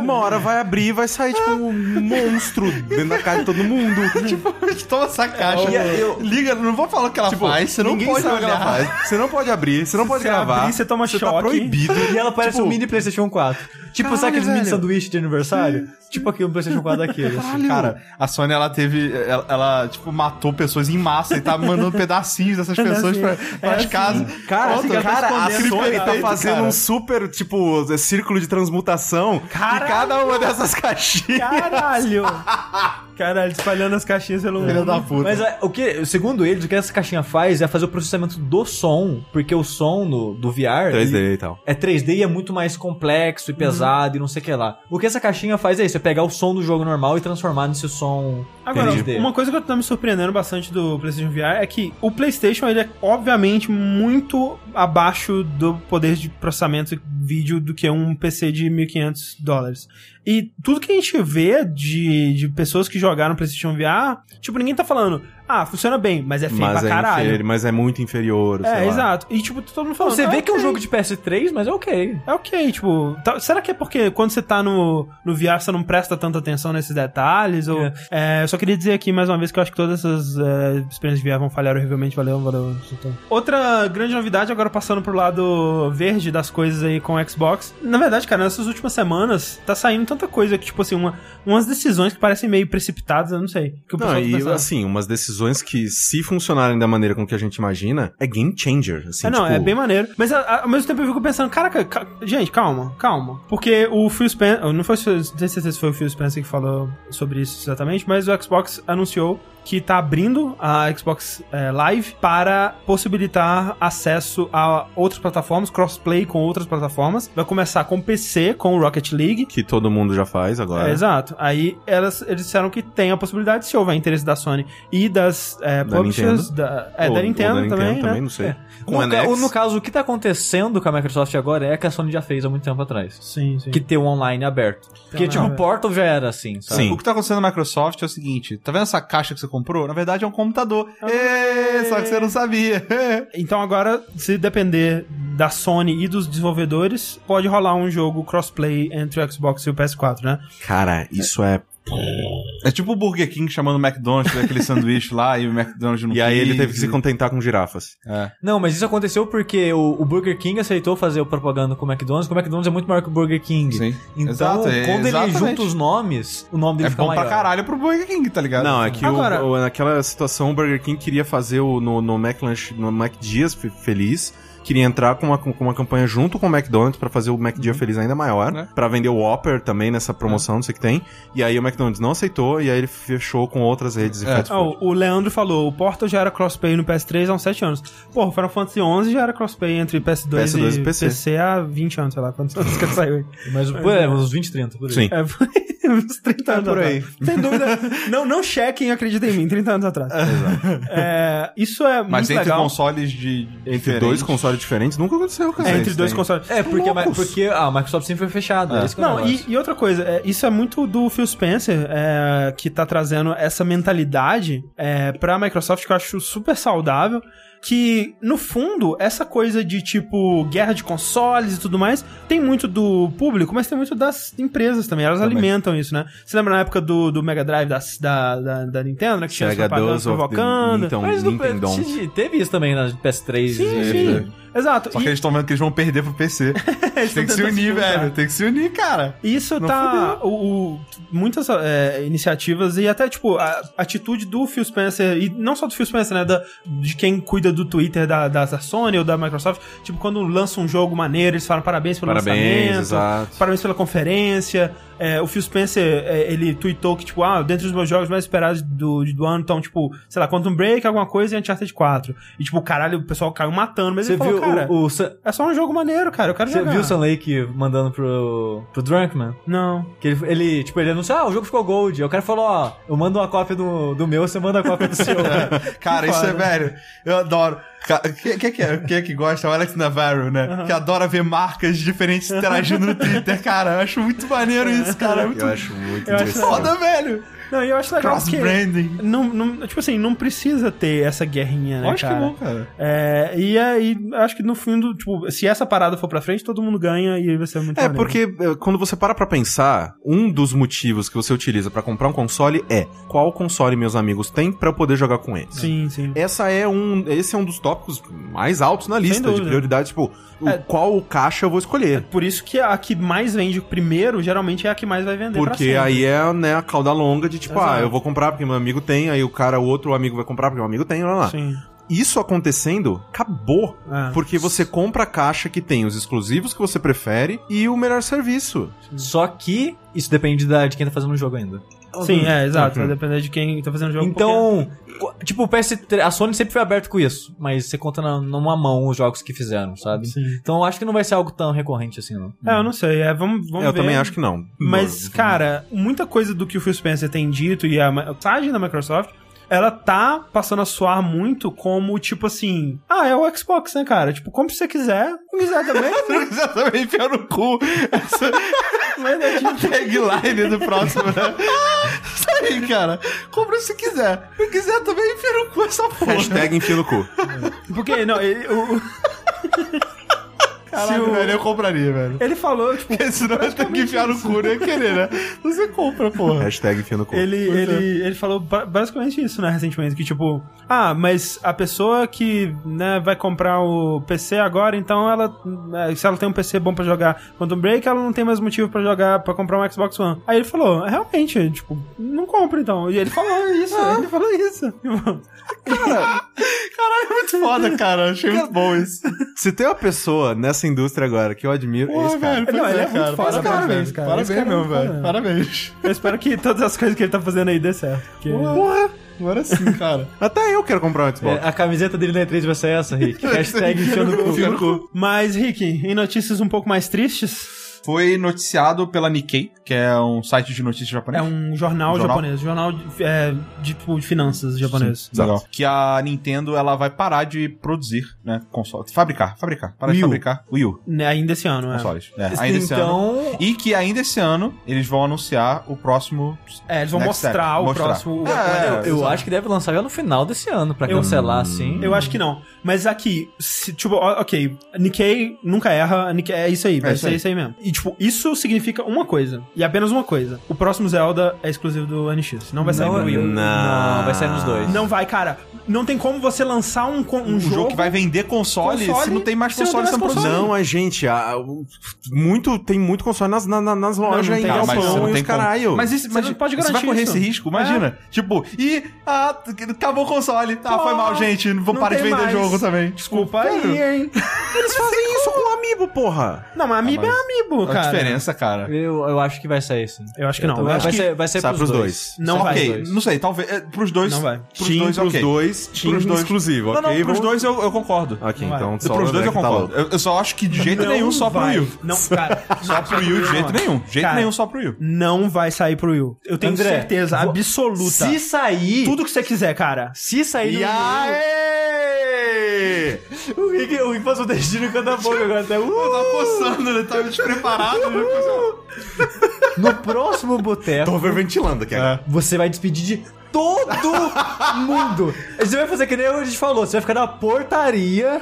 Uma hora vai abrir e vai sair, tipo, um monstro dentro da cara de todo mundo. tipo, Toma essa caixa. E eu- Liga, não vou falar o que ela faz, você não ninguém pode sabe o que ela olhar. faz. Você não pode abrir, você não pode você gravar. abrir, você toma Tá choque. proibido. E ela parece Tipo, um mini PlayStation 4. Tipo, sabe Caralho, aqueles mini velho. sanduíche de aniversário? Tipo aquele um PlayStation 4 daquele. assim. Cara, a Sony, ela teve. Ela, ela, tipo, matou pessoas em massa e tá mandando pedacinhos dessas pessoas pra, pras assim. casas. Cara, Outra, assim, cara, a. Sony tá fazendo cara. um super, tipo, círculo de transmutação. Caralho! E cada uma dessas caixinhas. Caralho! Caralho, espalhando as caixinhas pelo Filha mundo. da puta. Mas é, o que, segundo eles, o que essa caixinha faz é fazer o processamento do som, porque o som no, do VR 3D ele e tal. é 3D e é muito mais complexo e pesado e não sei o que lá. O que essa caixinha faz é isso, é pegar o som do jogo normal e transformar nesse som Agora, 3D. uma coisa que tá me surpreendendo bastante do PlayStation VR é que o PlayStation ele é obviamente muito abaixo do poder de processamento de vídeo do que um PC de 1.500 dólares. E tudo que a gente vê de, de pessoas que jogaram PlayStation VR, tipo, ninguém tá falando, ah, funciona bem, mas é feio Mas pra é, caralho. inferi- mas é muito inferior. sei É, lá. exato. E tipo, todo mundo falando. Você vê "Ah, que é um ok." jogo de PS3, mas é ok. É ok, tipo, tá- será que é porque quando você tá no, no VR você não presta tanta atenção nesses detalhes? Ou, É. é, eu só queria dizer aqui mais uma vez que eu acho que todas essas é, experiências de VR vão falhar horrivelmente. Valeu, valeu. Outra grande novidade, agora passando pro lado verde das coisas aí com o Xbox. Na verdade, cara, nessas últimas semanas tá saindo tanta coisa que, tipo assim, uma, umas decisões que parecem meio precipitadas, eu não sei. Que o Não, pessoal tá e assim, umas decisões que, se funcionarem da maneira com que a gente imagina, é game changer. Assim, É, não, tipo, é bem maneiro. Mas a- a- ao mesmo tempo eu fico pensando, caraca, ca- gente, calma, calma. Porque o Phil Spencer, não foi, não tenho certeza se foi o Phil Spencer que falou sobre isso exatamente, mas o Xbox anunciou que tá abrindo a Xbox eh, Live para possibilitar acesso a outras plataformas, crossplay com outras plataformas. Vai começar com PC, com o Rocket League. Que todo mundo já faz agora. É, exato. Aí elas, eles disseram que tem a possibilidade, se houver interesse da Sony e das eh, Da publishers, Nintendo. da, é, Ou- da ou Nintendo também, né? não sei. É. Com no, ca- no caso, o que tá acontecendo com a Microsoft agora é que a Sony já fez há muito tempo atrás. Sim, sim. Que ter um online aberto. Porque, tipo, o. Portal já era assim, sabe? Sim. O que tá acontecendo na Microsoft é o seguinte: tá vendo essa caixa que você comprou? Na verdade é um computador. Ah. Ê, só que você não sabia. Então agora, se depender da Sony e dos desenvolvedores, pode rolar um jogo crossplay entre o Xbox e o PS4, né? Cara, isso é. É tipo o Burger King chamando o McDonald's aquele sanduíche lá e o McDonald's não E aí ele teve que se e- contentar com girafas. É. Não, mas isso aconteceu porque o, o Burger King aceitou fazer o propaganda com o McDonald's, porque o McDonald's é muito maior que o Burger King. Sim. Então, Exato, é- quando ele exatamente. junta os nomes, o nome dele É fica bom maior. pra caralho pro Burger King, tá ligado? Não, é que o- Agora- o- naquela situação o Burger King queria fazer o, no, no McLanche, no McDias fe- feliz. Queria entrar com uma, com uma campanha junto com o McDonald's pra fazer o McDia feliz ainda maior. É. Pra vender o Whopper também nessa promoção, não sei o que tem. E aí o McDonald's não aceitou e aí ele fechou com outras redes e É. Ah, o Leandro falou, o Portal já era crossplay no PS3 há uns 7 anos. Porra, o Final Fantasy XI já era crossplay entre PS2, PS2 e e PC. PC. há 20 anos, sei lá, quantos anos que saiu aí. Mas pô, é, uns 20, 30, por aí. Sim. É, foi uns 30 anos por aí. atrás. Sem dúvida. não, não chequem, acreditem em mim, 30 anos atrás. É, isso é Mas muito entre legal. consoles de. Entre diferentes- dois consoles diferentes nunca aconteceu, cara. É, entre dois têm. consoles. É, porque, a, porque a Microsoft sempre foi fechada. É. É o Não, e, e outra coisa, é, isso é muito do Phil Spencer, é, que tá trazendo essa mentalidade é, pra Microsoft que eu acho super saudável. Que, no fundo, essa coisa de tipo guerra de consoles e tudo mais, tem muito do público, mas tem muito das empresas também. Elas Também. alimentam isso, né? Você lembra na época do, do Mega Drive da, da, da, da Nintendo, né? Que tinha as propagandas provocando. Nintendo, Mas no, teve isso também na PS3. Sim, e- sim. Exato. Só E- que eles estão vendo que eles vão perder pro PC. Tem que se unir, juntar. velho. Tem que se unir, cara. Isso Não tá. O, o- muitas é, iniciativas e até, tipo, a atitude do Phil Spencer, e não só do Phil Spencer, né? Da, de quem cuida do Twitter da, da, da Sony ou da Microsoft. Tipo, quando lança um jogo maneiro, eles falam parabéns pelo Parabéns, lançamento. exato. Parabéns pela conferência. É, o Phil Spencer, é, ele tweetou que, tipo, ah, dentre os meus jogos mais esperados do, do ano, então, tipo, sei lá, Quantum Break, alguma coisa e Uncharted 4. E, tipo, caralho, o pessoal caiu matando. Mas Você ele falou, viu cara, o, o, Sa- é só um jogo maneiro, cara, eu quero você jogar. viu o Sam Lake mandando pro, pro Drunkman? Não. Que ele, ele, tipo, ele anunciou, ah, o jogo ficou gold. Aí o cara falou, ó, eu mando uma cópia do, do meu, você manda a cópia do seu. Cara, isso é velho. Eu adoro. Quem quem que, é, quem é que gosta? É o Alex Navarro, né? Que adora ver marcas diferentes interagindo no Twitter. Cara, eu acho muito maneiro isso, cara. É muito Eu acho muito Eu interessante. foda, velho. Não, eu acho legal que... Cross-branding. Não, não, tipo assim, não precisa ter essa guerrinha, né, Eu acho que cara? é bom, cara. É, e aí, acho que no fundo, tipo, se essa parada for pra frente, todo mundo ganha e aí vai ser muito É, maneiro. porque eh, quando você para pra pensar, um dos motivos que você utiliza pra comprar um console é qual console meus amigos têm pra eu poder jogar com eles. Sim, sim. Essa é um, esse é um dos tópicos mais altos na lista de dúvida. prioridade, tipo, É. qual caixa eu vou escolher. Por isso que a que mais vende primeiro, geralmente é a que mais vai vender Porque aí é, né, a cauda longa de tipo, Exato. ah, eu vou comprar porque meu amigo tem, aí o cara, o outro amigo vai comprar porque o amigo tem, lá lá. Sim. Isso acontecendo, acabou. É. Porque você compra a caixa que tem os exclusivos que você prefere e o melhor serviço. Só que isso depende da, de quem tá fazendo o jogo ainda. Sim, é, exato. Uhum. Vai depender de quem tá fazendo o jogo. Então, tipo, o PS3, a Sony sempre foi aberto com isso, mas você conta na, numa mão os jogos que fizeram, sabe? Sim. Então eu acho que não vai ser algo tão recorrente assim, não. É, eu não sei. É, vamos, vamos eu ver. também acho que não. Mas, cara, muita coisa do que o Phil Spencer tem dito e a mensagem da Microsoft, ela tá passando a soar muito como, tipo assim, ah, é o Xbox, né, cara? Tipo, compre se você quiser, não quiser também. Se não quiser também enfiar no cu essa é tipo, tagline do próximo, né? Isso aí, cara. Compra se quiser. Se quiser também enfia no cu essa porra. Hashtag enfia no cu. porque, não, ele, o- Caralho, se o- velho, eu compraria, velho. ele falou, tipo, Porque senão eu tenho que enfiar no cu, nem querer, né? Você compra, porra. Hashtag enfia no cu. Ele, Pois é. ele, ele falou ba- basicamente isso, né, recentemente, que tipo, ah, mas a pessoa que, né, vai comprar o PC agora, então ela, né, se ela tem um PC bom pra jogar Quantum Break, ela não tem mais motivo pra jogar, pra comprar um Xbox One. Aí ele falou, realmente, tipo, não compra então. E ele falou isso, ele falou isso. Tipo, Caralho, é muito foda, cara. Achei muito bom isso. Se tem uma pessoa nessa indústria agora que eu admiro, é Porra, esse cara. velho. Não, ele é é, muito cara. foda, Parabéns, parabéns, cara. Parabéns cara é mesmo, muito velho. foda. Parabéns. eu espero que todas as coisas que ele tá fazendo aí dê certo. porque- Porra, agora sim, cara. Até eu quero comprar um Xbox. É, a camiseta dele na E3 vai ser essa, Rick. Hashtag enfiando no cu. Mas, Rick, em notícias um pouco mais tristes, Foi noticiado pela Nikkei, que é um site de notícias japonês. é um jornal, Jornal? japonês, jornal de, é, de, tipo, de finanças japonês. Legal. Que a Nintendo ela vai parar de produzir, né, console. Fabricar, fabricar. Parar de Wii U. fabricar Wii U, Né, Ainda esse ano, é. consoles. É, ainda esse ano. Então, E que ainda esse ano eles vão anunciar o próximo. É, eles vão Next mostrar step. o Mostrar. próximo. É, eu acho que deve lançar já no final desse ano, pra Eu- cancelar assim. Eu acho que não. Mas aqui, se, tipo, ok, Nikkei nunca erra, Nikkei, é isso aí, vai isso ser aí. isso aí mesmo. E, tipo, isso significa uma coisa, e apenas uma coisa. O próximo Zelda é exclusivo do NX, não vai sair Não, pro Wii U. não, vai sair nos dois. Não vai, cara. Não tem como você lançar um, um, Um jogo, que vai vender console, console, se não tem mais não console mais sendo produzido. Não, a gente, a- muito, tem muito console nas, na- na- nas lojas não aí, tem, mas Galpão você não e os tem caralho. Mas isso, Você mas não pode Você vai garantir correr isso. esse risco? Imagina. Tipo, e ah, acabou o console. Ah, foi mal, gente. Vou não parar de vender mais. jogo também. Desculpa aí, hein? eles fazem isso com o Amiibo, porra. Não, mas Amiibo Ah, mas- é Amiibo, A cara. diferença, cara? Eu, eu acho que vai sair sim. Eu acho que não. Vai, acho que ser, vai ser sai pros, pros dois. dois. não vai. ok, dois. não sei, talvez. é, pros dois. Não vai. Pros Team dois, pros ok. dois, Team Pros dois. exclusivo, Não, ok? não, pros dois eu, eu concordo. Ok, Não vai. então só pros dois eu tá concordo. louco. eu, eu só acho que de jeito Não nenhum só pro vai. U. Não, cara. Só pro Wii U, de jeito nenhum. De jeito nenhum só pro Wii U. Não vai sair pro Wii U. Eu tenho certeza absoluta. Se sair, Tudo que você quiser, cara. se sair E aê! O Rick, o Rick faz o destino em cada boca agora até. Uh! Eu tava coçando, ele tava despreparado. No próximo boteco, Tô hiperventilando aqui. agora. você vai despedir de todo mundo. Você vai fazer que nem a gente falou, você vai ficar na portaria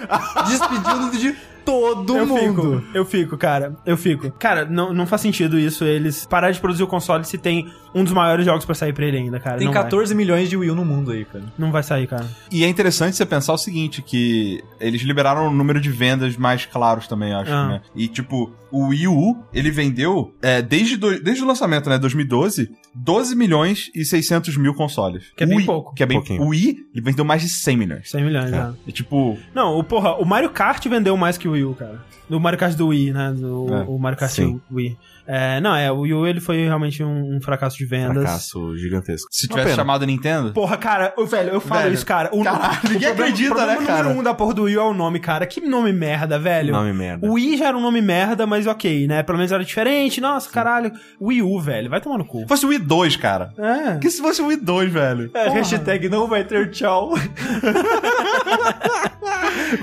despedindo de todo Eu mundo. fico, eu fico, cara. Eu fico. Cara, não, não faz sentido isso. Eles parar de produzir o console se tem um dos maiores jogos pra sair pra ele ainda, cara. Tem não 14 milhões de Wii U no mundo aí, cara. Vai. Não vai sair, cara. E é interessante você pensar o seguinte, que eles liberaram o número de vendas mais claros também, acho, Ah. né? E, tipo, o Wii U, ele vendeu, é, desde, do- desde o lançamento, né, 2012, 12 milhões e 600 mil consoles. Que é O bem Wii- pouco. Que é bem Pouquinho. O Wii, ele vendeu mais de 100 milhões. 100 milhões, já. E, tipo, Não, o porra, o Mario Kart vendeu mais que o Wii U, cara. Do Mario Kart do Wii, né? Do, É, o Mario Kart sim. Wii. É, não, é, o Wii U ele foi realmente um, um fracasso de vendas. Fracasso gigantesco. se Uma tivesse pena. chamado Nintendo... Porra, cara, eu, velho, eu falo Velho, isso, cara. O, caralho, o ninguém acredita, o problema né, cara? número um da porra do Wii U é o nome, cara. Que nome merda, velho. Nome merda. O Wii já era um nome merda, mas ok, né? Pelo menos era diferente. Nossa, caralho. Wii U, velho. Vai tomar no cu. Se fosse o Wii 2, cara. É. Que se fosse o Wii 2, velho. É, hashtag não vai ter tchau.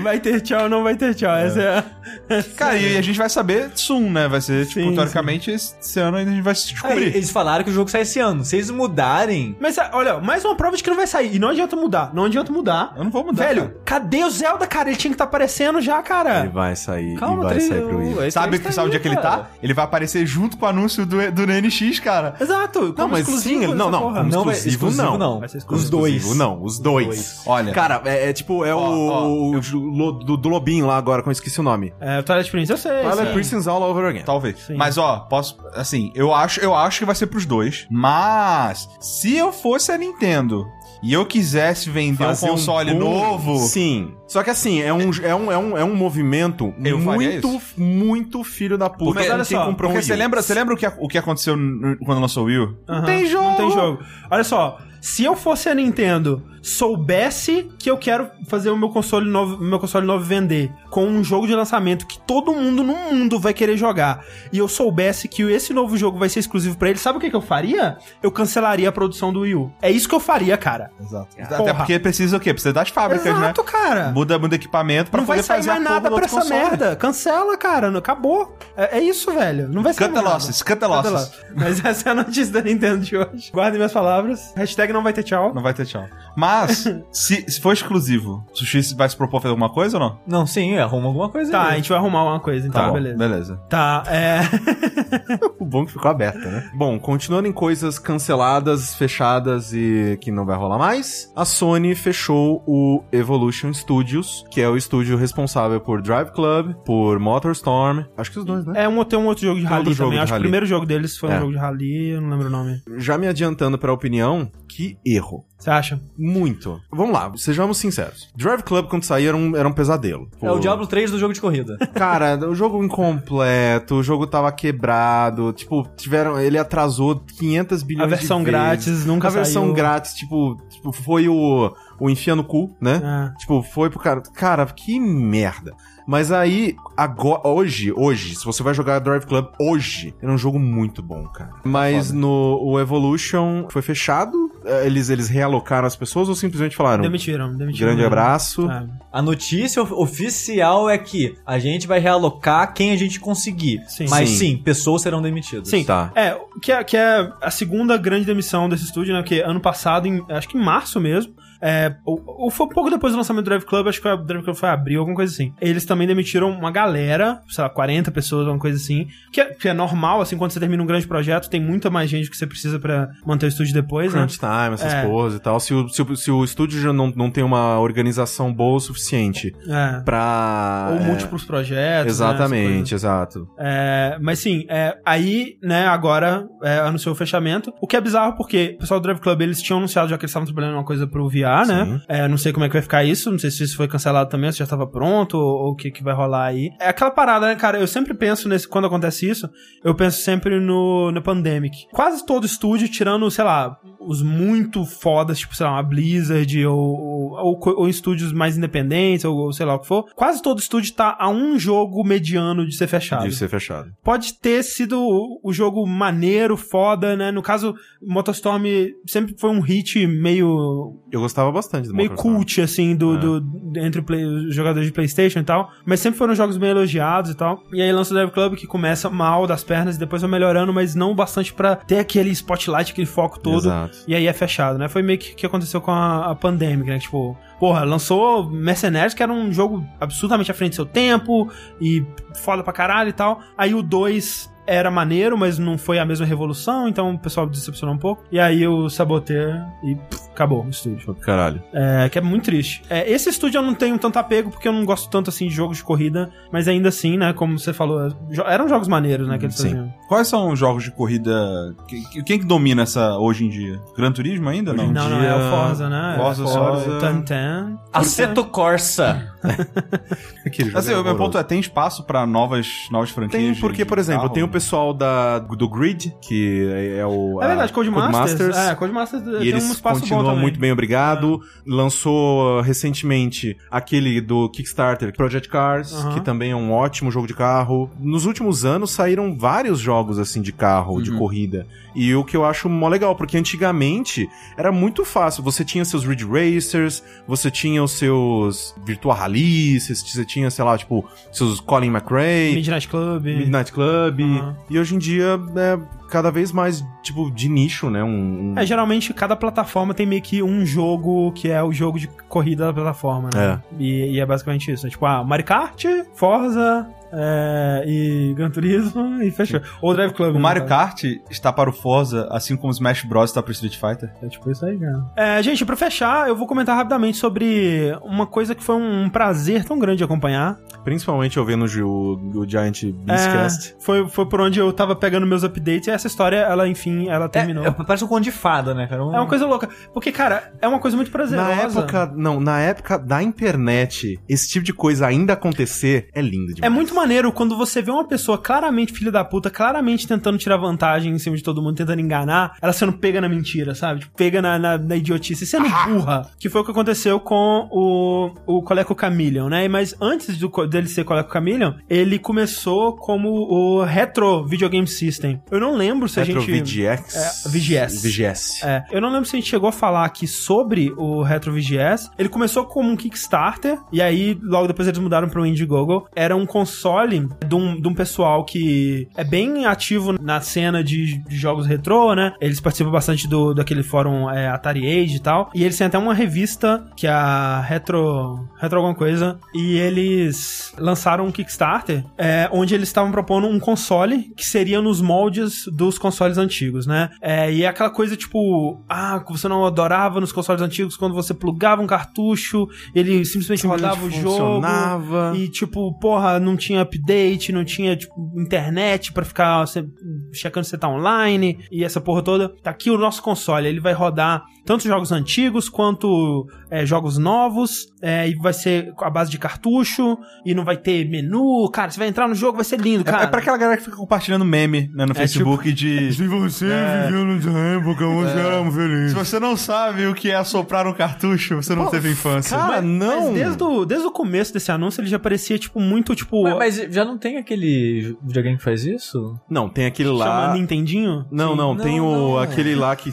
Vai ter tchau, não vai ter tchau. Essa é a... Cara, e a gente vai saber soon, né? Vai ser, tipo, Sim, teoricamente, esse ano ainda a gente vai se Aí, descobrir. eles falaram que o jogo sai esse ano. Se eles mudarem. Mas, olha, mais uma prova de que não vai sair. E não adianta mudar. Não adianta mudar. Eu não vou mudar, Velho, cara. cadê o Zelda, cara? Ele tinha que estar aparecendo já, cara. Ele vai sair Calma, e vai sair pro Wii. o- Sabe, Esse sabe onde é que ele tá? Ele vai aparecer junto com o anúncio do, do NX, cara. Exato. Não, como mas exclusivo sim, ele- não, não, porra. como Não exclusivo, exclusivo não. não. Vai ser exclusivo. Os dois. Exclusivo, Não, os dois. Olha. Cara, é, é tipo, é Ó, o, lo- do, do Lobinho lá agora, que eu esqueci o nome. É, o Twilight Prince, eu sei. Twilight. Princess all over again. Talvez. Sim. Mas, ó, posso. Assim, eu acho, eu acho que vai ser pros dois. Mas, se eu fosse a Nintendo e eu quisesse vender um Fazer console boom. novo. Sim. Só que assim, é um, é um, é um, é um movimento Eu muito, muito filho da puta. Mas olha só, Porque um você lembra, você lembra o, que, o que aconteceu quando lançou o Wii? Aham, tem jogo. Não tem jogo. Olha só, se eu fosse a Nintendo, soubesse que eu quero fazer o meu console novo, meu console novo vender com um jogo de lançamento que todo mundo no mundo vai querer jogar, e eu soubesse que esse novo jogo vai ser exclusivo pra ele, sabe o que, que eu faria? Eu cancelaria a produção do Wii U. É isso que eu faria, cara. Exato. Porra. Até porque precisa o quê? Precisa das fábricas, Exato, né? cara. Muda, muda equipamento pra não vai poder sair fazer mais nada outro essa console. merda. Cancela, cara. Não acabou. É, é isso, velho. Não vai sair Cut mais the nada. losses, losses. losses. Mas essa é a notícia da Nintendo de hoje. Guardem minhas palavras. Hashtag não vai ter tchau. Não vai ter tchau. Mas, se, se for exclusivo, o Sushi vai se propor fazer alguma coisa ou não? Não, sim, arruma alguma coisa Tá, a gente vai arrumar uma coisa, então, bom, beleza. Beleza. Tá, é. O bom que ficou aberta, né? Bom, continuando em coisas canceladas, fechadas e que não vai rolar mais, a Sony fechou o Evolution Studios, que é o estúdio responsável por Drive Club, por MotorStorm, acho que os dois, né? É um, tem um outro jogo de Tem rally também. de Acho que o primeiro jogo deles foi É. um jogo de rally, eu não lembro o nome. Já me adiantando pra opinião, que erro. Você acha? Muito. Vamos lá, sejamos sinceros. Drive Club, quando saía, era um, era um pesadelo. É o Pô, Diablo 3 do jogo de corrida. Cara, o jogo incompleto, o jogo tava quebrado, tipo, tiveram, ele atrasou 500 bilhões A de versão vezes. grátis nunca A versão saiu. grátis, tipo, tipo, foi o, o enfia no cu, né? É. Tipo, foi pro cara. Cara, que merda. Mas aí, agora, hoje, hoje, se você vai jogar Drive Club hoje, era um jogo muito bom, cara. Mas no o Evolution foi fechado? Eh, Eles, eles realocaram as pessoas ou simplesmente falaram? Demitiram, demitiram. Grande abraço. É. A notícia of- oficial é que a gente vai realocar quem a gente conseguir. Sim. Mas Sim. sim, pessoas serão demitidas. Sim, Tá. É, que é, que é a segunda grande demissão desse estúdio, né? Porque ano passado, em- acho que em março mesmo, é, ou, ou foi um pouco depois do lançamento do Drive Club, acho que o Drive Club foi abril, alguma coisa assim. Eles também demitiram uma galera, sei lá, 40 pessoas, alguma coisa assim, que é, que é normal, assim, quando você termina um grande projeto, tem muita mais gente que você precisa pra manter o estúdio depois, né? Crunch time, essas É. coisas e tal. Se o, se, o, se o estúdio já não, não tem uma organização boa o suficiente É. pra. Ou é, múltiplos projetos. né, Exatamente, exato. É, mas sim, é, aí, né, agora anunciou o fechamento. O que é bizarro porque o pessoal do Drive Club, eles tinham anunciado já que eles estavam trabalhando uma coisa pro VR, né? Sim. É, não sei como é que vai ficar isso, não sei se isso foi cancelado também, se já estava pronto, ou, ou o que, que vai rolar aí. É aquela parada, né, cara? Eu sempre penso nesse, quando acontece isso, eu penso sempre no, no Pandemic. Quase todo estúdio, tirando, sei lá, os muito fodas, tipo, sei lá, uma Blizzard ou, ou, ou, estúdios mais independentes, ou, ou sei lá o que for, quase todo estúdio tá a um jogo mediano de ser fechado. De ser fechado. Pode ter sido o- jogo maneiro, foda, né? No caso, Motostorm sempre foi um hit meio Eu gostava bastante do meio cult, assim, do, É. do- entre play- os jogadores de Playstation e tal. Mas sempre foram jogos bem elogiados e tal. E aí lança o Drive Club, que começa mal das pernas e depois vai melhorando, mas não bastante pra ter aquele spotlight, aquele foco todo. Exato. E aí é fechado, né? Foi meio que o que aconteceu com a, a Pandemic, né? Tipo, porra, lançou Mercenaries, que era um jogo absurdamente à frente do seu tempo e foda pra caralho e tal. Aí o 2 era maneiro, mas não foi a mesma revolução, então o pessoal decepcionou um pouco. E aí o Saboteur e pff, acabou o estúdio. Caralho. É, que é muito triste. É, esse estúdio eu não tenho tanto apego, porque eu não gosto tanto assim de jogos de corrida, mas ainda assim, né, como você falou, eram jogos maneiros, né, que eles Sim. faziam. Quais são os jogos de corrida? que- que- Quem que domina essa hoje em dia? Gran Turismo ainda? Hoje Não. Não, não, dia, é o Forza, né? Forza, é, Forza. Tantan. Aceto Corsa. Assim, é o meu ponto é, tem espaço pra novas, novas franquias? Tem, porque, por exemplo, carro? tem o pessoal da, do Grid, que é, é o... É verdade, Codemasters. É, Codemasters E tem eles um espaço bom continuam muito bem, obrigado. Lançou uh, recentemente aquele do Kickstarter, Project Cars, Aham. que também é um ótimo jogo de carro. Nos últimos anos saíram vários jogos assim de carro, de corrida. E o que eu acho mó legal, porque antigamente era muito fácil. Você tinha seus Ridge Racers, você tinha os seus Virtua Rally, você tinha, sei lá, tipo, seus Colin McRae. Midnight Club. Midnight Club. Aham. E hoje em dia é cada vez mais, tipo, de nicho, né? Um, um- É, geralmente cada plataforma tem meio que um jogo que é o jogo de corrida da plataforma, né? E, e é basicamente isso. É tipo, ah, Mario Kart, Forza é, e Gran Turismo e fechou. Ou Drive Club. O né, Mario. Kart está para o Forza, assim como o Smash Bros. está para o Street Fighter. É tipo isso aí, cara. É, gente, pra fechar, eu vou comentar rapidamente sobre uma coisa que foi um prazer tão grande de acompanhar. Principalmente eu vendo o, o Giant Beastcast. É, foi, foi por onde eu tava pegando meus updates e essa história, ela, enfim, ela terminou. É, é, parece um conto de fada, né, cara? Um- É uma coisa louca. Porque, cara, é uma coisa muito prazerosa. Na época, não, na época da internet, esse tipo de coisa ainda acontecer é lindo demais. É muito maneiro quando você vê uma pessoa claramente filha da puta, claramente tentando tirar vantagem em cima de todo mundo, tentando enganar, ela sendo pega na mentira, sabe? Tipo, pega na, na, na idiotice, sendo burra. Que foi o que aconteceu com o, o Coleco Chameleon, né? Mas antes do, dele ser Coleco Chameleon, ele começou como o Retro Video Game System. Eu não lembro se Retro a gente... VGX. É, VGS. VGS. É, eu não lembro se a gente chegou a falar aqui sobre o Retro VGS. Ele começou como um Kickstarter, e aí logo depois eles mudaram para o Indiegogo. Era um console de um, de um pessoal que é bem ativo na cena de, de jogos retrô, né? Eles participam bastante do, daquele fórum é, Atari Age e tal. E eles têm até uma revista que é a Retro. Retro alguma coisa. E eles lançaram um Kickstarter é, onde eles estavam propondo um console que seria nos moldes dos consoles antigos, né? É, e é aquela coisa tipo, ah, você não adorava nos consoles antigos quando você plugava um cartucho, ele simplesmente rodava o jogo. funcionava. E tipo, porra, não tinha update, não tinha tipo, internet pra ficar você, checando se você tá online e essa porra toda. Tá aqui o nosso console, ele vai rodar tanto jogos antigos quanto é, jogos novos, é, e vai ser a base de cartucho, e não vai ter menu. Cara, você vai entrar no jogo, vai ser lindo, É, cara. é pra aquela galera que fica compartilhando meme né, no Facebook de... Se você É. viveu nessa época, você era um feliz. Se você não sabe o que é assoprar um cartucho, você não teve infância. Cara, não. Mas desde o, desde o começo desse anúncio, ele já parecia, tipo, muito, tipo... Mas, mas já não tem aquele videogame que faz isso? Não, tem aquele chama lá. Nintendinho? Não, não, Não, tem o não. aquele lá que.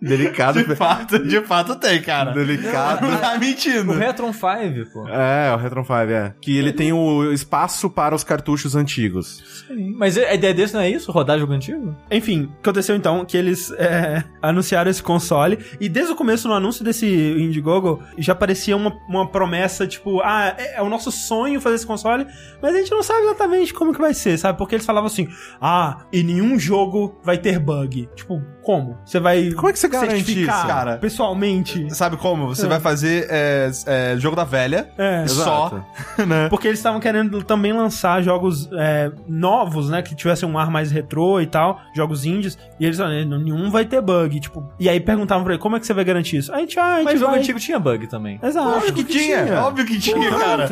Delicado. De fato, de fato tem, cara. Delicado. Não tá O mentindo. Retron 5, pô. É, o Retron 5, é. Que ele tem o espaço para os cartuchos antigos. Mas a ideia desse não é isso? Rodar jogo antigo? Enfim, aconteceu então que eles é, anunciaram esse console e desde o começo no anúncio desse Indiegogo já parecia uma, uma promessa tipo, ah, é, é o nosso sonho fazer esse console, mas a gente não sabe exatamente como que vai ser, sabe? Porque eles falavam assim, ah, e nenhum jogo vai ter bug. Tipo, como? Você vai Como é que você garante isso? cara? pessoalmente. Sabe como? Você vai fazer é, é, jogo da velha, É. só, né? Porque eles estavam querendo também lançar jogos é, novos, né? Que tivessem um ar mais retrô e tal, jogos indies. E eles falaram, nenhum vai ter bug, tipo. E aí perguntavam pra ele, como é que você vai garantir isso? A gente, ah, a gente Mas o jogo vai... antigo tinha bug também. Exato. Óbvio que tinha, óbvio que tinha, cara.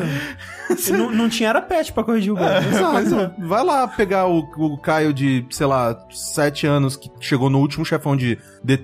E não, não tinha era patch pra corrigir o bug. Exato. Vai lá pegar o, o Caio de, sei lá, 7 anos que chegou no último chefão de The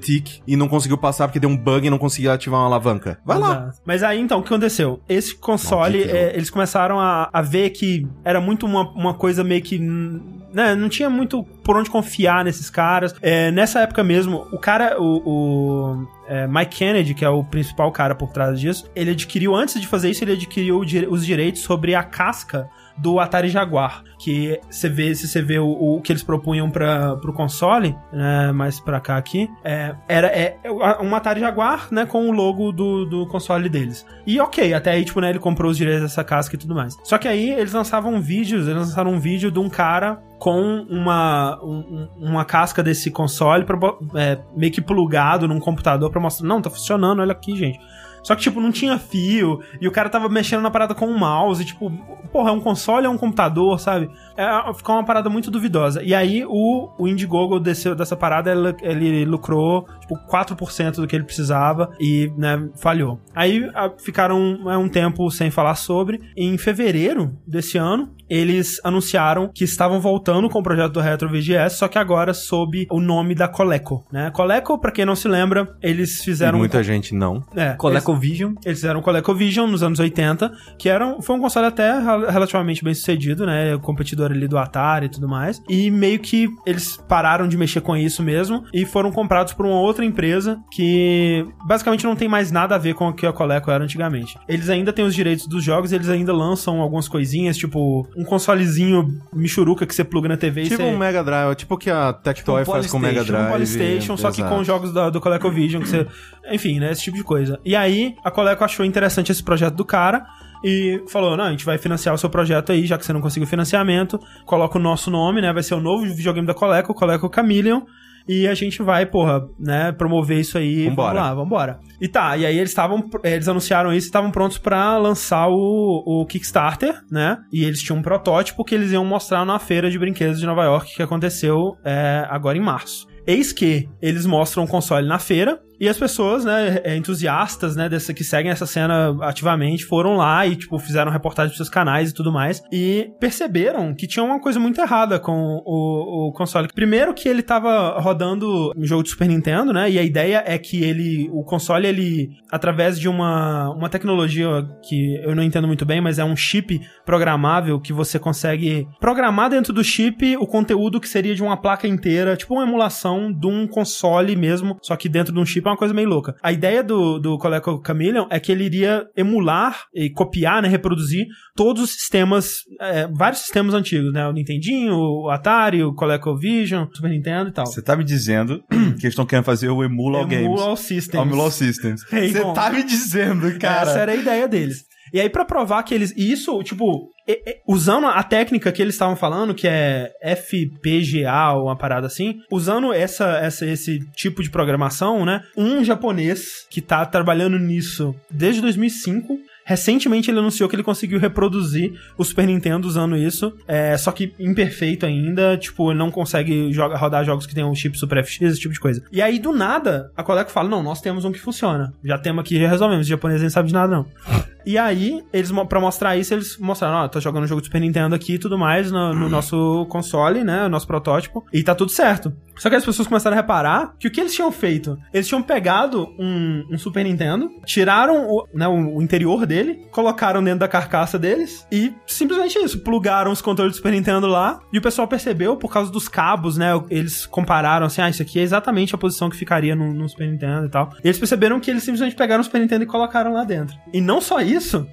E não conseguiu passar porque deu um bug e não conseguia ativar uma alavanca. Vai lá. Exato. Mas aí então, o que aconteceu? Esse console, é, eles começaram a, a ver que era muito uma, uma coisa meio que. Né, não tinha muito por onde confiar nesses caras. É, nessa época mesmo, o cara, o. o, é, Mike Kennedy, que é o principal cara por trás disso, ele adquiriu, antes de fazer isso, ele adquiriu os direitos sobre a casca do Atari Jaguar, que você vê, se você vê o, o que eles propunham para pro console, né, mais pra cá aqui, é, era é, um Atari Jaguar, né, com o logo do, do console deles. E ok, até aí, tipo, né, ele comprou os direitos dessa casca e tudo mais. Só que aí eles lançavam vídeos, eles lançaram um vídeo de um cara com uma, um- um- uma casca desse console pra, é, meio que plugado num computador pra mostrar, não, tá funcionando, olha aqui, gente. Só que, tipo, não tinha fio, e o cara tava mexendo na parada com um mouse, tipo, porra, é um console é um computador, sabe? É, ficou uma parada muito duvidosa. E aí, o, o Indiegogo desceu dessa parada, ele, ele lucrou, tipo, 4% do que ele precisava, e, né, falhou. Aí, a- ficaram é, um tempo sem falar sobre. Em fevereiro desse ano, eles anunciaram que estavam voltando com o projeto do Retro VGS, só que agora sob o nome da Coleco, né? Coleco, pra quem não se lembra, eles E fizeram... muita gente não. É, ColecoVision. eles fizeram o ColecoVision nos anos 80, que era, um- foi um console até rel- relativamente bem sucedido, né? Ali do Atari e tudo mais. E meio que eles pararam de mexer com isso mesmo e foram comprados por uma outra empresa que basicamente não tem mais nada a ver com o que a Coleco era antigamente. Eles ainda têm os direitos dos jogos, eles ainda lançam algumas coisinhas, tipo um consolezinho michuruca que você pluga na TV Tipo e você... um Mega Drive, tipo o que a Tectoy um faz com o Mega Drive. um Polystation, só que Exato. com jogos da- do ColecoVision, que você... Enfim, né? Esse tipo de coisa. E aí, a Coleco achou interessante esse projeto do cara e falou, não, a gente vai financiar o seu projeto aí, já que você não conseguiu financiamento, coloca o nosso nome, né? Vai ser o novo videogame da Coleco, o Coleco Chameleon. E a gente vai, porra, né, promover isso aí. Vambora. Vamos lá, vambora. E tá, e aí eles estavam, eles anunciaram isso e estavam prontos pra lançar o, o Kickstarter, né? E eles tinham um protótipo que eles iam mostrar na feira de brinquedos de Nova York que aconteceu é, agora em março. Eis que eles mostram o console na feira e as pessoas, né, é, entusiastas, né, dessa, que seguem essa cena ativamente, foram lá e, tipo, fizeram reportagem pros seus canais e tudo mais e perceberam que tinha uma coisa muito errada com o, o console. Primeiro que ele tava rodando um jogo de Super Nintendo, né, e a ideia é que ele, o console, ele, através de uma, uma tecnologia que eu não entendo muito bem, mas é um chip programável que você consegue programar dentro do chip o conteúdo que seria de uma placa inteira, tipo uma emulação de um console mesmo, só que dentro de um chip é uma coisa meio louca. A ideia do, do Coleco Chameleon é que ele iria emular e copiar, né, reproduzir todos os sistemas, é, vários sistemas antigos, né, o Nintendinho, o Atari, o ColecoVision, Super Nintendo e tal. Você tá me dizendo que eles estão querendo fazer o Emula All Games. Emula All Systems. Emula All Systems. Você tá me dizendo, cara. Essa era a ideia deles. E aí, pra provar que eles. E isso, tipo, usando a técnica que eles estavam falando, que é FPGA ou uma parada assim, usando essa, essa, esse tipo de programação, né? Um japonês que tá trabalhando nisso desde 2005. Recentemente ele anunciou que ele conseguiu reproduzir o Super Nintendo usando isso, é, só que imperfeito ainda, tipo, ele não consegue joga- rodar jogos que tenham chip Super FX, esse tipo de coisa. E aí, do nada, a colega fala, não, nós temos um que funciona. Já temos aqui, já resolvemos. Os japoneses nem sabem de nada, não. E aí, eles, pra mostrar isso, eles mostraram, ó, tá jogando um jogo de Super Nintendo aqui e tudo mais no, no nosso console, né, o nosso protótipo, e tá tudo certo. Só que as pessoas começaram a reparar que o que eles tinham feito? Eles tinham pegado um, um Super Nintendo, tiraram o, né, o, o interior dele, colocaram dentro da carcaça deles e simplesmente isso, plugaram os controles do Super Nintendo lá e o pessoal percebeu por causa dos cabos, né? Eles compararam assim, ah, isso aqui é exatamente a posição que ficaria no, no Super Nintendo e tal. E eles perceberam que eles simplesmente pegaram o Super Nintendo e colocaram lá dentro. E não só isso,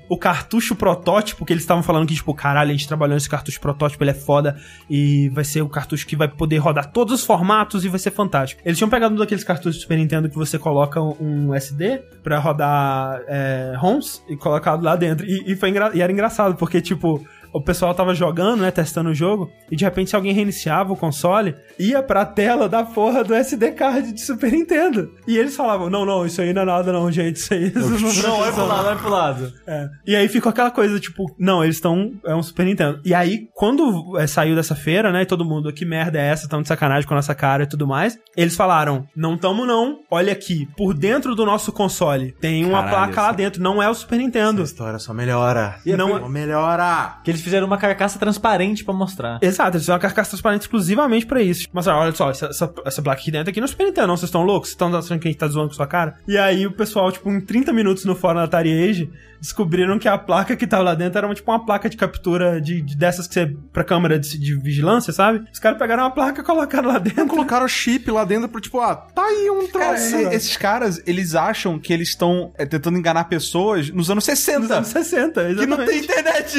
o cartucho protótipo que eles estavam falando que, tipo, caralho, a gente trabalhou nesse cartucho protótipo, ele é foda e vai ser o cartucho que vai poder rodar todos os formatos e vai ser fantástico. Eles tinham pegado um daqueles cartuchos do Super Nintendo que você coloca um SD pra rodar é, ROMs e colocado lá dentro. E, e foi e era engraçado, porque, tipo, o pessoal tava jogando, né, testando o jogo, e de repente se alguém reiniciava o console, ia pra tela da porra do SD card de Super Nintendo. E eles falavam, não, não, isso aí não é nada não, gente, isso aí... Isso Não, olha pro lado, olha pro lado. é. E aí ficou aquela coisa, tipo, não, eles estão. É um Super Nintendo. E aí, quando é, saiu dessa feira, né, e todo mundo, que merda é essa? Tão de sacanagem com a nossa cara e tudo mais. Eles falaram: não tamo não. Olha aqui, por dentro do nosso console tem uma Caralho, placa lá essa- dentro, não é o Super Nintendo. Essa história só melhora. E não- Só melhora. Que eles fizeram uma carcaça transparente pra mostrar. Exato, eles fizeram uma carcaça transparente exclusivamente pra isso. Mas olha só, essa, essa, essa placa aqui dentro aqui não Super Nintendo, não. Vocês estão loucos? Vocês estão achando que a gente tá zoando com sua cara? E aí o pessoal, tipo, em 30 minutos no fórum da Atari Age, descobriram que a placa que tava lá dentro era uma, tipo uma placa de captura de, de dessas que você. pra câmera de, de vigilância, sabe? Os caras pegaram uma placa e colocaram lá dentro. Colocaram o chip lá dentro pro tipo, ah, tá aí um Cara, troço. e- esses caras, eles acham que eles estão é, tentando enganar pessoas nos anos 60. Nos anos 60, Que não exatamente. tem internet!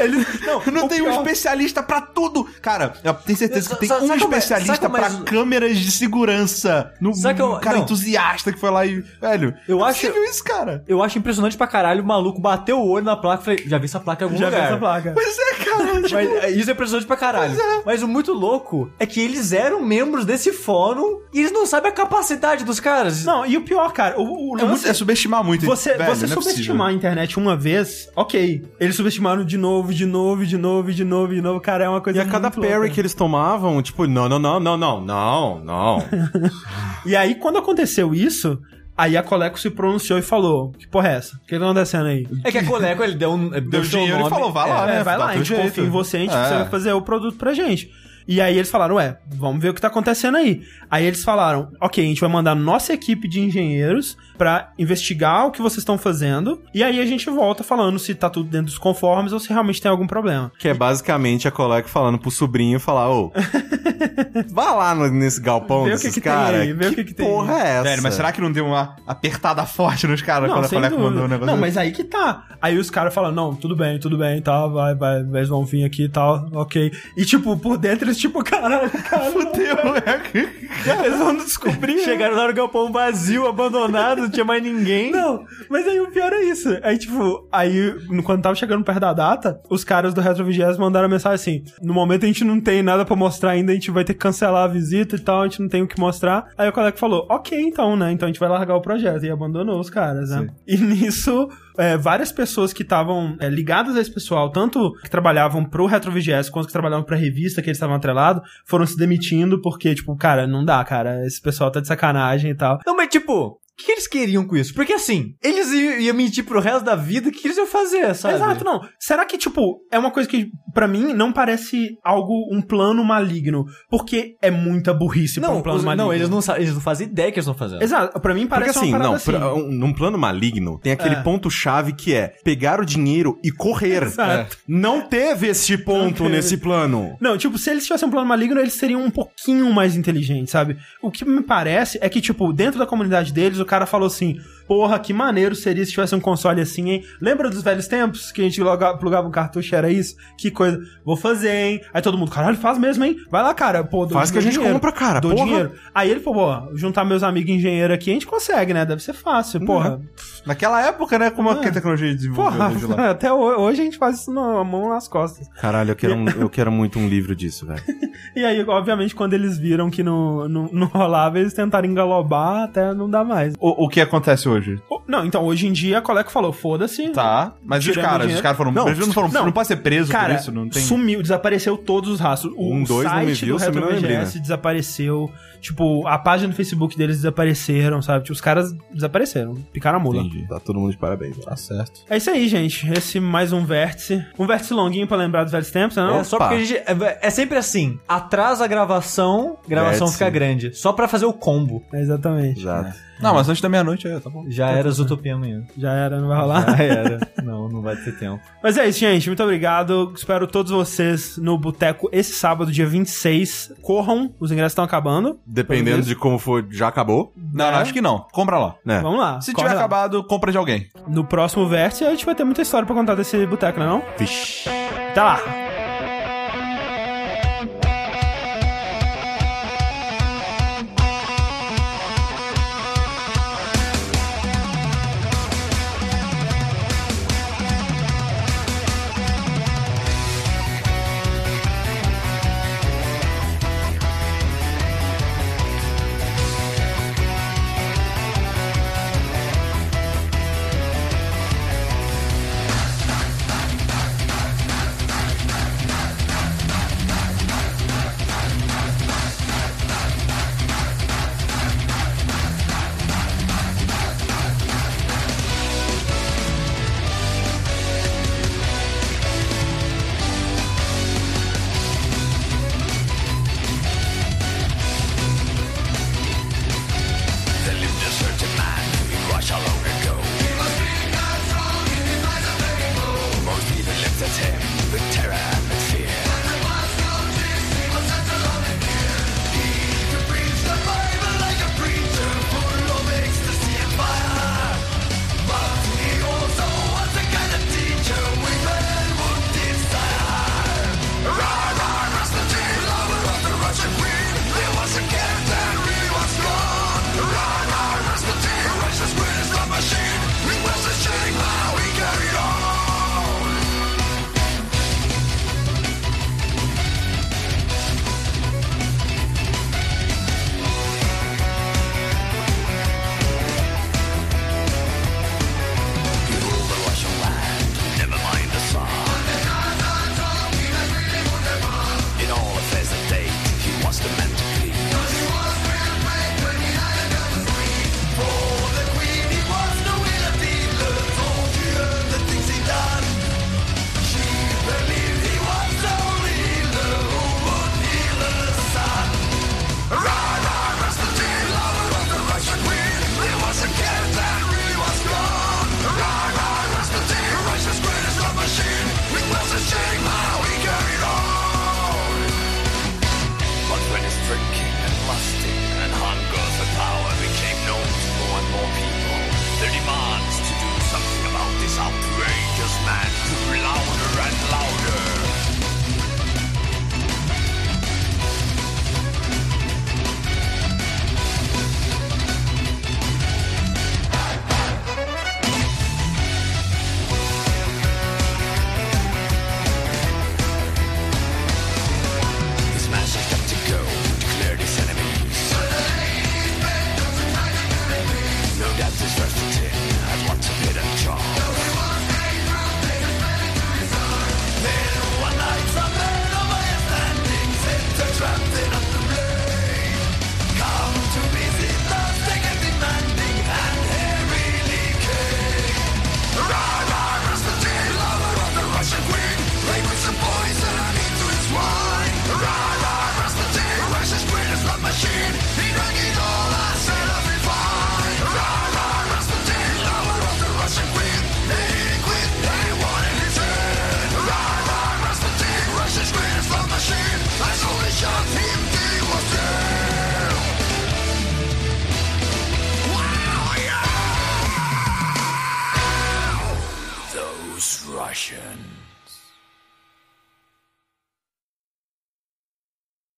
Eles, não, Não tem um pior- especialista pra tudo! Cara, eu tenho certeza que tem Sabe- um é- especialista é pra isso? câmeras de segurança. No, Sabe que eu- um cara não. entusiasta que foi lá e. Velho, Eu é acho- isso, cara. Eu acho impressionante pra caralho o maluco bateu o olho na placa e falei, já vi essa placa em algum Já vi lugar. essa placa. Pois é, cara. tipo, Mas, é, isso é impressionante pra caralho. Mas o muito louco é que eles eram membros desse fórum e eles não sabem a capacidade dos caras. Não, e o pior, cara, o, o é, lance- muito- é subestimar muito. Você, velho, você é subestimar possível. a internet uma vez, ok. Eles subestimaram de novo, de novo, de novo, de novo, de novo. Cara, é uma coisa E a cada parry louca. que eles tomavam, tipo, não, não, não, não, não, não, não. E aí, quando aconteceu isso, aí a Coleco se pronunciou e falou: Que porra é essa? O que tá acontecendo aí? É que a Coleco, ele deu um. Deu, seu dinheiro e nome, falou, vai lá, é, né? Vai lá, a gente confia em você, a gente É. precisa fazer o produto pra gente. E aí eles falaram, ué, vamos ver o que tá acontecendo aí. Aí eles falaram, ok, a gente vai mandar nossa equipe de engenheiros pra investigar o que vocês estão fazendo. E aí a gente volta falando se tá tudo dentro dos conformes ou se realmente tem algum problema. Que é basicamente a colega falando pro sobrinho falar, ô, vá lá no- nesse galpão Vê o desses que que tem caras. vê o que que tem porra é essa? Velho, mas será que não deu uma apertada forte nos caras quando a dúvida. mandou o negócio? Não, mas aí que tá. Aí os caras falam, não, tudo bem, tudo bem, tá, vai, vai, eles vão vir aqui e tal, ok. E tipo, por dentro eles tipo, caralho, cara, Fudeu, é. eles vão descobrir. né? Chegaram lá no galpão vazio, abandonado, não tinha mais ninguém. Não, mas aí o pior é isso. Aí, tipo, aí, no- quando tava chegando perto da data, os caras do Retro VGS mandaram mensagem assim: no momento a gente não tem nada pra mostrar ainda, a gente vai ter que cancelar a visita e tal, a gente não tem o que mostrar. Aí o colega falou: ok, então, né? Então a gente vai largar o projeto. E abandonou os caras, né? E nisso. é, várias pessoas que estavam é, ligadas a esse pessoal, tanto que trabalhavam pro Retro VGS quanto que trabalhavam pra revista que eles estavam atrelados, foram se demitindo porque, tipo, cara, não dá, cara, esse pessoal tá de sacanagem e tal. Não, mas tipo, o que eles queriam com isso? Porque assim, eles iam, mentir pro resto da vida, o que eles iam fazer, sabe? Exato, não. Será que, tipo, é uma coisa que, pra mim, não parece algo, um plano maligno? Porque é muita burrice pra Não, um plano os- maligno. não, eles não, eles não fazem ideia que eles estão fazendo. Exato, pra mim Porque parece assim, uma parada não, assim. pra- um- num plano maligno, tem aquele É. ponto-chave que é pegar o dinheiro e correr. Exato. Não teve este ponto teve. nesse plano. Não, tipo, se eles tivessem um plano maligno, eles seriam um pouquinho mais inteligentes, sabe? O que me parece é que, tipo, dentro da comunidade deles, o cara falou assim: Porra, que maneiro seria se tivesse um console assim, hein? Lembra dos velhos tempos que a gente plugava um cartucho, era isso? Que coisa. Vou fazer, hein? Aí todo mundo, caralho, faz mesmo, hein? Vai lá, cara. Pô, Faz que a gente dinheiro. compra, cara, Dou porra. dinheiro. Aí ele falou, pô, juntar meus amigos engenheiros aqui, a gente consegue, né? Deve ser fácil, porra. Naquela época, né? Como Ah. que a tecnologia desenvolveu Porra, desde lá. até ho- hoje a gente faz isso na mão nas costas. Caralho, eu quero, um- eu quero muito um livro disso, velho. E aí, obviamente, quando eles viram que não, não, não rolava, eles tentaram engalobar até não dar mais. O, o que acontece hoje? O- Não, então, hoje em dia, a Coleco falou, foda-se. Tá, mas e os caras? Os caras foram. Não, eles não, foram não. não pode ser preso Cara, por isso, não tem. sumiu, desapareceu todos os rastros. O Um, dois, não me site viu, do sumiu Retro. VGS desapareceu. Tipo, a página do Facebook deles desapareceram, sabe? Tipo, os caras desapareceram, picaram a mula. Entendi. Tá todo mundo de parabéns. Tá certo. É isso aí, gente. Esse mais um vértice. Um vértice longuinho pra lembrar dos velhos tempos, né? Não? É só porque a gente. É, é sempre assim: atrasa a gravação, gravação Vértice. fica grande. Só pra fazer o combo. Exatamente. Exato. Não, mas antes da meia-noite, é, tá bom. Já era Zootopia amanhã. Já era, não vai rolar. Já era. Não, não vai ter tempo. Mas é isso, gente. Muito obrigado. Espero todos vocês no Boteco esse sábado, dia 26. Corram, os ingressos estão acabando. Dependendo de como for, já acabou, Não, não, acho que não. Compra lá. né? Vamos lá. Se tiver lá. acabado, compra de alguém. No próximo vértice, a gente vai ter muita história pra contar desse boteco, não é não? Vixe. Tá lá.